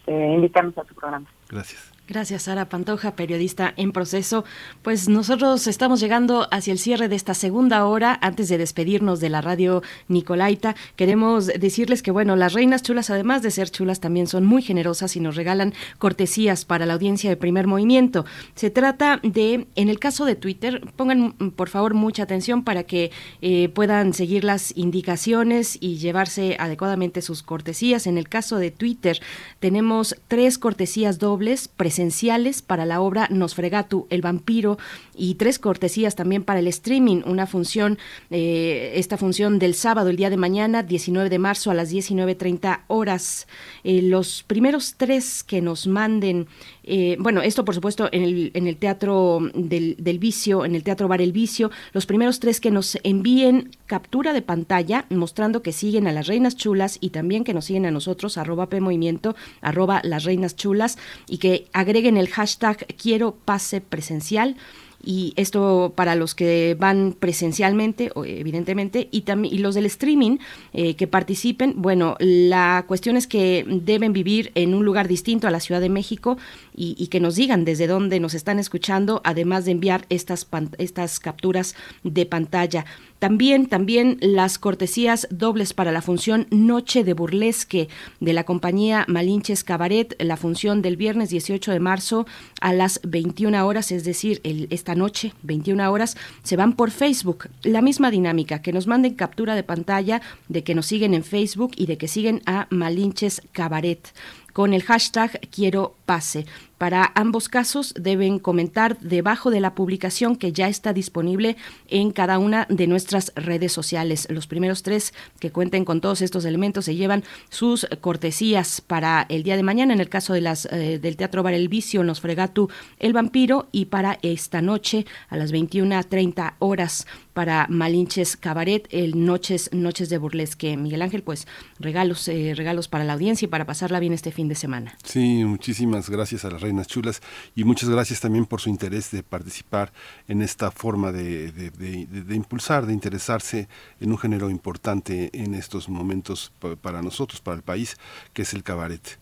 S19: eh, invitarnos a su programa.
S1: Gracias.
S2: Gracias, Sara Pantoja, periodista en proceso. Pues nosotros estamos llegando hacia el cierre de esta segunda hora. Antes de despedirnos de la radio Nicolaita, queremos decirles que, bueno, las reinas chulas, además de ser chulas, también son muy generosas y nos regalan cortesías para la audiencia de primer movimiento. Se trata de, en el caso de Twitter, pongan por favor mucha atención para que eh, puedan seguir las indicaciones y llevarse adecuadamente sus cortesías. En el caso de Twitter, tenemos tres cortesías dobles presentadas esenciales para la obra Nosfregatu, el vampiro, y tres cortesías también para el streaming, una función, eh, esta función del sábado, el día de mañana, 19 de marzo a las 19.30 horas. Eh, los primeros tres que nos manden eh, bueno, esto por supuesto en el, en el Teatro del, del, Vicio, en el Teatro Bar El Vicio, los primeros tres que nos envíen captura de pantalla mostrando que siguen a las Reinas Chulas y también que nos siguen a nosotros, arroba P Movimiento, arroba las Reinas Chulas y que agreguen el hashtag quiero pase presencial y esto para los que van presencialmente, evidentemente, y, y los del streaming eh, que participen, bueno, la cuestión es que deben vivir en un lugar distinto a la Ciudad de México y, que nos digan desde dónde nos están escuchando, además de enviar estas, estas capturas de pantalla. También, también las cortesías dobles para la función Noche de Burlesque de la compañía Malinches Cabaret, la función del viernes 18 de marzo a las 21 horas, es decir, el, esta noche, 21 horas, se van por Facebook. La misma dinámica, que nos manden captura de pantalla de que nos siguen en Facebook y de que siguen a Malinches Cabaret con el hashtag quiero pase. Para ambos casos deben comentar debajo de la publicación que ya está disponible en cada una de nuestras redes sociales. Los primeros tres que cuenten con todos estos elementos se llevan sus cortesías para el día de mañana, en el caso de las eh, del Teatro Bar El Vicio, Nos Fregatu El Vampiro, y para esta noche a las 21.30 horas para Malinches Cabaret, el Noches, Noches de Burlesque. Miguel Ángel, pues regalos, eh, regalos para la audiencia y para pasarla bien este fin de semana.
S1: Sí, muchísimas gracias a las Chulas y muchas gracias también por su interés de participar en esta forma de, de, impulsar, de interesarse en un género importante en estos momentos para nosotros, para el país, que es el cabaret.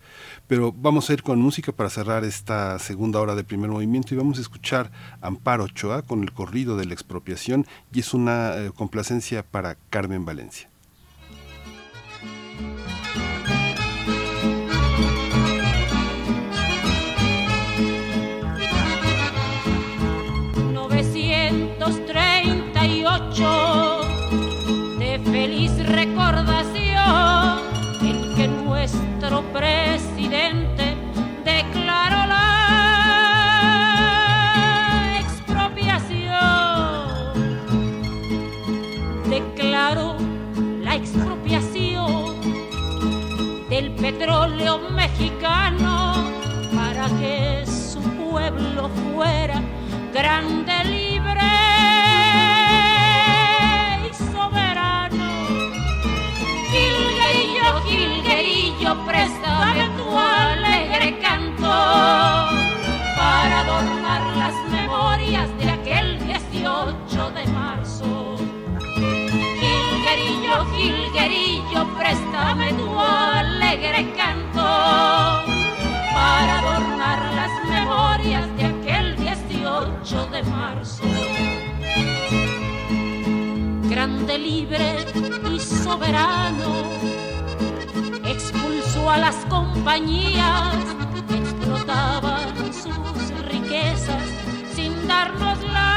S1: Pero vamos a ir con música para cerrar esta segunda hora de primer movimiento y vamos a escuchar Amparo Ochoa con el corrido de la expropiación y es una eh, complacencia para Carmen Valencia.
S20: en que nuestro presidente declaró la expropiación. Declaró la expropiación del petróleo mexicano para que su pueblo fuera grande. Gilguerillo, préstame tu alegre canto para adornar las memorias de aquel 18 de marzo. Gilguerillo, Gilguerillo, préstame tu alegre canto para adornar las memorias de aquel 18 de marzo. Grande, libre y soberano, expulsó a las compañías que explotaban sus riquezas sin darnos las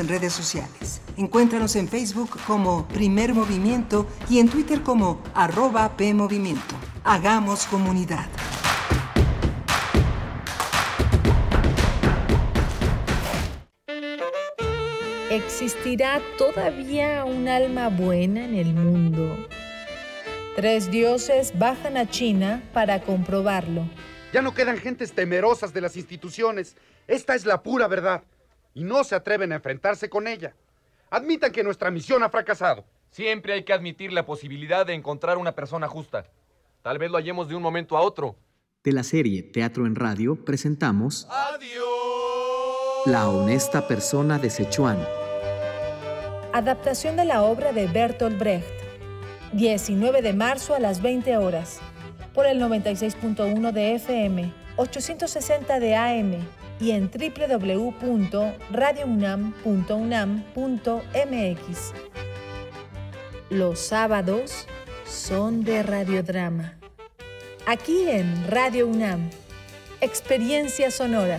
S13: en redes sociales. Encuéntranos en Facebook como Primer Movimiento y en Twitter como arroba PMovimiento. Hagamos comunidad.
S21: ¿Existirá todavía un alma buena en el mundo? Tres dioses bajan a China para comprobarlo.
S22: Ya no quedan gentes temerosas de las instituciones. Esta es la pura verdad. Y no se atreven a enfrentarse con ella. Admitan que nuestra misión ha fracasado.
S23: Siempre hay que admitir la posibilidad de encontrar una persona justa. Tal vez lo hallemos de un momento a otro.
S24: De la serie Teatro en Radio presentamos La honesta persona de Sichuan.
S21: Adaptación de la obra de Bertolt Brecht. 19 de marzo a las 20 horas. Por el 96.1 de FM, 860 de AM y en www.radiounam.unam.mx. Los sábados son de radiodrama. Aquí en Radio UNAM. Experiencia sonora.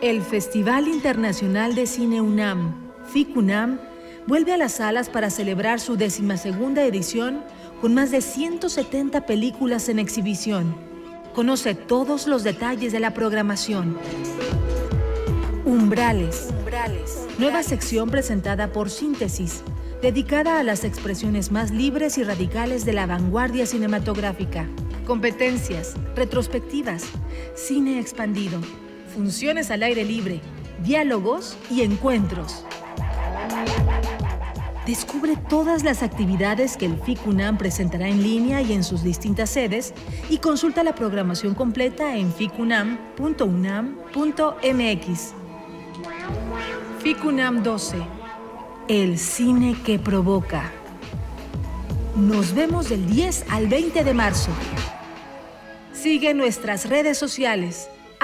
S21: El Festival Internacional de Cine UNAM, FICUNAM, vuelve a las salas para celebrar su decimasegunda edición con más de 170 películas en exhibición. Conoce todos los detalles de la programación. Umbrales. Nueva sección presentada por Síntesis, dedicada a las expresiones más libres y radicales de la vanguardia cinematográfica. Competencias, retrospectivas, cine expandido, funciones al aire libre, diálogos y encuentros. Descubre todas las actividades que el FICUNAM presentará en línea y en sus distintas sedes y consulta la programación completa en ficunam.unam.mx. FICUNAM 12. El cine que provoca. Nos vemos del 10 al 20 de marzo. Sigue nuestras redes sociales.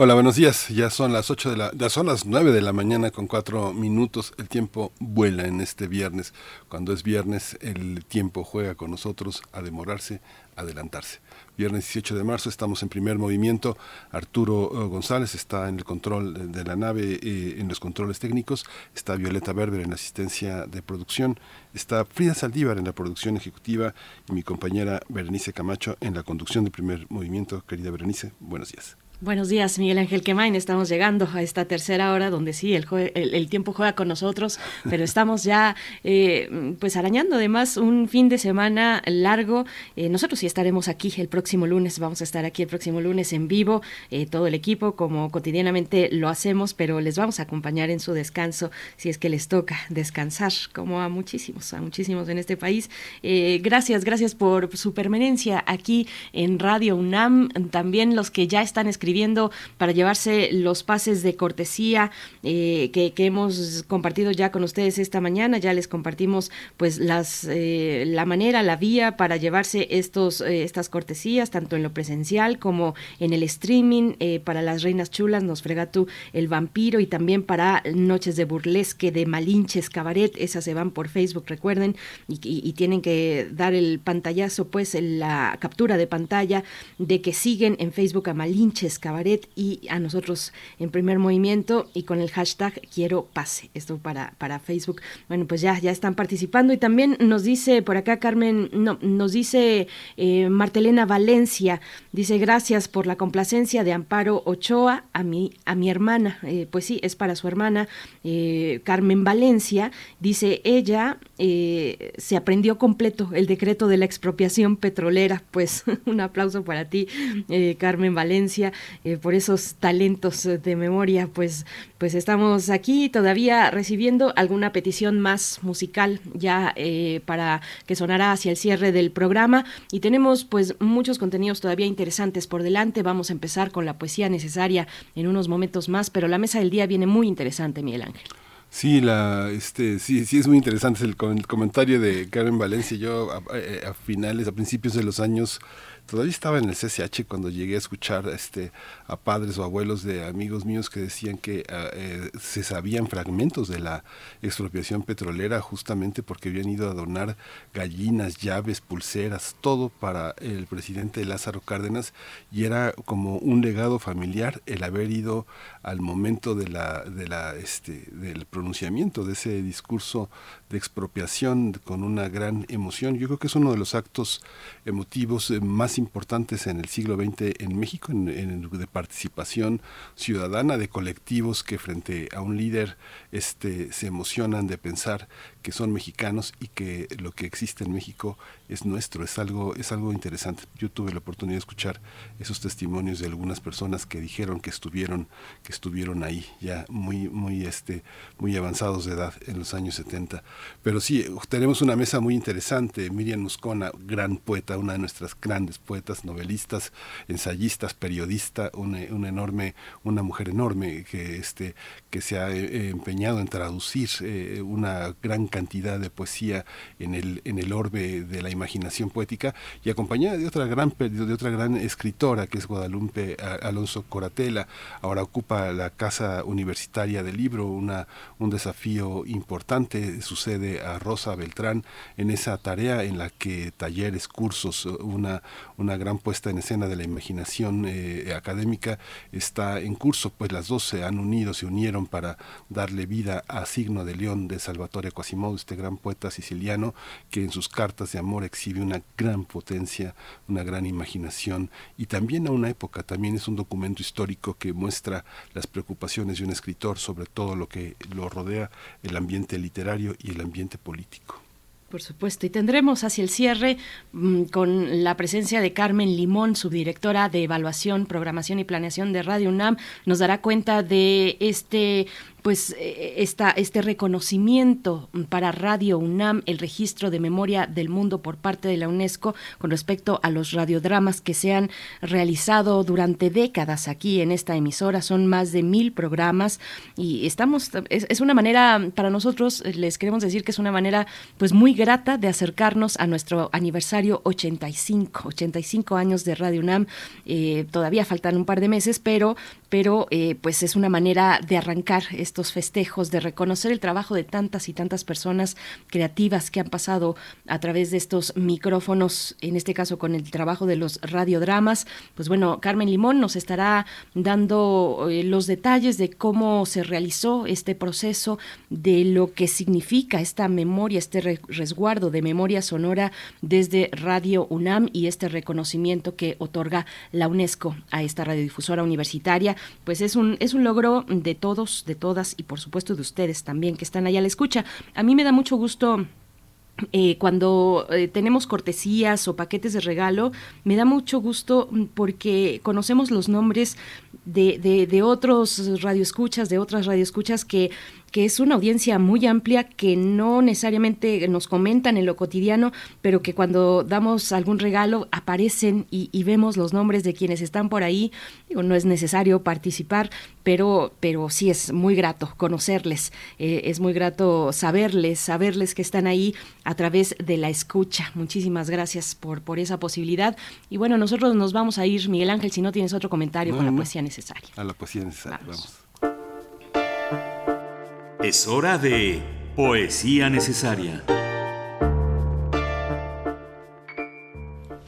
S1: Hola, buenos días. Ya son las ocho de la, ya son las 9 de la mañana con cuatro minutos. El tiempo vuela en este viernes. Cuando es viernes, el tiempo juega con nosotros a demorarse, a adelantarse. Viernes 18 de marzo estamos en primer movimiento. Arturo eh, González está en el control de la nave, eh, en los controles técnicos. Está Violeta Berber en la asistencia de producción. Está Frida Saldívar en la producción ejecutiva y mi compañera Berenice Camacho en la conducción de primer movimiento. Querida Berenice, buenos días.
S2: Buenos días, Miguel Ángel Quemain. Estamos llegando a esta tercera hora donde sí, el, tiempo juega con nosotros, pero estamos ya eh, pues arañando además un fin de semana largo. Eh, nosotros sí estaremos aquí el próximo lunes, vamos a estar aquí el próximo lunes en vivo, eh, todo el equipo como cotidianamente lo hacemos, pero les vamos a acompañar en su descanso si es que les toca descansar, como a muchísimos, a muchísimos en este país. gracias, gracias por su permanencia aquí en Radio UNAM, también los que ya están escribiendo para llevarse los pases de cortesía eh, que, hemos compartido ya con ustedes esta mañana. Ya les compartimos pues las eh, la manera, la vía para llevarse estos eh, estas cortesías tanto en lo presencial como en el streaming para las reinas chulas, nos frega tú el vampiro y también para noches de burlesque de Malinches Cabaret. Esas se van por Facebook, recuerden y, tienen que dar el pantallazo pues la captura de pantalla de que siguen en Facebook a Malinches Cabaret y a nosotros en primer movimiento y con el hashtag quiero pase. Esto para, para Facebook. Bueno, pues ya, ya están participando y también nos dice por acá Carmen, no, nos dice eh, Martelena Valencia, dice gracias por la complacencia de Amparo Ochoa a mi, a mi hermana. Eh, pues sí, es para su hermana eh, Carmen Valencia. Dice ella se aprendió completo el decreto de la expropiación petrolera. Pues un aplauso para ti, Carmen Valencia. Eh, por esos talentos de memoria, pues, pues estamos aquí todavía recibiendo alguna petición más musical ya eh, para que sonara hacia el cierre del programa y tenemos pues muchos contenidos todavía interesantes por delante. Vamos a empezar con la poesía necesaria en unos momentos más, pero la mesa del día viene muy interesante, Miguel Ángel.
S1: Sí, la, este, sí, sí es muy interesante el, comentario de Karen Valencia. Yo a, a, finales, a principios de los años todavía estaba en el CCH cuando llegué a escuchar este, a padres o abuelos de amigos míos que decían que eh, se sabían fragmentos de la expropiación petrolera justamente porque habían ido a donar gallinas, llaves, pulseras, todo para el presidente Lázaro Cárdenas y era como un legado familiar el haber ido al momento de la, de la, este, del pronunciamiento de ese discurso de expropiación con una gran emoción. Yo creo que es uno de los actos emotivos eh, importantes en el siglo XX en México, en, de participación ciudadana, de colectivos que frente a un líder este, se emocionan de pensar que son mexicanos y que lo que existe en México es nuestro, es algo, es algo interesante. Yo tuve la oportunidad de escuchar esos testimonios de algunas personas que dijeron que estuvieron, que estuvieron ahí, ya muy, muy, este, muy avanzados de edad en los años 70. Pero sí, tenemos una mesa muy interesante. Miriam Muscona, gran poeta, una de nuestras grandes poetas, novelistas, ensayistas, periodista, una, enorme, una mujer enorme que, este, que se ha eh, empeñado en traducir eh, una gran cantidad de poesía en el, en el orbe de la imaginación poética y acompañada de otra gran de otra gran escritora que es Guadalupe Alonso Coratela. Ahora ocupa la casa universitaria del libro, una, un desafío importante. Sucede a Rosa Beltrán en esa tarea en la que talleres, cursos, una, una gran puesta en escena de la imaginación eh, académica está en curso, pues las dos se han unido, se unieron para darle vida a Signo de León de Salvatore Quasimodo, este gran poeta siciliano que en sus cartas de amor exhibe una gran potencia, una gran imaginación y también a una época, también es un documento histórico que muestra las preocupaciones de un escritor sobre todo lo que lo rodea, el ambiente literario y el ambiente político.
S2: Por supuesto, y tendremos hacia el cierre mm, con la presencia de Carmen Limón, subdirectora de Evaluación, Programación y Planeación de Radio UNAM. Nos dará cuenta de este pues eh, esta, este reconocimiento para Radio UNAM, el registro de memoria del mundo por parte de la UNESCO con respecto a los radiodramas que se han realizado durante décadas aquí en esta emisora. Son más de mil programas y estamos, es, una manera, para nosotros les queremos decir que es una manera pues muy grata de acercarnos a nuestro aniversario 85, 85 años de Radio UNAM. Eh, todavía faltan un par de meses, pero, pero eh, pues es una manera de arrancar estos festejos, de reconocer el trabajo de tantas y tantas personas creativas que han pasado a través de estos micrófonos, en este caso con el trabajo de los radiodramas. Pues bueno, Carmen Limón nos estará dando eh, los detalles de cómo se realizó este proceso, de lo que significa esta memoria, este resguardo de memoria sonora desde Radio UNAM y este reconocimiento que otorga la UNESCO a esta radiodifusora universitaria. Pues es un, es un logro de todos, de todas y por supuesto de ustedes también que están allá a la escucha. A mí me da mucho gusto eh, cuando eh, tenemos cortesías o paquetes de regalo, me da mucho gusto mm, porque conocemos los nombres de, de, de otros radioescuchas, de otras radioescuchas que que es una audiencia muy amplia que no necesariamente nos comentan en lo cotidiano, pero que cuando damos algún regalo aparecen y, vemos los nombres de quienes están por ahí. no es necesario participar, pero, pero sí es muy grato conocerles, eh, es muy grato saberles, saberles que están ahí a través de la escucha. Muchísimas gracias por, por esa posibilidad. Y bueno, nosotros nos vamos a ir, Miguel Ángel, si no tienes otro comentario con la poesía necesaria.
S1: A la poesía necesaria, vamos.
S25: Es hora de Poesía Necesaria.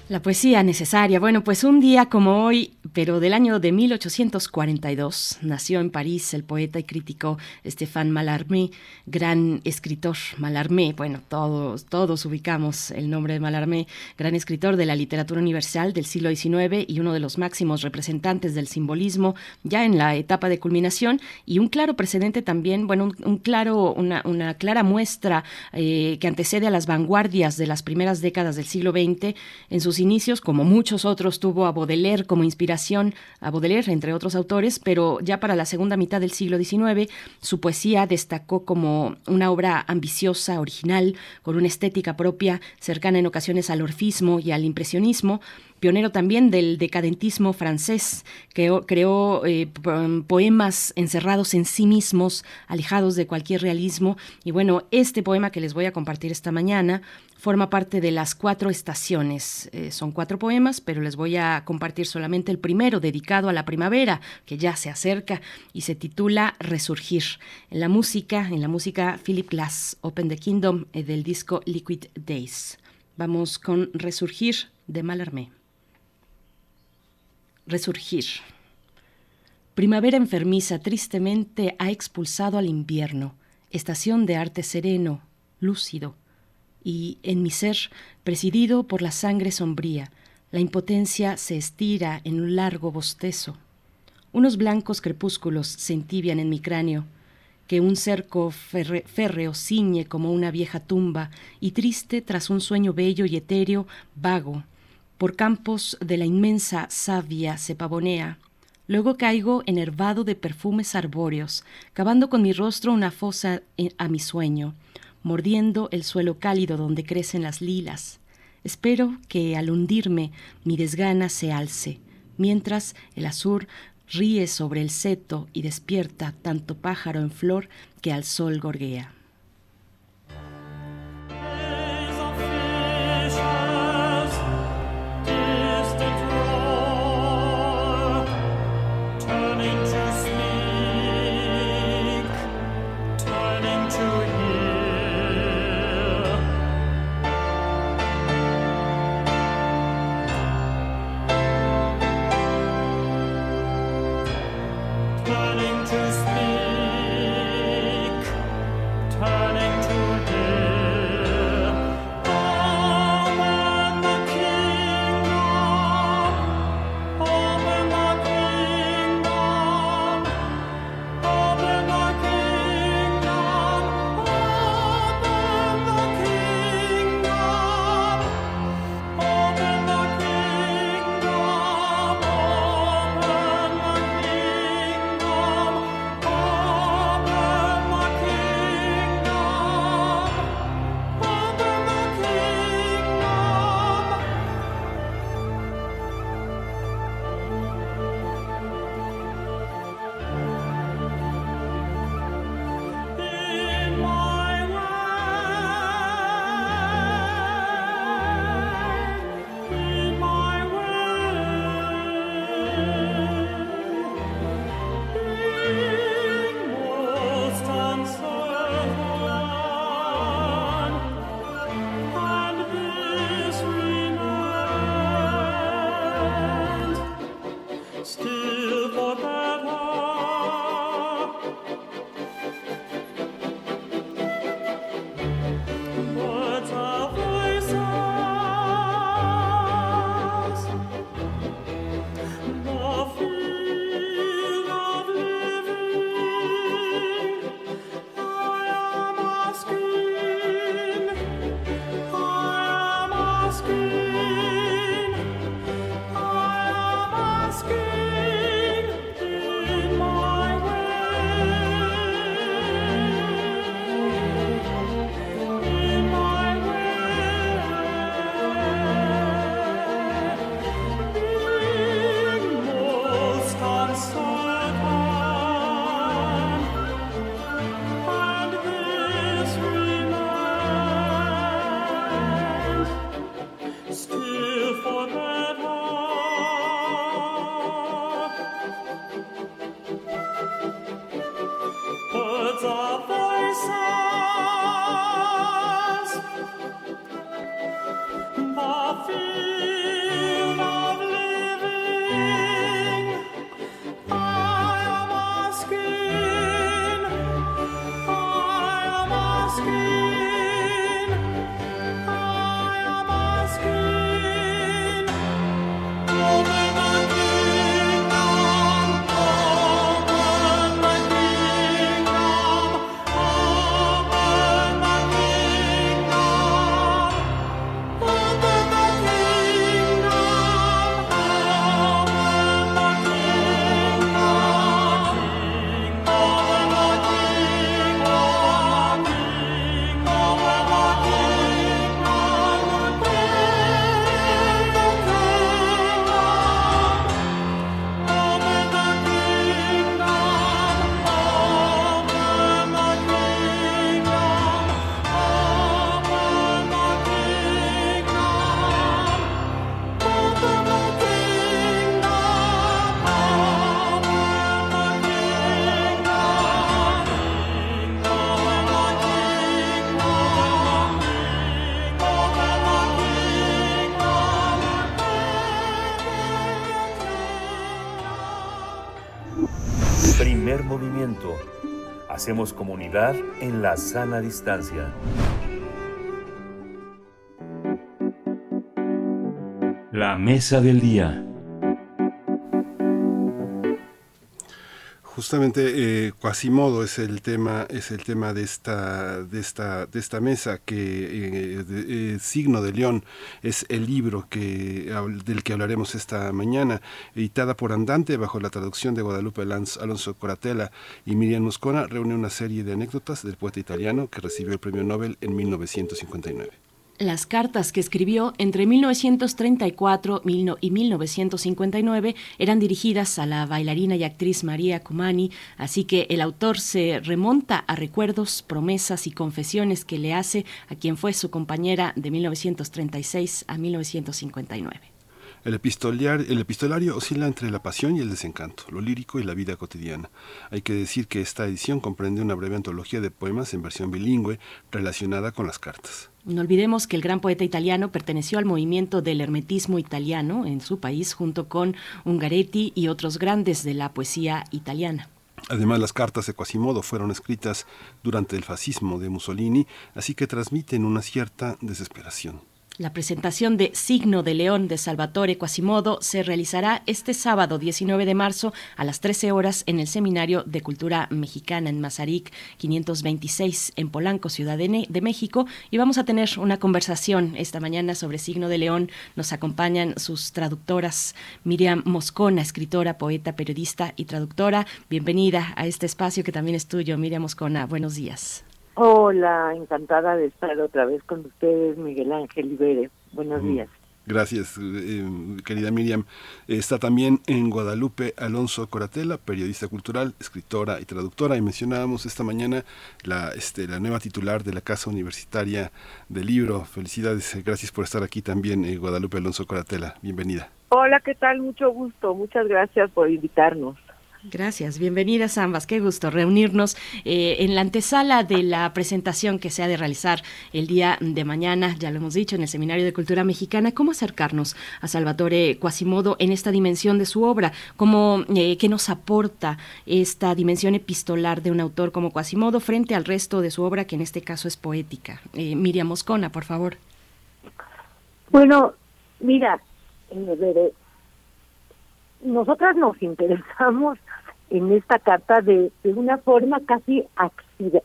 S2: La poesía necesaria. Bueno, pues un día como hoy, pero del año de 1842, nació en París el poeta y crítico Stéphane Mallarmé, gran escritor. Mallarmé, bueno, todos, todos ubicamos el nombre de Mallarmé, gran escritor de la literatura universal del siglo XIX y uno de los máximos representantes del simbolismo ya en la etapa de culminación y un claro precedente también, bueno, un, claro, una, una, clara muestra eh, que antecede a las vanguardias de las primeras décadas del siglo XX en sus inicios, como muchos otros, tuvo a Baudelaire como inspiración, a Baudelaire, entre otros autores, pero ya para la segunda mitad del siglo XIX, su poesía destacó como una obra ambiciosa, original, con una estética propia, cercana en ocasiones al orfismo y al impresionismo, pionero también del decadentismo francés, que creó eh, poemas encerrados en sí mismos, alejados de cualquier realismo. Y bueno, este poema que les voy a compartir esta mañana forma parte de las cuatro estaciones. Eh, son cuatro poemas, pero les voy a compartir solamente el primero, dedicado a la primavera, que ya se acerca y se titula Resurgir. En la música, en la música Philip Glass, Open the Kingdom, eh, del disco Liquid Days. Vamos con Resurgir de Malarmé. Resurgir. Primavera enfermiza tristemente ha expulsado al invierno, estación de arte sereno, lúcido, y en mi ser, presidido por la sangre sombría, la impotencia se estira en un largo bostezo. Unos blancos crepúsculos se entibian en mi cráneo, que un cerco férreo ciñe como una vieja tumba, y triste tras un sueño bello y etéreo, vago, por campos de la inmensa savia se pavonea. Luego caigo enervado de perfumes arbóreos, cavando con mi rostro una fosa a mi sueño, mordiendo el suelo cálido donde crecen las lilas. Espero que al hundirme mi desgana se alce, mientras el azur ríe sobre el seto y despierta tanto pájaro en flor que al sol gorguea.
S5: Hacemos comunidad en la sana distancia.
S25: La mesa del día.
S1: Justamente eh, Quasimodo es el tema es el tema de esta de esta de esta mesa que eh, de, eh, signo de león es el libro que del que hablaremos esta mañana editada por Andante bajo la traducción de Guadalupe Alonso Coratella y Miriam Moscona reúne una serie de anécdotas del poeta italiano que recibió el premio Nobel en 1959.
S2: Las cartas que escribió entre 1934 y 1959 eran dirigidas a la bailarina y actriz María Cumani, así que el autor se remonta a recuerdos, promesas y confesiones que le hace a quien fue su compañera de 1936 a 1959.
S1: El, el epistolario oscila entre la pasión y el desencanto, lo lírico y la vida cotidiana. Hay que decir que esta edición comprende una breve antología de poemas en versión bilingüe relacionada con las cartas.
S2: No olvidemos que el gran poeta italiano perteneció al movimiento del hermetismo italiano en su país junto con Ungaretti y otros grandes de la poesía italiana.
S1: Además, las cartas de Quasimodo fueron escritas durante el fascismo de Mussolini, así que transmiten una cierta desesperación.
S2: La presentación de Signo de León de Salvatore Quasimodo se realizará este sábado 19 de marzo a las 13 horas en el Seminario de Cultura Mexicana en Mazarik 526 en Polanco, Ciudad de, México. Y vamos a tener una conversación esta mañana sobre Signo de León. Nos acompañan sus traductoras Miriam Moscona, escritora, poeta, periodista y traductora. Bienvenida a este espacio que también es tuyo, Miriam Moscona. Buenos días.
S26: Hola, encantada de estar otra vez con ustedes, Miguel Ángel Ibere. Buenos días.
S1: Gracias, eh, querida Miriam. Está también en Guadalupe Alonso Coratela, periodista cultural, escritora y traductora. Y mencionábamos esta mañana la, este, la nueva titular de la Casa Universitaria del Libro. Felicidades, gracias por estar aquí también, eh, Guadalupe Alonso Coratela. Bienvenida.
S26: Hola, ¿qué tal? Mucho gusto. Muchas gracias por invitarnos.
S2: Gracias, bienvenidas ambas. Qué gusto reunirnos eh, en la antesala de la presentación que se ha de realizar el día de mañana, ya lo hemos dicho, en el Seminario de Cultura Mexicana. ¿Cómo acercarnos a Salvatore Quasimodo en esta dimensión de su obra? ¿Cómo, eh, ¿Qué nos aporta esta dimensión epistolar de un autor como Quasimodo frente al resto de su obra, que en este caso es poética? Eh, Miriam Moscona, por favor.
S26: Bueno, mira, nosotras nos interesamos en esta carta de, de una forma casi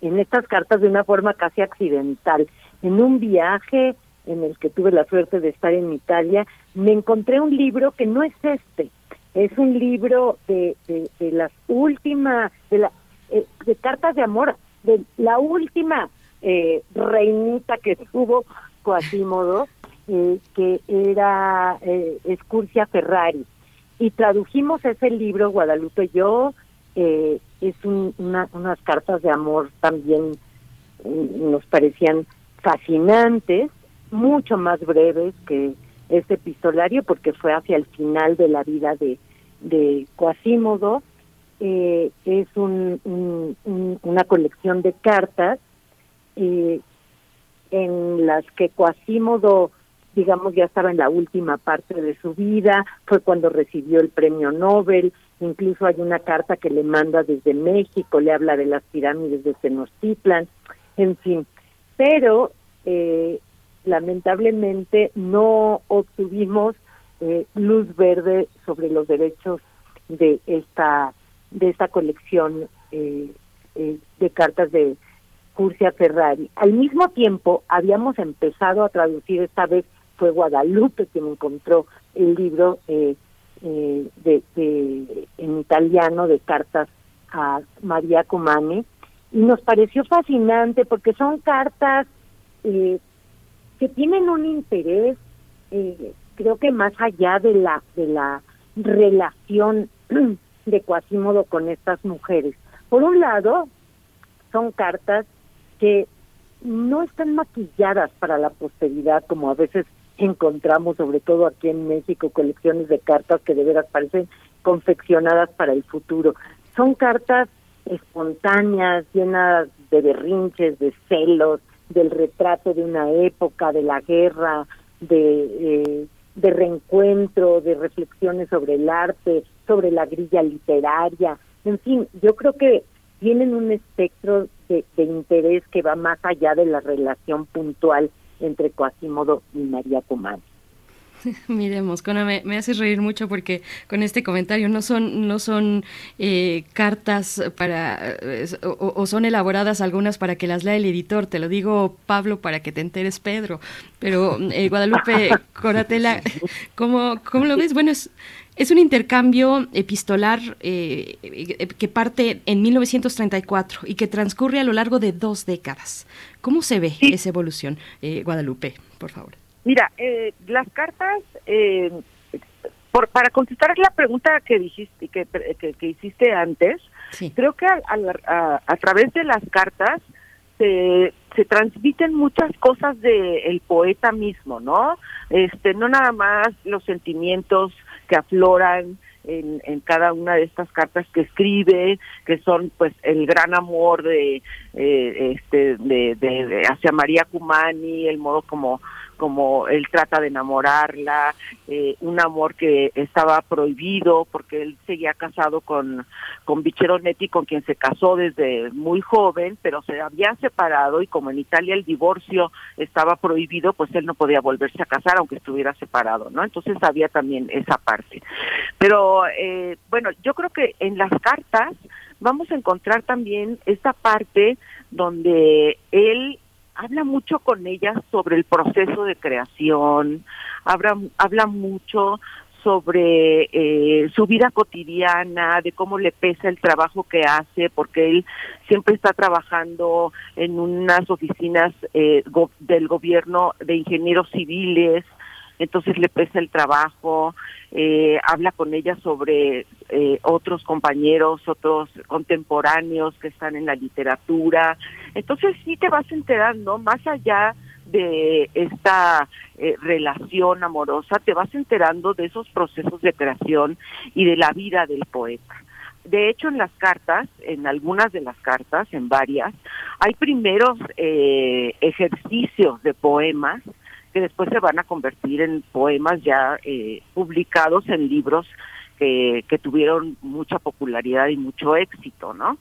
S26: en estas cartas de una forma casi accidental. En un viaje en el que tuve la suerte de estar en Italia, me encontré un libro que no es este, es un libro de, de, de las últimas, de, la, eh, de cartas de amor, de la última eh, reinita que tuvo Quasimodo, eh, que era eh, Escurcia Ferrari y tradujimos ese libro, Guadalupe yo, eh, es una, unas cartas de amor también mm, nos parecían fascinantes, mucho más breves que este epistolario porque fue hacia el final de la vida de, de. Eh, es un, una colección de cartas eh, en las que Quasímodo digamos, ya estaba en la última parte de su vida, fue cuando recibió el premio Nobel, incluso hay una carta que le manda desde México, le habla de las pirámides de Tenochtitlan, en fin, pero eh, lamentablemente no obtuvimos eh, luz verde sobre los derechos de esta de esta colección eh, de cartas de Curcia Ferrari. Al mismo tiempo, habíamos empezado a traducir esta vez fue Guadalupe quien encontró el libro eh, eh, de, en italiano de cartas a María Comane y nos pareció fascinante porque son cartas eh, que tienen un interés creo que más allá de la de la relación de Quasimodo con estas mujeres. Por un lado son cartas que no están maquilladas para la posteridad como a veces encontramos, sobre todo aquí en México, colecciones de cartas que de veras parecen confeccionadas para el futuro. Son cartas espontáneas, llenas de berrinches, de celos, del retrato de una época, de la guerra, de, eh, de reencuentro, de reflexiones sobre el arte, sobre la grilla literaria. En fin, yo creo que tienen un espectro de, de interés que va más allá de la relación puntual entre Quasimodo y María Kumán.
S2: Miremos, Cona, me, me, haces reír mucho porque con este comentario no son, no son eh, cartas para, o, o, son elaboradas algunas para que las lea el editor, te lo digo Pablo para que te enteres Pedro, pero eh, Guadalupe Coratela, ¿cómo, ¿cómo lo ves? Bueno, es, es un intercambio epistolar eh, que parte en 1934 y que transcurre a lo largo de dos décadas. ¿Cómo se ve sí. esa evolución, eh, Guadalupe, por favor?
S27: Mira, eh, las cartas, eh, por, para contestar la pregunta que dijiste, que, que, que hiciste antes, sí. creo que a, a, a, través de las cartas se, se transmiten muchas cosas del el poeta mismo, ¿no? Este, no nada más los sentimientos que afloran en, en, cada una de estas cartas que escribe, que son pues el gran amor de eh, este de, de, de, hacia María Cumani, el modo como como él trata de enamorarla, eh, un amor que estaba prohibido porque él seguía casado con, con Bicheronetti, con quien se casó desde muy joven, pero se habían separado y como en Italia el divorcio estaba prohibido, pues él no podía volverse a casar aunque estuviera separado, ¿no? Entonces había también esa parte. Pero eh, bueno, yo creo que en las cartas vamos a encontrar también esta parte donde él habla mucho con ella sobre el proceso de creación, habla, habla mucho sobre eh, su vida cotidiana, de cómo le pesa el trabajo que hace, porque él siempre está trabajando en unas oficinas eh, go del gobierno de ingenieros civiles, entonces le pesa el trabajo, eh, habla con ella sobre eh, otros compañeros, otros contemporáneos que están en la literatura. Entonces sí te vas enterando, más allá de esta eh, relación amorosa, te vas enterando de esos procesos de creación y de la vida del poeta. De hecho, en las cartas, en algunas de las cartas, en varias, hay primeros eh, ejercicios de poemas que después se van a convertir en poemas ya eh, publicados en libros que, que tuvieron mucha popularidad y mucho éxito, ¿no?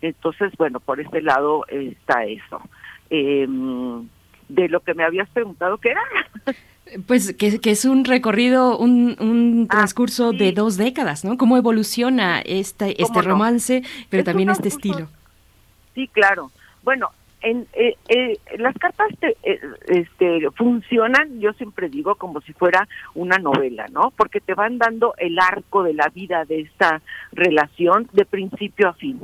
S27: Entonces, bueno, por este lado está eso. Eh, de lo que me habías preguntado, ¿qué era?
S2: Pues que, que, es un recorrido, un, un transcurso ah, sí. de dos décadas, ¿no? ¿Cómo evoluciona este, este romance, no? pero es también este estilo?
S27: Sí, claro. Bueno, en, eh, eh, las cartas te, eh, este, funcionan, yo siempre digo, como si fuera una novela, ¿no? Porque te van dando el arco de la vida de esta relación de principio a fin.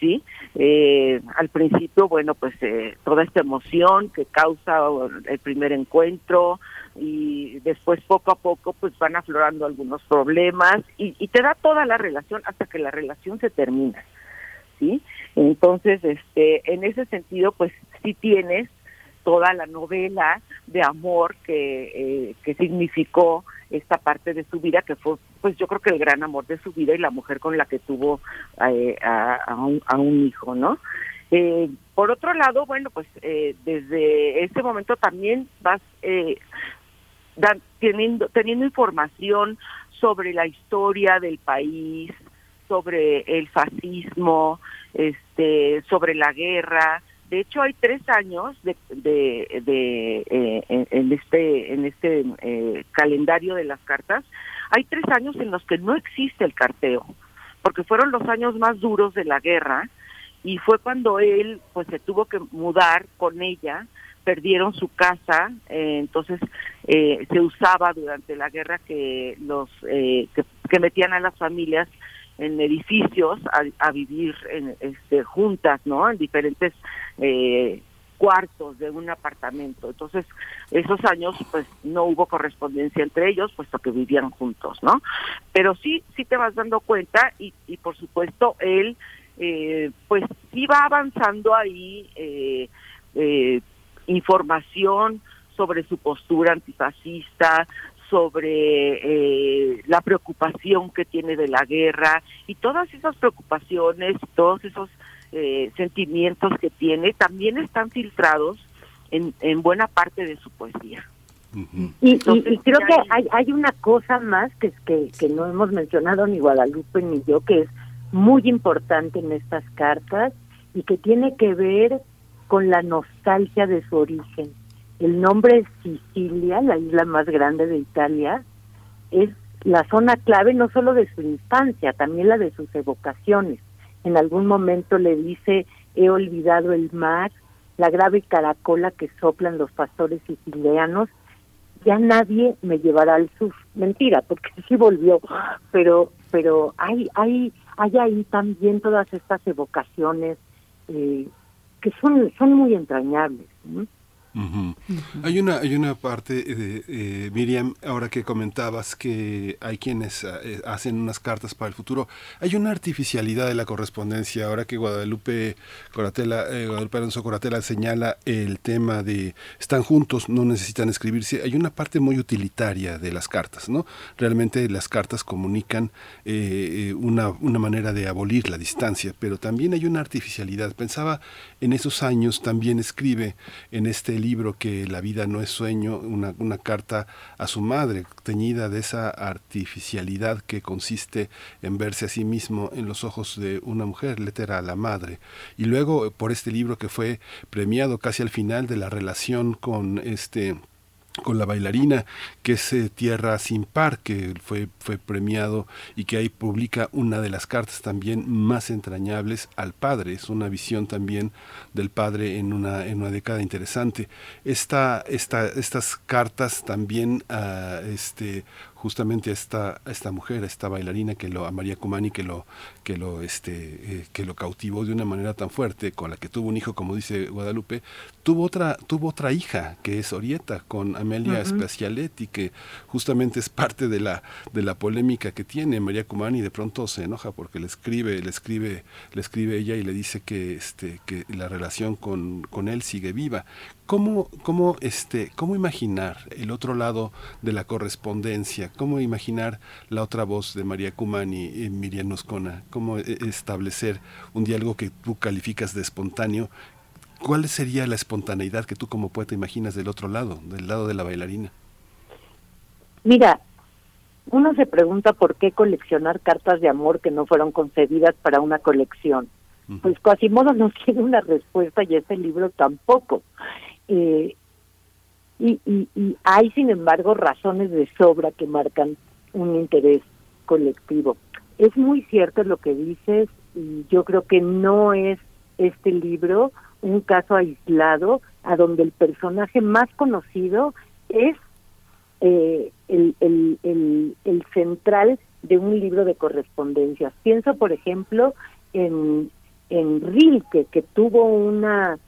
S27: ¿sí? Eh, al principio, bueno, pues eh, toda esta emoción que causa el primer encuentro y después poco a poco pues van aflorando algunos problemas y, y te da toda la relación hasta que la relación se termina, ¿sí? Entonces, este, en ese sentido, pues sí tienes toda la novela de amor que, eh, que significó esta parte de su vida que fue pues yo creo que el gran amor de su vida y la mujer con la que tuvo eh, a, a, un, a, un, hijo no eh, por otro lado bueno pues eh, desde ese momento también vas eh, dan, teniendo teniendo información sobre la historia del país sobre el fascismo este sobre la guerra. De hecho hay tres años de, de, eh, en, este en este eh, calendario de las cartas hay tres años en los que no existe el carteo porque fueron los años más duros de la guerra y fue cuando él pues se tuvo que mudar con ella perdieron su casa eh, entonces eh, se usaba durante la guerra que los eh, que metían a las familias en edificios a, vivir en, este, juntas, ¿no? En diferentes eh, cuartos de un apartamento. Entonces, esos años, pues, no hubo correspondencia entre ellos, puesto que vivían juntos, ¿no? Pero sí, sí te vas dando cuenta y, y por supuesto, él, eh, pues, sí va avanzando ahí eh, eh, información sobre su postura antifascista, sobre eh, la preocupación que tiene de la guerra y todas esas preocupaciones, todos esos eh, sentimientos que tiene, también están filtrados en, en buena parte de su poesía.
S26: Uh -huh. y, Entonces, y, y, creo que hay, hay una cosa más que, que, que no hemos mencionado ni Guadalupe ni yo, que es muy importante en estas cartas y que tiene que ver con la nostalgia de su origen. El nombre Sicilia, la isla más grande de Italia, es la zona clave no solo de su infancia, también la de sus evocaciones. En algún momento le dice, he olvidado el mar, la grave caracola que soplan los pastores sicilianos, ya nadie me llevará al sur. Mentira, porque sí volvió, pero pero hay hay hay ahí también todas estas evocaciones eh, que son son muy entrañables.
S1: Hay una hay una parte eh, Miriam ahora que comentabas que hay quienes eh, hacen unas cartas para el futuro. Hay una artificialidad de la correspondencia ahora que Guadalupe Coratela eh, Guadalupe Alonso Coratela señala el tema de están juntos, no necesitan escribirse. Hay una parte muy utilitaria de las cartas, ¿no? Realmente las cartas comunican una una manera de abolir la distancia, pero también hay una artificialidad. Pensaba en esos años también escribe en este libro que la vida no es sueño, una, una carta a su madre, teñida de esa artificialidad que consiste en verse a sí mismo en los ojos de una mujer, letra a la madre. Y luego por este libro que fue premiado casi al final de la relación con este con la bailarina, que es eh, Tierra sin par, que fue, fue premiado y que ahí publica una de las cartas también más entrañables al padre. Es una visión también del padre en una, en una década interesante. Esta, esta, estas cartas también uh, este, justamente a esta, esta mujer, a esta bailarina que lo, a María Cumani que lo, que lo, este, eh, que lo cautivó de una manera tan fuerte, con la que tuvo un hijo, como dice Guadalupe, tuvo otra, tuvo otra hija, que es Orieta, con Amelia uh que justamente es parte de la, de la polémica que tiene María Cumani, de pronto se enoja porque le escribe, le escribe, le escribe ella y le dice que, este, que la relación con, con él sigue viva. ¿Cómo, cómo, este, ¿Cómo imaginar el otro lado de la correspondencia? ¿Cómo imaginar la otra voz de María Cumani y Miriam Noscona? ¿Cómo e, establecer un diálogo que tú calificas de espontáneo? ¿Cuál sería la espontaneidad que tú como poeta imaginas del otro lado, del lado de la bailarina?
S26: Mira, uno se pregunta por qué coleccionar cartas de amor que no fueron concebidas para una colección. Pues Quasimodo no tiene una respuesta y este libro tampoco. Eh, y, y, hay, sin embargo, razones de sobra que marcan un interés colectivo. Es muy cierto lo que dices y yo creo que no es este libro un caso aislado a donde el personaje más conocido es eh, el, el, el, el central de un libro de correspondencias. Pienso, por ejemplo, en, en Rilke, que tuvo una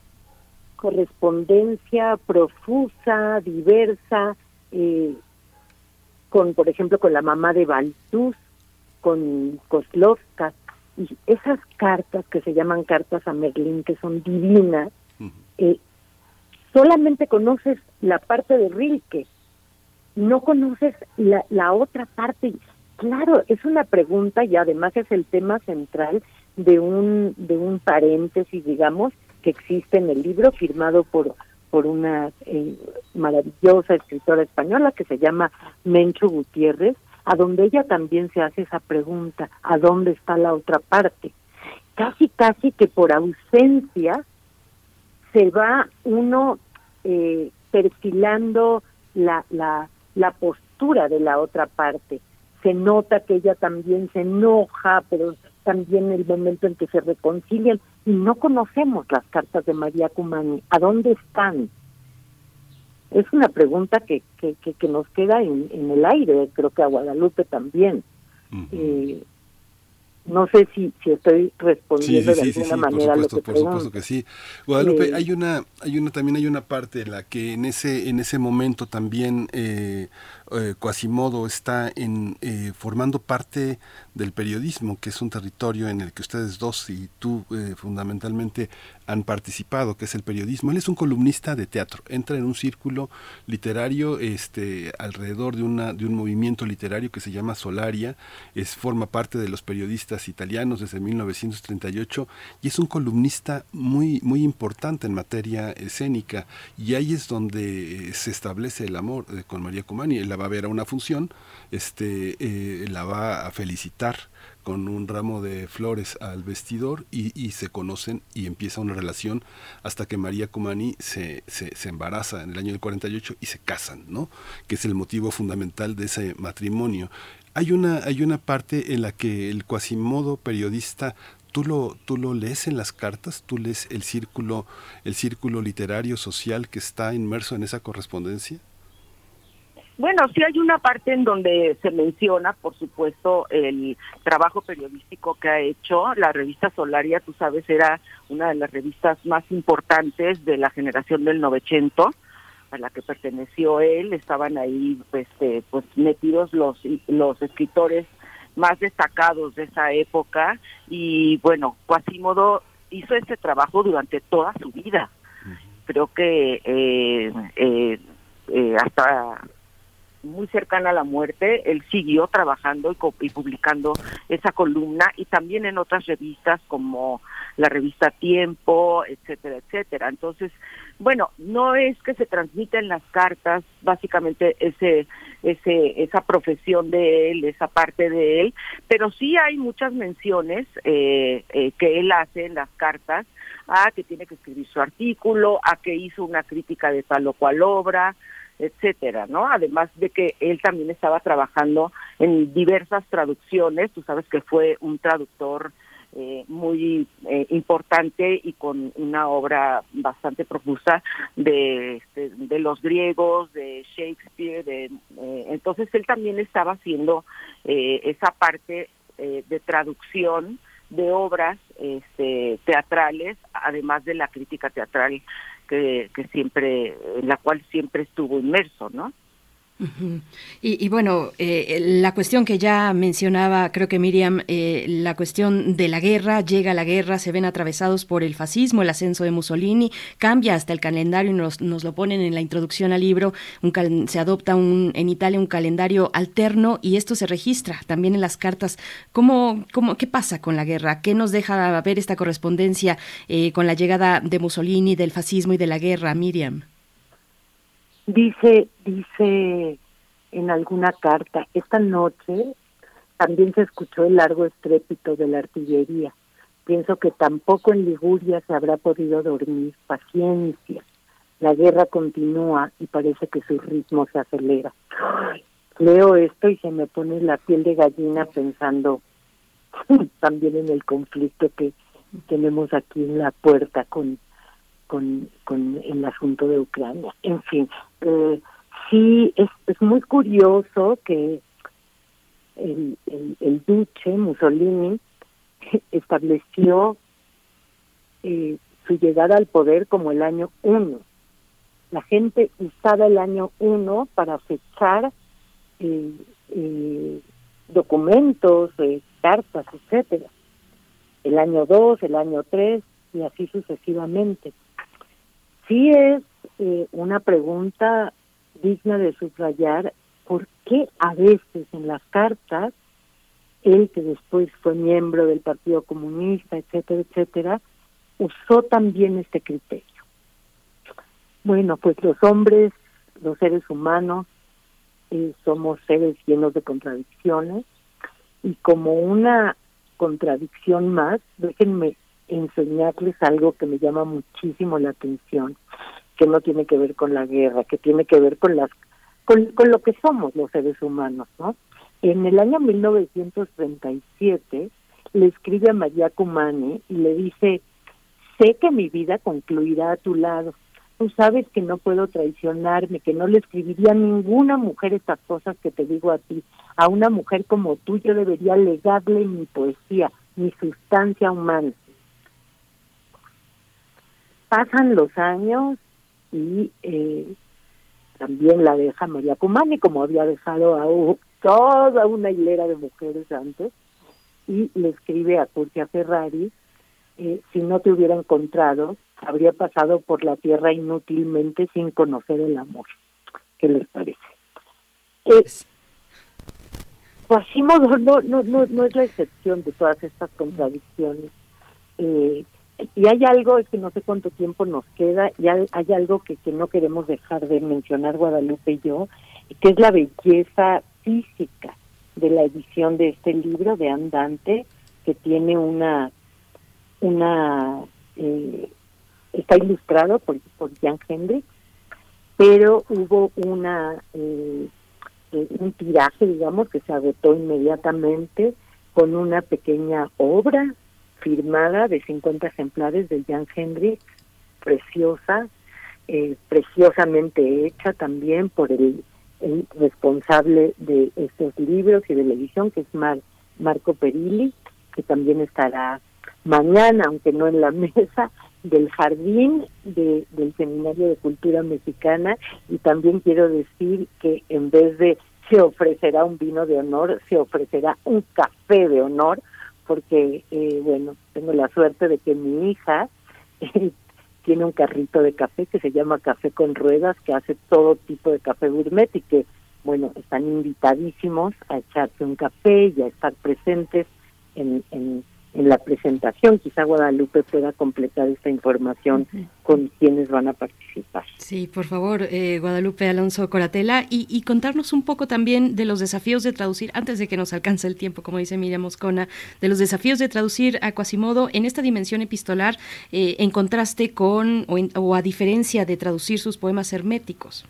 S26: correspondencia profusa, diversa, eh, con, por ejemplo, con la mamá de Baltus, con Koslovska, y esas cartas que se llaman cartas a Merlín, que son divinas, eh, solamente conoces la parte de Rilke, no conoces la, la otra parte. Claro, es una pregunta y además es el tema central de un, de un paréntesis, digamos, que existe en el libro firmado por por una eh, maravillosa escritora española que se llama Mencho Gutiérrez, a donde ella también se hace esa pregunta, ¿a dónde está la otra parte? Casi, casi que por ausencia se va uno eh, perfilando la, la, la postura de la otra parte. Se nota que ella también se enoja, pero también el momento en que se reconcilian y no conocemos las cartas de María Cumani. ¿A dónde están? Es una pregunta que, que, que, nos queda en, en, el aire, creo que a Guadalupe también. eh, no sé si, si estoy respondiendo de alguna manera
S1: por supuesto,
S26: a lo que
S1: por supuesto que sí. Guadalupe, hay una, hay una, también hay una parte en la que en ese, en ese momento también eh, eh, Quasimodo está en, eh, formando parte del periodismo, que es un territorio en el que ustedes dos y tú eh, fundamentalmente han participado, que es el periodismo. Él es un columnista de teatro, entra en un círculo literario este, alrededor de, un movimiento literario que se llama Solaria, es, forma parte de los periodistas italianos desde 1938 y es un columnista muy, muy importante en materia escénica y ahí es donde se establece el amor con María Comani. Él va a ver a una función, este, la va a felicitar con un ramo de flores al vestidor y, se conocen y empieza una relación hasta que María Cumani se, se, se, embaraza en el año del 48 y se casan, ¿no? Que es el motivo fundamental de ese matrimonio. Hay una, hay una parte en la que el cuasimodo periodista ¿Tú lo, ¿Tú lo lees en las cartas? ¿Tú lees el círculo, el círculo literario social que está inmerso en esa correspondencia?
S27: Bueno, sí hay una parte en donde se menciona, por supuesto, el trabajo periodístico que ha hecho. La revista Solaria, tú sabes, era una de las revistas más importantes de la generación del 900 a la que perteneció él. Estaban ahí pues, eh, pues metidos los, los escritores más destacados de esa época y bueno, Quasimodo hizo este trabajo durante toda su vida. Creo que eh, eh, eh, hasta muy cercana a la muerte, él siguió trabajando y, publicando esa columna y también en otras revistas como la revista Tiempo, etcétera, etcétera. Entonces, bueno, no es que se transmiten las cartas, básicamente ese, ese, esa profesión de él, esa parte de él, pero sí hay muchas menciones eh, eh, que él hace en las cartas a que tiene que escribir su artículo, a que hizo una crítica de tal o cual obra, etcétera, ¿no? Además de que él también estaba trabajando en diversas traducciones, tú sabes que fue un traductor eh, muy eh, importante y con una obra bastante profusa de, este, de, los griegos, de Shakespeare, de, eh, entonces él también estaba haciendo esa parte de traducción de obras este, teatrales, además de la crítica teatral que, que siempre, en la cual siempre estuvo inmerso, ¿no?
S2: Y, bueno, eh, la cuestión que ya mencionaba, creo que Miriam, eh, la cuestión de la guerra, llega la guerra, se ven atravesados por el fascismo, el ascenso de Mussolini, cambia hasta el calendario y nos, nos lo ponen en la introducción al libro, un se adopta un, en Italia un calendario alterno y esto se registra también en las cartas. ¿Cómo, cómo, ¿Qué pasa con la guerra? ¿Qué nos deja ver esta correspondencia eh, con la llegada de Mussolini, del fascismo y de la guerra, Miriam?
S26: Dice, dice en alguna carta, esta noche también se escuchó el largo estrépito de la artillería. Pienso que tampoco en Liguria se habrá podido dormir. Paciencia. La guerra continúa y parece que su ritmo se acelera. Leo esto y se me pone la piel de gallina pensando también en el conflicto que tenemos aquí en la puerta con con, con el asunto de Ucrania. En fin, eh, sí, es, es muy curioso que el, el, el Mussolini estableció eh, su llegada al poder como el año uno. La gente usaba el año uno para fechar eh, eh, documentos, eh, cartas, etcétera. El año dos, el año tres y así sucesivamente sí es eh, una pregunta digna de subrayar por qué a veces en las cartas él que después fue miembro del Partido Comunista, etcétera, etcétera, usó también este criterio. Bueno, pues los hombres, los seres humanos, eh, somos seres llenos de contradicciones y como una contradicción más, déjenme enseñarles algo que me llama muchísimo la atención, que no tiene que ver con la guerra, que tiene que ver con las con, lo que somos los seres humanos, ¿no? En el año 1937 le escribe a María Cumani y le dice, sé que mi vida concluirá a tu lado. Tú sabes que no puedo traicionarme, que no le escribiría a ninguna mujer estas cosas que te digo a ti. A una mujer como tú yo debería legarle mi poesía, mi sustancia humana pasan los años y eh, también la deja María Cumani, como había dejado a toda una hilera de mujeres antes, y le escribe a Curcia Ferrari, eh, si no te hubiera encontrado, habría pasado por la tierra inútilmente sin conocer el amor. ¿Qué les parece? Eh, Quasimodo no, no, no, no es la excepción de todas estas contradicciones. Eh, y hay algo, es que no sé cuánto tiempo nos queda, y hay, algo que, que no queremos dejar de mencionar Guadalupe y yo, que es la belleza física de la edición de este libro de Andante, que tiene una, una eh, está ilustrado por, por Jan Hendrix, pero hubo una eh, eh, un tiraje, digamos, que se agotó inmediatamente con una pequeña obra firmada de 50 ejemplares de Jan Hendrix, preciosa, eh, preciosamente hecha también por el, responsable de estos libros y de la edición, que es Mar, Marco Perilli, que también estará mañana, aunque no en la mesa, del jardín de, del Seminario de Cultura Mexicana. Y también quiero decir que en vez de se ofrecerá un vino de honor, se ofrecerá un café de honor, porque, eh, bueno, tengo la suerte de que mi hija tiene un carrito de café que se llama Café con Ruedas, que hace todo tipo de café gourmet y que, bueno, están invitadísimos a echarse un café y a estar presentes en, en en la presentación. Quizá Guadalupe pueda completar esta información con quienes van a participar.
S2: Sí, por favor, eh, Guadalupe Alonso Coratela, y, contarnos un poco también de los desafíos de traducir, antes de que nos alcance el tiempo, como dice Miriam Moscona, de los desafíos de traducir a Quasimodo en esta dimensión epistolar, eh, en contraste con o, a diferencia de traducir sus poemas herméticos.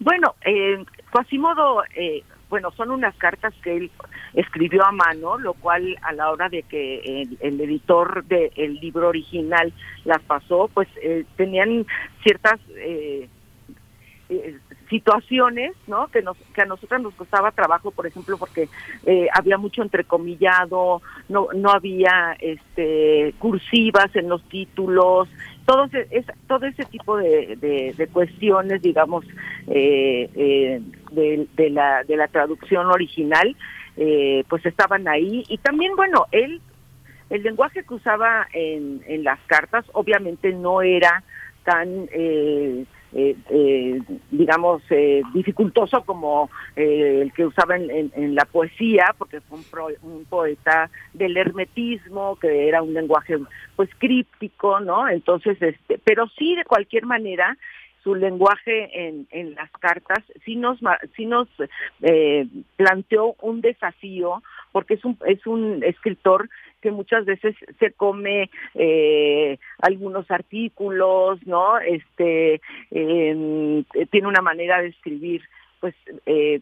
S27: Bueno, eh, Quasimodo eh, bueno, son unas cartas que él escribió a mano, lo cual a la hora de que el, editor del libro original las pasó, pues eh, tenían ciertas eh, eh, situaciones, ¿no? Que nos que a nosotras nos costaba trabajo, por ejemplo, porque había mucho entrecomillado, no no había este cursivas en los títulos, todo ese, todo ese tipo de, de, cuestiones, digamos, eh, eh, de, la, de la traducción original, eh, pues estaban ahí. Y también, bueno, él, el lenguaje que usaba en, en las cartas, obviamente no era tan eh, eh, eh, digamos, eh, dificultoso como eh, el que usaba en, en, la poesía, porque fue un, un, poeta del hermetismo, que era un lenguaje pues críptico, ¿no? Entonces, este, pero sí, de cualquier manera, su lenguaje en, en las cartas sí nos, sí nos eh, planteó un desafío, porque es un, es un escritor que muchas veces se come eh, algunos artículos, ¿no? Este em, tiene una manera de escribir, pues eh,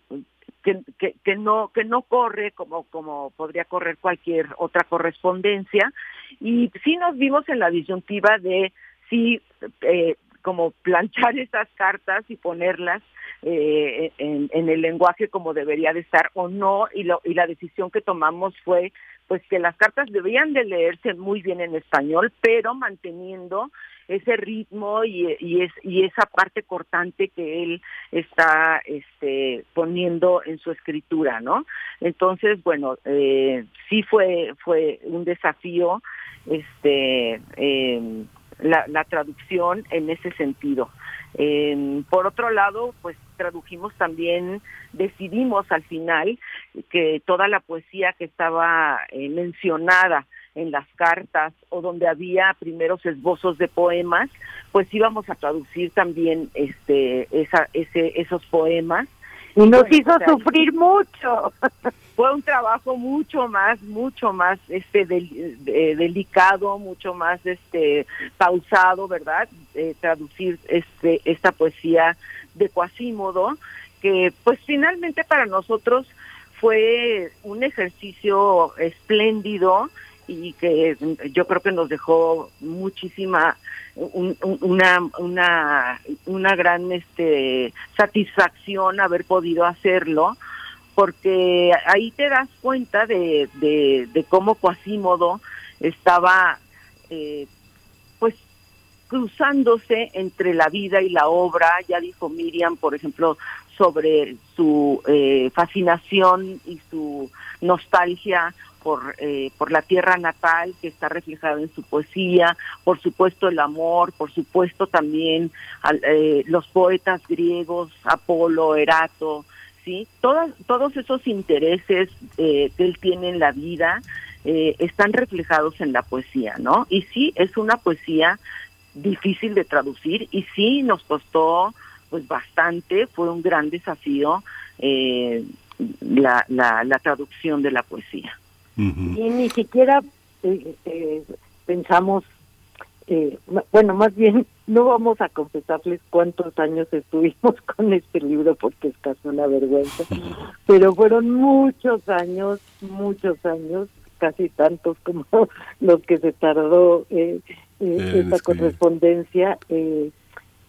S27: que, no que no corre como como podría correr cualquier otra correspondencia y sí nos vimos en la disyuntiva de si eh, como planchar esas cartas y ponerlas eh, en, en, el lenguaje como debería de estar o no y, lo, y la decisión que tomamos fue pues que las cartas debían de leerse muy bien en español pero manteniendo ese ritmo y, y, es, y esa parte cortante que él está este, poniendo en su escritura, ¿no? Entonces, bueno, eh, sí fue un desafío, este, eh, la, traducción en ese sentido. Eh, por otro lado, pues tradujimos también, decidimos al final que toda la poesía que estaba eh, mencionada en las cartas o donde había primeros esbozos de poemas, pues íbamos a traducir también este esa, ese, esos poemas
S26: y nos hizo sufrir mucho.
S27: Fue un trabajo mucho más, mucho más este delicado, mucho más este pausado, ¿verdad? Eh, traducir este esta poesía de Quasímodo, que pues finalmente para nosotros fue un ejercicio espléndido y que yo creo que nos dejó muchísima una una una gran este satisfacción haber podido hacerlo porque ahí te das cuenta de, de, cómo Quasímodo estaba eh, cruzándose entre la vida y la obra ya dijo Miriam por ejemplo sobre su eh, fascinación y su nostalgia por, eh, por la tierra natal que está reflejada en su poesía, por supuesto el amor, por supuesto también eh, los poetas griegos, Apolo, Erato, ¿sí? Todas, todos esos intereses eh, que él tiene en la vida eh, están reflejados en la poesía, ¿no? Y sí, es una poesía difícil de traducir y sí nos costó pues bastante, fue un gran desafío eh, la, la, la traducción de la poesía.
S26: Y ni siquiera eh, eh, pensamos, eh, bueno, más bien no vamos a confesarles cuántos años estuvimos con este libro porque es casi una vergüenza, pero fueron muchos años, muchos años, casi tantos como los que se tardó eh, eh, esta correspondencia. eh,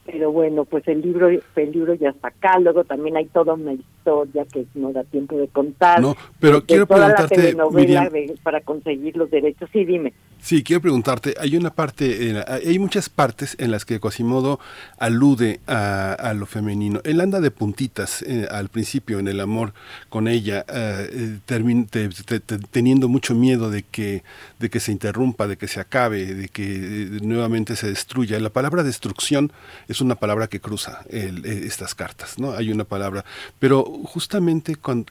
S26: pero bueno, pues el libro, el libro ya está acá, luego también hay toda una historia que no da tiempo de contar.
S1: No, pero
S26: de
S1: quiero
S26: toda
S1: preguntarte,
S26: la telenovela
S1: Miriam.
S26: de- para conseguir los derechos. Sí, dime.
S1: Sí, quiero preguntarte, hay una parte, hay muchas partes en las que Quasimodo alude a, a lo femenino. Él anda de puntitas eh, al principio en el amor con ella, eh, eh, termin- te- te- te- teniendo mucho miedo de que, de que se interrumpa, de que se acabe, de que eh, nuevamente se destruya. La palabra destrucción es una palabra que cruza el- estas cartas, ¿no? Hay una palabra, pero justamente con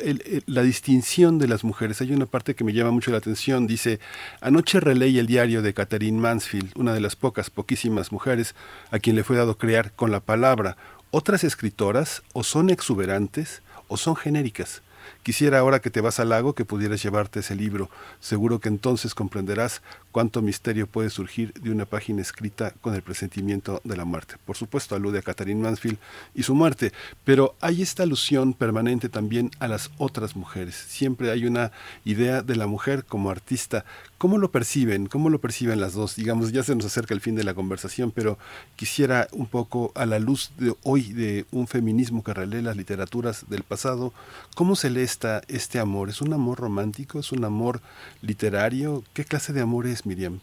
S1: la distinción de las mujeres, hay una parte que me llama mucho la atención, dice, anoche releí el diario de Catherine Mansfield, una de las pocas, poquísimas mujeres a quien le fue dado crear con la palabra. Otras escritoras o son exuberantes o son genéricas. Quisiera ahora que te vas al lago que pudieras llevarte ese libro. Seguro que entonces comprenderás cuánto misterio puede surgir de una página escrita con el presentimiento de la muerte. Por supuesto, alude a Catherine Mansfield y su muerte, pero hay esta alusión permanente también a las otras mujeres. Siempre hay una idea de la mujer como artista. ¿Cómo lo perciben? ¿Cómo lo perciben las dos? Digamos, ya se nos acerca el fin de la conversación, pero quisiera un poco a la luz de hoy de un feminismo que relee las literaturas del pasado, ¿cómo se lee esta, este amor? ¿Es un amor romántico? ¿Es un amor literario? ¿Qué clase de amor es, Miriam?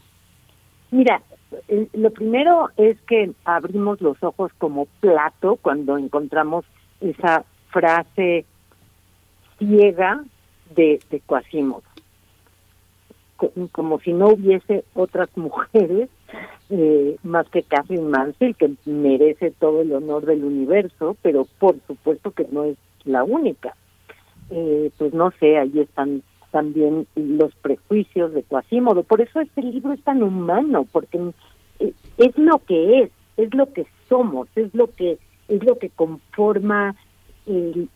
S26: Mira, eh, lo primero es que abrimos los ojos como plato cuando encontramos esa frase ciega de, de Como si no hubiese otras mujeres eh, más que Catherine Mansfield, que merece todo el honor del universo, pero por supuesto que no es la única. Eh, pues no sé, ahí están también los prejuicios de Quasimodo. Por eso este libro es tan humano, porque eh, es lo que es, es lo que somos, es lo que es lo que conforma eh,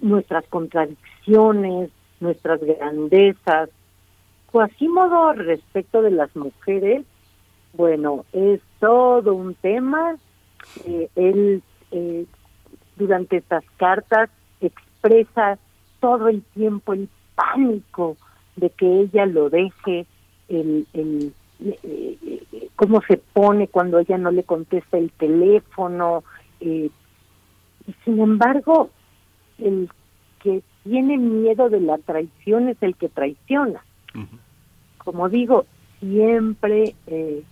S26: nuestras contradicciones, nuestras grandezas. Quasimodo respecto de las mujeres, bueno, es todo un tema. Él eh, durante estas cartas expresa todo el tiempo el pánico de que ella lo deje, el, el, eh, eh, cómo se pone cuando ella no le contesta el teléfono. eh, y sin embargo, el que tiene miedo de la traición es el que traiciona. Como digo, siempre eh,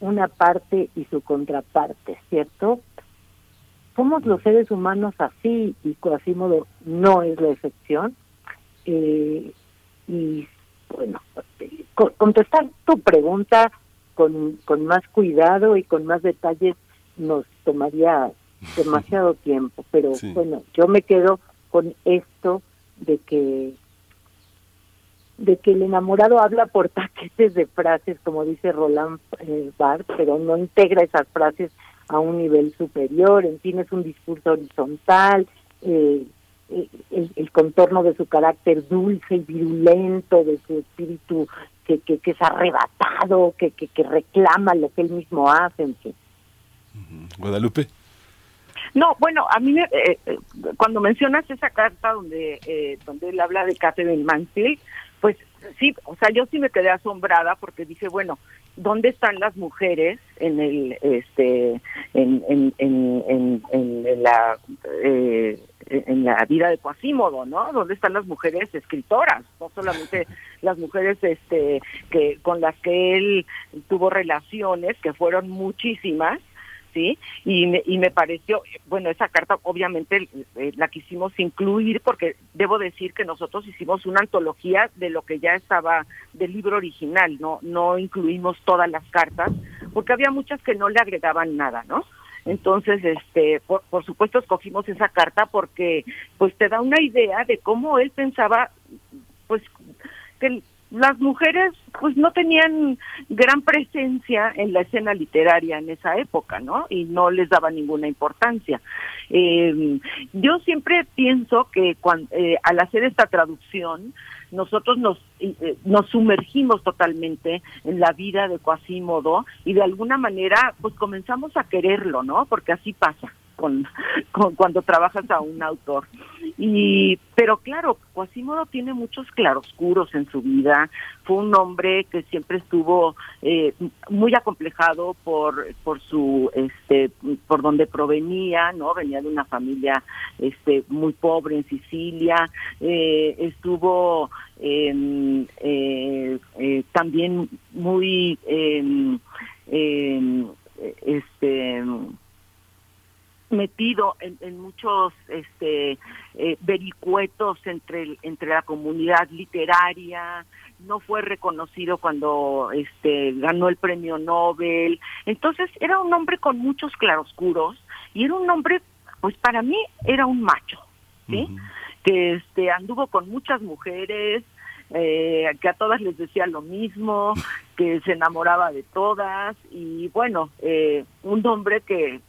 S26: una parte y su contraparte, ¿cierto? Somos los seres humanos así y Quasimodo no es la excepción. Eh, y bueno, co- contestar tu pregunta con, con más cuidado y con más detalles nos tomaría demasiado tiempo, pero
S28: Sí.
S26: bueno, yo me quedo con esto de que de que el enamorado habla por paquetes de frases, como dice Roland eh, Barthes, pero no integra esas frases a un nivel superior, en fin, es un discurso horizontal, eh, el, el contorno de su carácter dulce y virulento, de su espíritu que, que, que es arrebatado, que, que, que reclama lo que él mismo hace, en fin.
S1: Guadalupe.
S27: No, bueno, a mí me- eh, eh, cuando mencionas esa carta donde eh, donde él habla de Catherine Mansfield, pues sí, o sea, yo sí me quedé asombrada porque dije, bueno, ¿dónde están las mujeres en el este en en en, en, en la eh, en la vida de Quasimodo, ¿no? ¿Dónde están las mujeres escritoras? No solamente las mujeres este que con las que él tuvo relaciones, que fueron muchísimas, ¿sí? Y me, y me pareció, bueno, esa carta obviamente eh, la quisimos incluir porque debo decir que nosotros hicimos una antología de lo que ya estaba del libro original, no no incluimos todas las cartas porque había muchas que no le agregaban nada, ¿no? Entonces, este, por, por supuesto escogimos esa carta porque pues te da una idea de cómo él pensaba pues que las mujeres pues no tenían gran presencia en la escena literaria en esa época, ¿no? Y no les daba ninguna importancia. Eh, yo siempre pienso que cuando, eh, al hacer esta traducción, nosotros nos, eh, nos sumergimos totalmente en la vida de Quasimodo y de alguna manera pues comenzamos a quererlo, ¿no? Porque así pasa con, con cuando trabajas a un autor. Y pero claro, Quasimodo tiene muchos claroscuros en su vida. Fue un hombre que siempre estuvo eh, muy acomplejado por por su este por donde provenía, ¿no? Venía de una familia este muy pobre en Sicilia. Eh, estuvo eh, eh, también muy eh, eh, este metido en, en muchos este eh, vericuetos entre entre la comunidad literaria. No fue reconocido cuando este ganó el premio Nobel. Entonces era un hombre con muchos claroscuros y era un hombre pues para mí era un macho sí que este anduvo con muchas mujeres eh, que a todas les decía lo mismo, que se enamoraba de todas y bueno, eh, un hombre que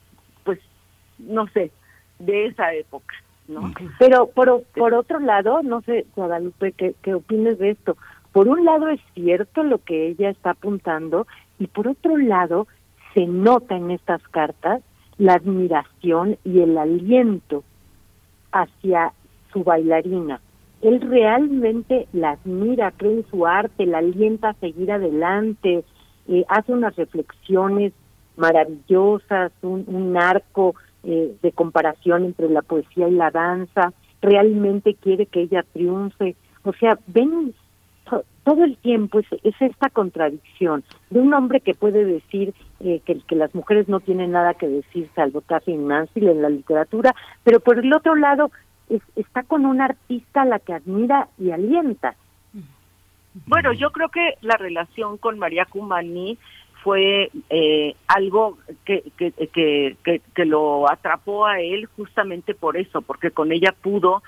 S27: no sé, de esa época, ¿no?
S26: Pero por, por otro lado, no sé, Guadalupe, ¿qué, ¿qué opines de esto? Por un lado es cierto lo que ella está apuntando y por otro lado se nota en estas cartas la admiración y el aliento hacia su bailarina. Él realmente la admira, cree en su arte, la alienta a seguir adelante, eh, hace unas reflexiones maravillosas, un, un arco eh, de comparación entre la poesía y la danza, realmente quiere que ella triunfe. O sea, ven to- todo el tiempo es, es esta contradicción de un hombre que puede decir eh, que, que las mujeres no tienen nada que decir salvo Catherine Mansfield en la literatura, pero por el otro lado es- está con una artista a la que admira y alienta.
S27: Bueno, yo creo que la relación con María Cumani fue eh, algo que, que, que, que, lo atrapó a él justamente por eso, porque con ella pudo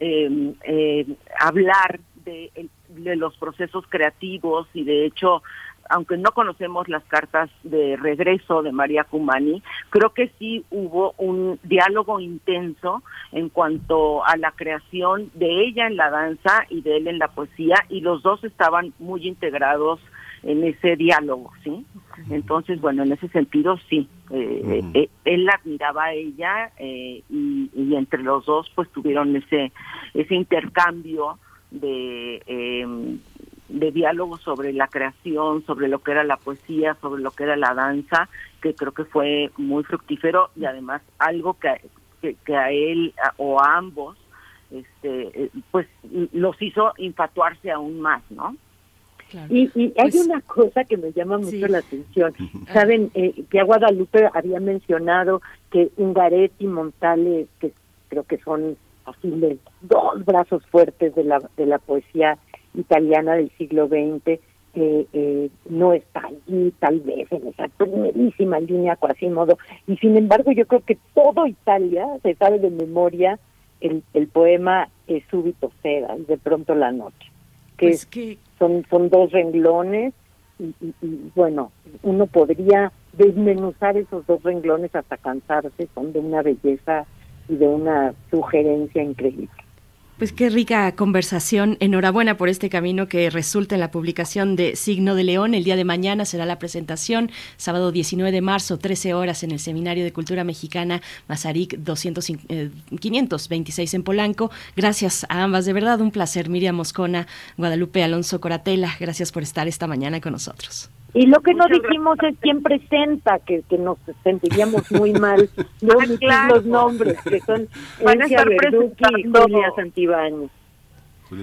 S27: eh, eh, hablar de, de los procesos creativos y de hecho aunque no conocemos las cartas de regreso de María Cumani, creo que sí hubo un diálogo intenso en cuanto a la creación de ella en la danza y de él en la poesía, y los dos estaban muy integrados en ese diálogo, ¿sí? Entonces, bueno, en ese sentido sí, eh, eh, él la admiraba a ella eh, y, y entre los dos pues tuvieron ese ese intercambio de eh, de diálogo sobre la creación, sobre lo que era la poesía, sobre lo que era la danza, que creo que fue muy fructífero y además algo que, que, que a él a- o a ambos, este, eh, pues los hizo infatuarse aún más, ¿no?
S26: Y, y hay una cosa que me llama mucho la atención. Saben eh, que a Guadalupe había mencionado que Ungaretti y Montale, que creo que son así de dos brazos fuertes de la, de la poesía italiana del siglo XX, eh, eh, no está allí tal vez en esa primerísima línea Quasimodo. Y sin embargo yo creo que todo Italia se sabe de memoria el, el poema eh, Súbito Seda, de pronto la noche que,
S2: Pues que-
S26: son son dos renglones y, y- y, bueno uno podría desmenuzar esos dos renglones hasta cansarse son de una belleza y de una sugerencia increíble
S2: Pues qué rica conversación. Enhorabuena por este camino que resulta en la publicación de Signo de León. El día de mañana será la presentación, sábado 19 de marzo, 13 horas, en el Seminario de Cultura Mexicana Mazarik 200, eh, 526 en Polanco. Gracias a ambas, de verdad un placer. Miriam Moscona, Guadalupe Alonso Coratela, gracias por estar esta mañana con nosotros.
S26: Y lo que no dijimos es quién presenta que, que nos sentiríamos muy mal no omitir
S27: claro.
S26: los nombres que son
S27: Van a
S26: Encia
S27: estar
S26: Verducci y Julia Santibáñez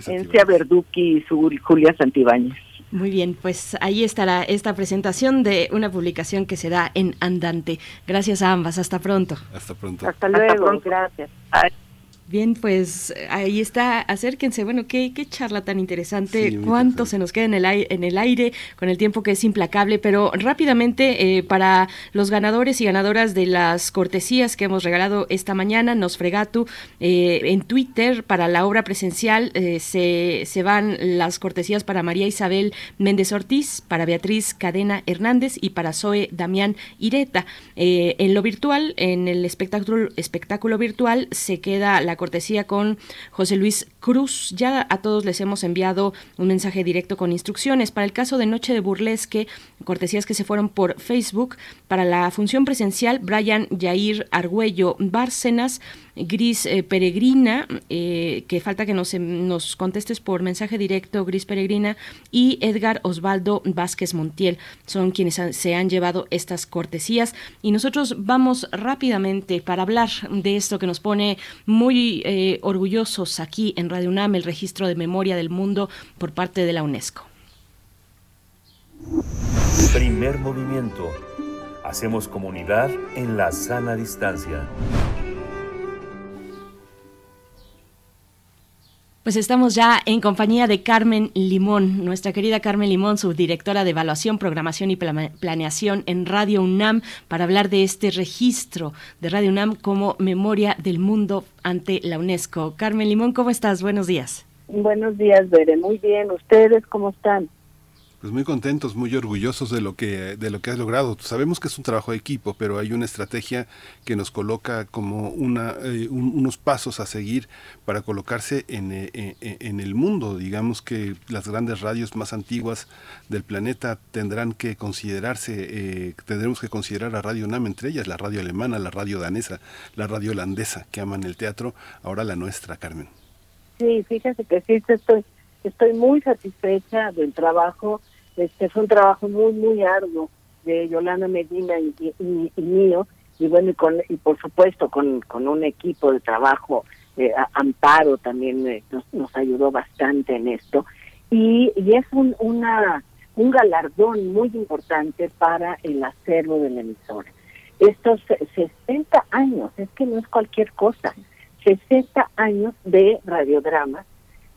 S27: Encia Verducci y Julia Santibáñez.
S2: Muy bien, pues ahí estará esta presentación de una publicación que se da en Andante. Gracias a ambas, hasta pronto.
S1: Hasta pronto.
S26: hasta luego
S27: pronto.
S26: gracias
S2: Bien, pues ahí está, acérquense. Bueno, qué, qué charla tan interesante, cuánto se nos queda en el, aire, en el aire con el tiempo que es implacable, pero rápidamente eh, para los ganadores y ganadoras de las cortesías que hemos regalado esta mañana, nos fregatu eh, en Twitter para la obra presencial eh, se, se van las cortesías para María Isabel Méndez Ortiz, para Beatriz Cadena Hernández y para Zoe Damián Ireta. en lo virtual, en el espectáculo, espectáculo virtual, se queda la cortesía con José Luis Cruz. Ya a todos les hemos enviado un mensaje directo con instrucciones. Para el caso de Noche de Burlesque, cortesías que se fueron por Facebook. Para la función presencial, Brian Jair Argüello Bárcenas, Gris eh, Peregrina, eh, que falta que nos, nos contestes por mensaje directo, Gris Peregrina, y Edgar Osvaldo Vázquez Montiel. Son quienes se han llevado estas cortesías. Y nosotros vamos rápidamente para hablar de esto que nos pone muy eh, orgullosos aquí en Radio UNAM, el registro de memoria del mundo por parte de la UNESCO.
S25: Primer movimiento. Hacemos comunidad en la sana distancia.
S2: Pues estamos ya en compañía de Carmen Limón, nuestra querida Carmen Limón, subdirectora de Evaluación, Programación y Planeación en Radio UNAM, para hablar de este registro de Radio UNAM como memoria del mundo ante la UNESCO. Carmen Limón, ¿cómo estás? Buenos días.
S29: Buenos días, Bere. Muy bien. ¿Ustedes cómo están?
S1: Pues muy contentos, muy orgullosos de lo que de lo que has logrado. Sabemos que es un trabajo de equipo, pero hay una estrategia que nos coloca como una eh, unos pasos a seguir para colocarse en, eh, eh, en, el mundo. Digamos que las grandes radios más antiguas del planeta tendrán que considerarse, tendremos que considerar a Radio NAM entre ellas, la radio alemana, la radio danesa, la radio holandesa que aman el teatro, ahora la nuestra, Carmen.
S29: Sí, fíjate que sí, estoy estoy muy satisfecha del trabajo. Este fue un trabajo muy, muy arduo de Yolanda Medina y, mío. Y bueno, y, con, y por supuesto con, con un equipo de trabajo, eh, Amparo también eh, nos, ayudó bastante en esto. Y, y es un, una, un galardón muy importante para el acervo de la emisora. Estos 60 años, es que no es cualquier cosa, 60 años de radiodramas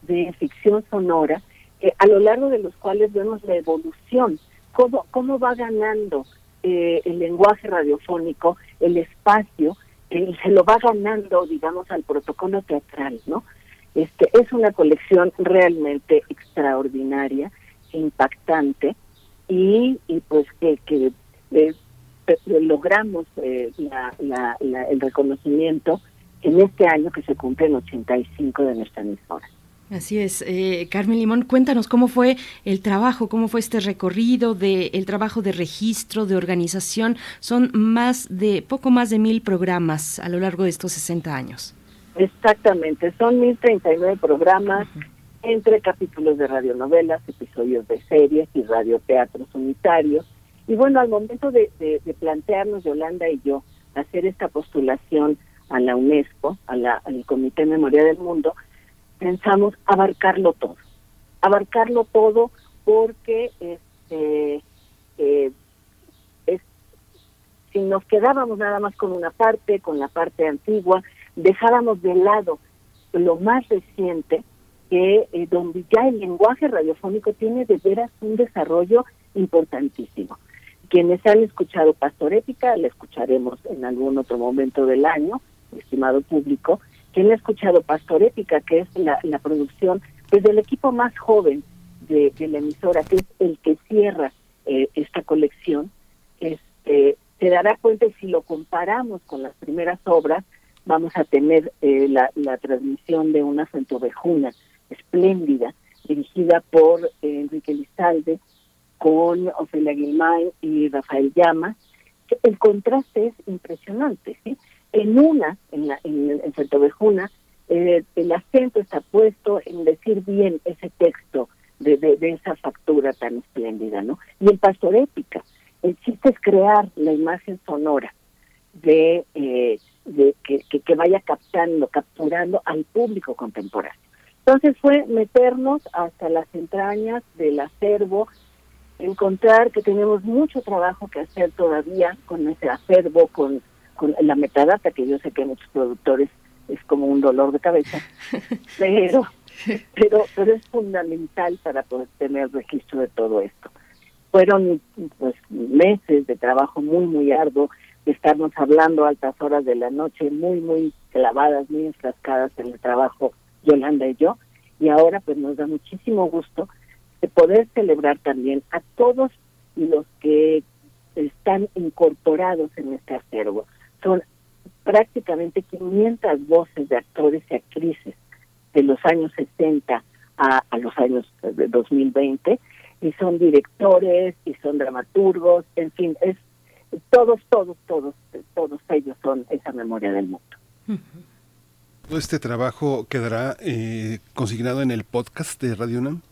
S29: de ficción sonora, eh, a lo largo de los cuales vemos la evolución, cómo, cómo va ganando eh, el lenguaje radiofónico, el espacio, eh, se lo va ganando, digamos, al protocolo teatral, ¿no? Este, es una colección realmente extraordinaria, impactante, y, pues que, que logramos la, la, el reconocimiento en este año que se cumple el 85 de nuestra emisora.
S2: Así es, eh, Carmen Limón, cuéntanos cómo fue el trabajo, cómo fue este recorrido de el trabajo de registro, de organización. Son más de poco más de mil programas a lo largo de estos 60 años.
S29: Exactamente, son 1039 programas entre capítulos de radionovelas, episodios de series y radioteatros unitarios. Y bueno, al momento de, de, de plantearnos, Yolanda y yo, hacer esta postulación a la UNESCO, a la, al Comité de Memoria del Mundo, pensamos abarcarlo todo, abarcarlo todo porque este eh, si nos quedábamos nada más con una parte, con la parte antigua, dejábamos de lado lo más reciente, que eh, donde ya el lenguaje radiofónico tiene de veras un desarrollo importantísimo. Quienes han escuchado Pastor Épica, la escucharemos en algún otro momento del año, estimado público, quien ha escuchado Pastor Épica, que es la, producción pues del equipo más joven de, la emisora, que es el que cierra eh, esta colección, este, se dará cuenta si lo comparamos con las primeras obras, vamos a tener eh, la, transmisión de una centovejuna espléndida, dirigida por eh, Enrique Lizalde, con Ofelia Guilmay y Rafael Llama. El contraste es impresionante, ¿sí? En una, en, la, en, en eh, el acento está puesto en decir bien ese texto de, esa factura tan espléndida, ¿no? Y el Pastor Épica, el chiste es crear la imagen sonora de, eh, que, que, vaya captando, capturando al público contemporáneo. Entonces fue meternos hasta las entrañas del acervo, encontrar que tenemos mucho trabajo que hacer todavía con ese acervo, con con la metadata, que yo sé que muchos productores es como un dolor de cabeza, pero, pero, pero es fundamental para poder tener registro de todo esto. Fueron pues meses de trabajo muy, muy arduo, de estarnos hablando a altas horas de la noche, muy, muy clavadas, muy enfrascadas en el trabajo, Yolanda y yo, y ahora pues nos da muchísimo gusto de poder celebrar también a todos los que están incorporados en este acervo. Son prácticamente 500 voces de actores y actrices de los años 60 a, a los años de 2020 y son directores y son dramaturgos, en fin, es todos, todos, todos, todos ellos son esa memoria del mundo.
S1: ¿Todo este trabajo quedará eh, consignado en el podcast de Radio UNAM?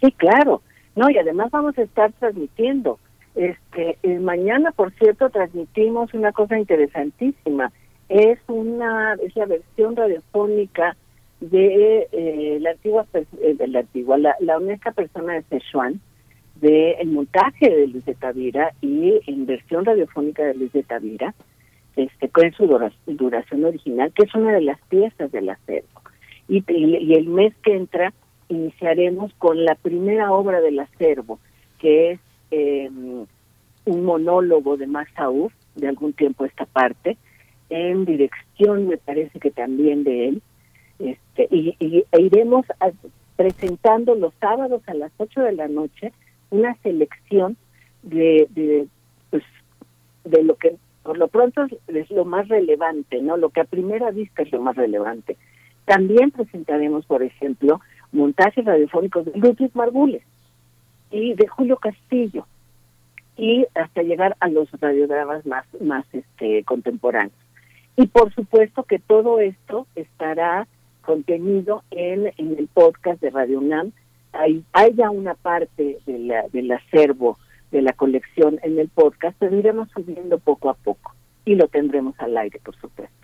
S29: Sí, claro. No, y además vamos a estar transmitiendo. Este, mañana, por cierto, transmitimos una cosa interesantísima. Es una, es la versión radiofónica de eh, la antigua, eh, de la antigua, la, honesta persona de Sichuan, de el montaje de Luis de Tavira y en versión radiofónica de Luis de Tavira, este, con su duración original, que es una de las piezas del acervo. Y, el mes que entra iniciaremos con la primera obra del acervo, que es eh, un monólogo de Aouf, de algún tiempo esta parte, en dirección me parece que también de él, este, y, y e iremos presentando los sábados a las 8 de la noche una selección de, de, pues, de lo que por lo pronto es lo más relevante, ¿no? Lo que a primera vista es lo más relevante. También presentaremos, por ejemplo, montajes radiofónicos de Ludwig Margules y de Julio Castillo y hasta llegar a los radiodramas más más este contemporáneos. Y por supuesto que todo esto estará contenido en, en el podcast de Radio UNAM. Hay, hay ya una parte de la, del acervo de la colección en el podcast, pero iremos subiendo poco a poco y lo tendremos al aire, por supuesto.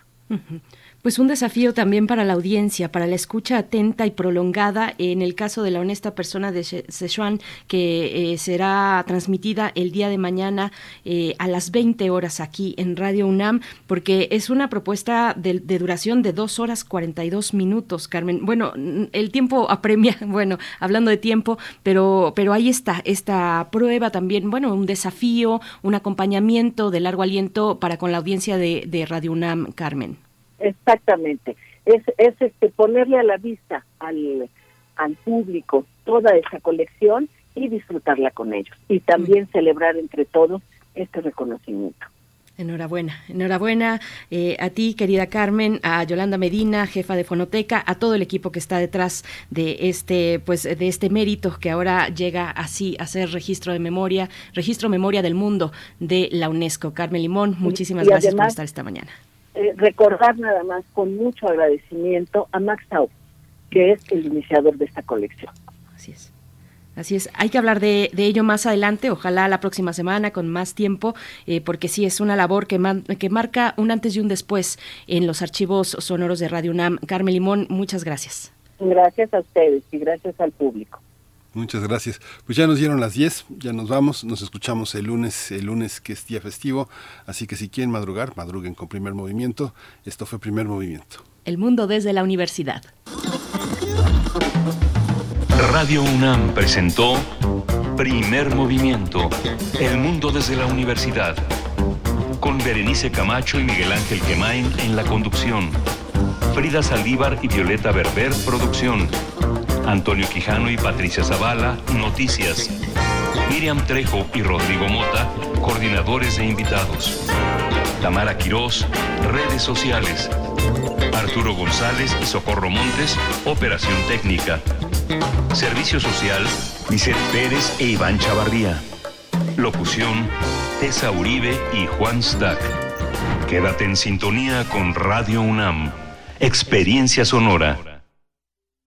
S2: Pues un desafío también para la audiencia, para la escucha atenta y prolongada en el caso de la honesta persona de Sichuan, que eh, será transmitida el día de mañana eh, a las 20 horas aquí en Radio UNAM, porque es una propuesta de, de, duración de 2 horas 42 minutos, Carmen. Bueno, el tiempo apremia, bueno, hablando de tiempo, pero, pero ahí está, esta prueba también, bueno, un desafío, un acompañamiento de largo aliento para con la audiencia de, de Radio UNAM, Carmen.
S29: Exactamente. Es, es este ponerle a la vista al, al público toda esa colección y disfrutarla con ellos. Y también celebrar entre todos este reconocimiento.
S2: Enhorabuena, enhorabuena eh, a ti, querida Carmen, a Yolanda Medina, jefa de Fonoteca, a todo el equipo que está detrás de este, pues, de este mérito que ahora llega así a ser registro de memoria, registro memoria del mundo de la UNESCO. Carmen Limón, muchísimas
S29: y
S2: gracias
S29: además,
S2: por estar esta mañana.
S29: Eh, recordar nada más con mucho agradecimiento a Max Tau, que es el iniciador de esta colección.
S2: Así es. Así es, hay que hablar de, de, ello más adelante, ojalá la próxima semana con más tiempo, eh, porque sí es una labor que, man, que marca un antes y un después en los archivos sonoros de Radio UNAM. Carmen Limón, muchas gracias.
S29: Gracias a ustedes y gracias al público.
S1: Muchas gracias. Pues ya nos dieron las 10, ya nos vamos, nos escuchamos el lunes, el lunes que es día festivo, así que si quieren madrugar, madruguen con primer movimiento. Esto fue primer movimiento.
S2: El mundo desde la universidad.
S25: Radio UNAM presentó Primer Movimiento, El mundo desde la universidad, con Berenice Camacho y Miguel Ángel Quemain en la conducción. Frida Saldívar y Violeta Berber, producción. Antonio Quijano y Patricia Zavala, noticias. Miriam Trejo y Rodrigo Mota, coordinadores de invitados. Tamara Quirós, redes sociales. Arturo González y Socorro Montes, operación técnica. Servicio social, Vicente Pérez e Iván Chavarría. Locución, Tessa Uribe y Juan Stack. Quédate en sintonía con Radio UNAM. Experiencia sonora.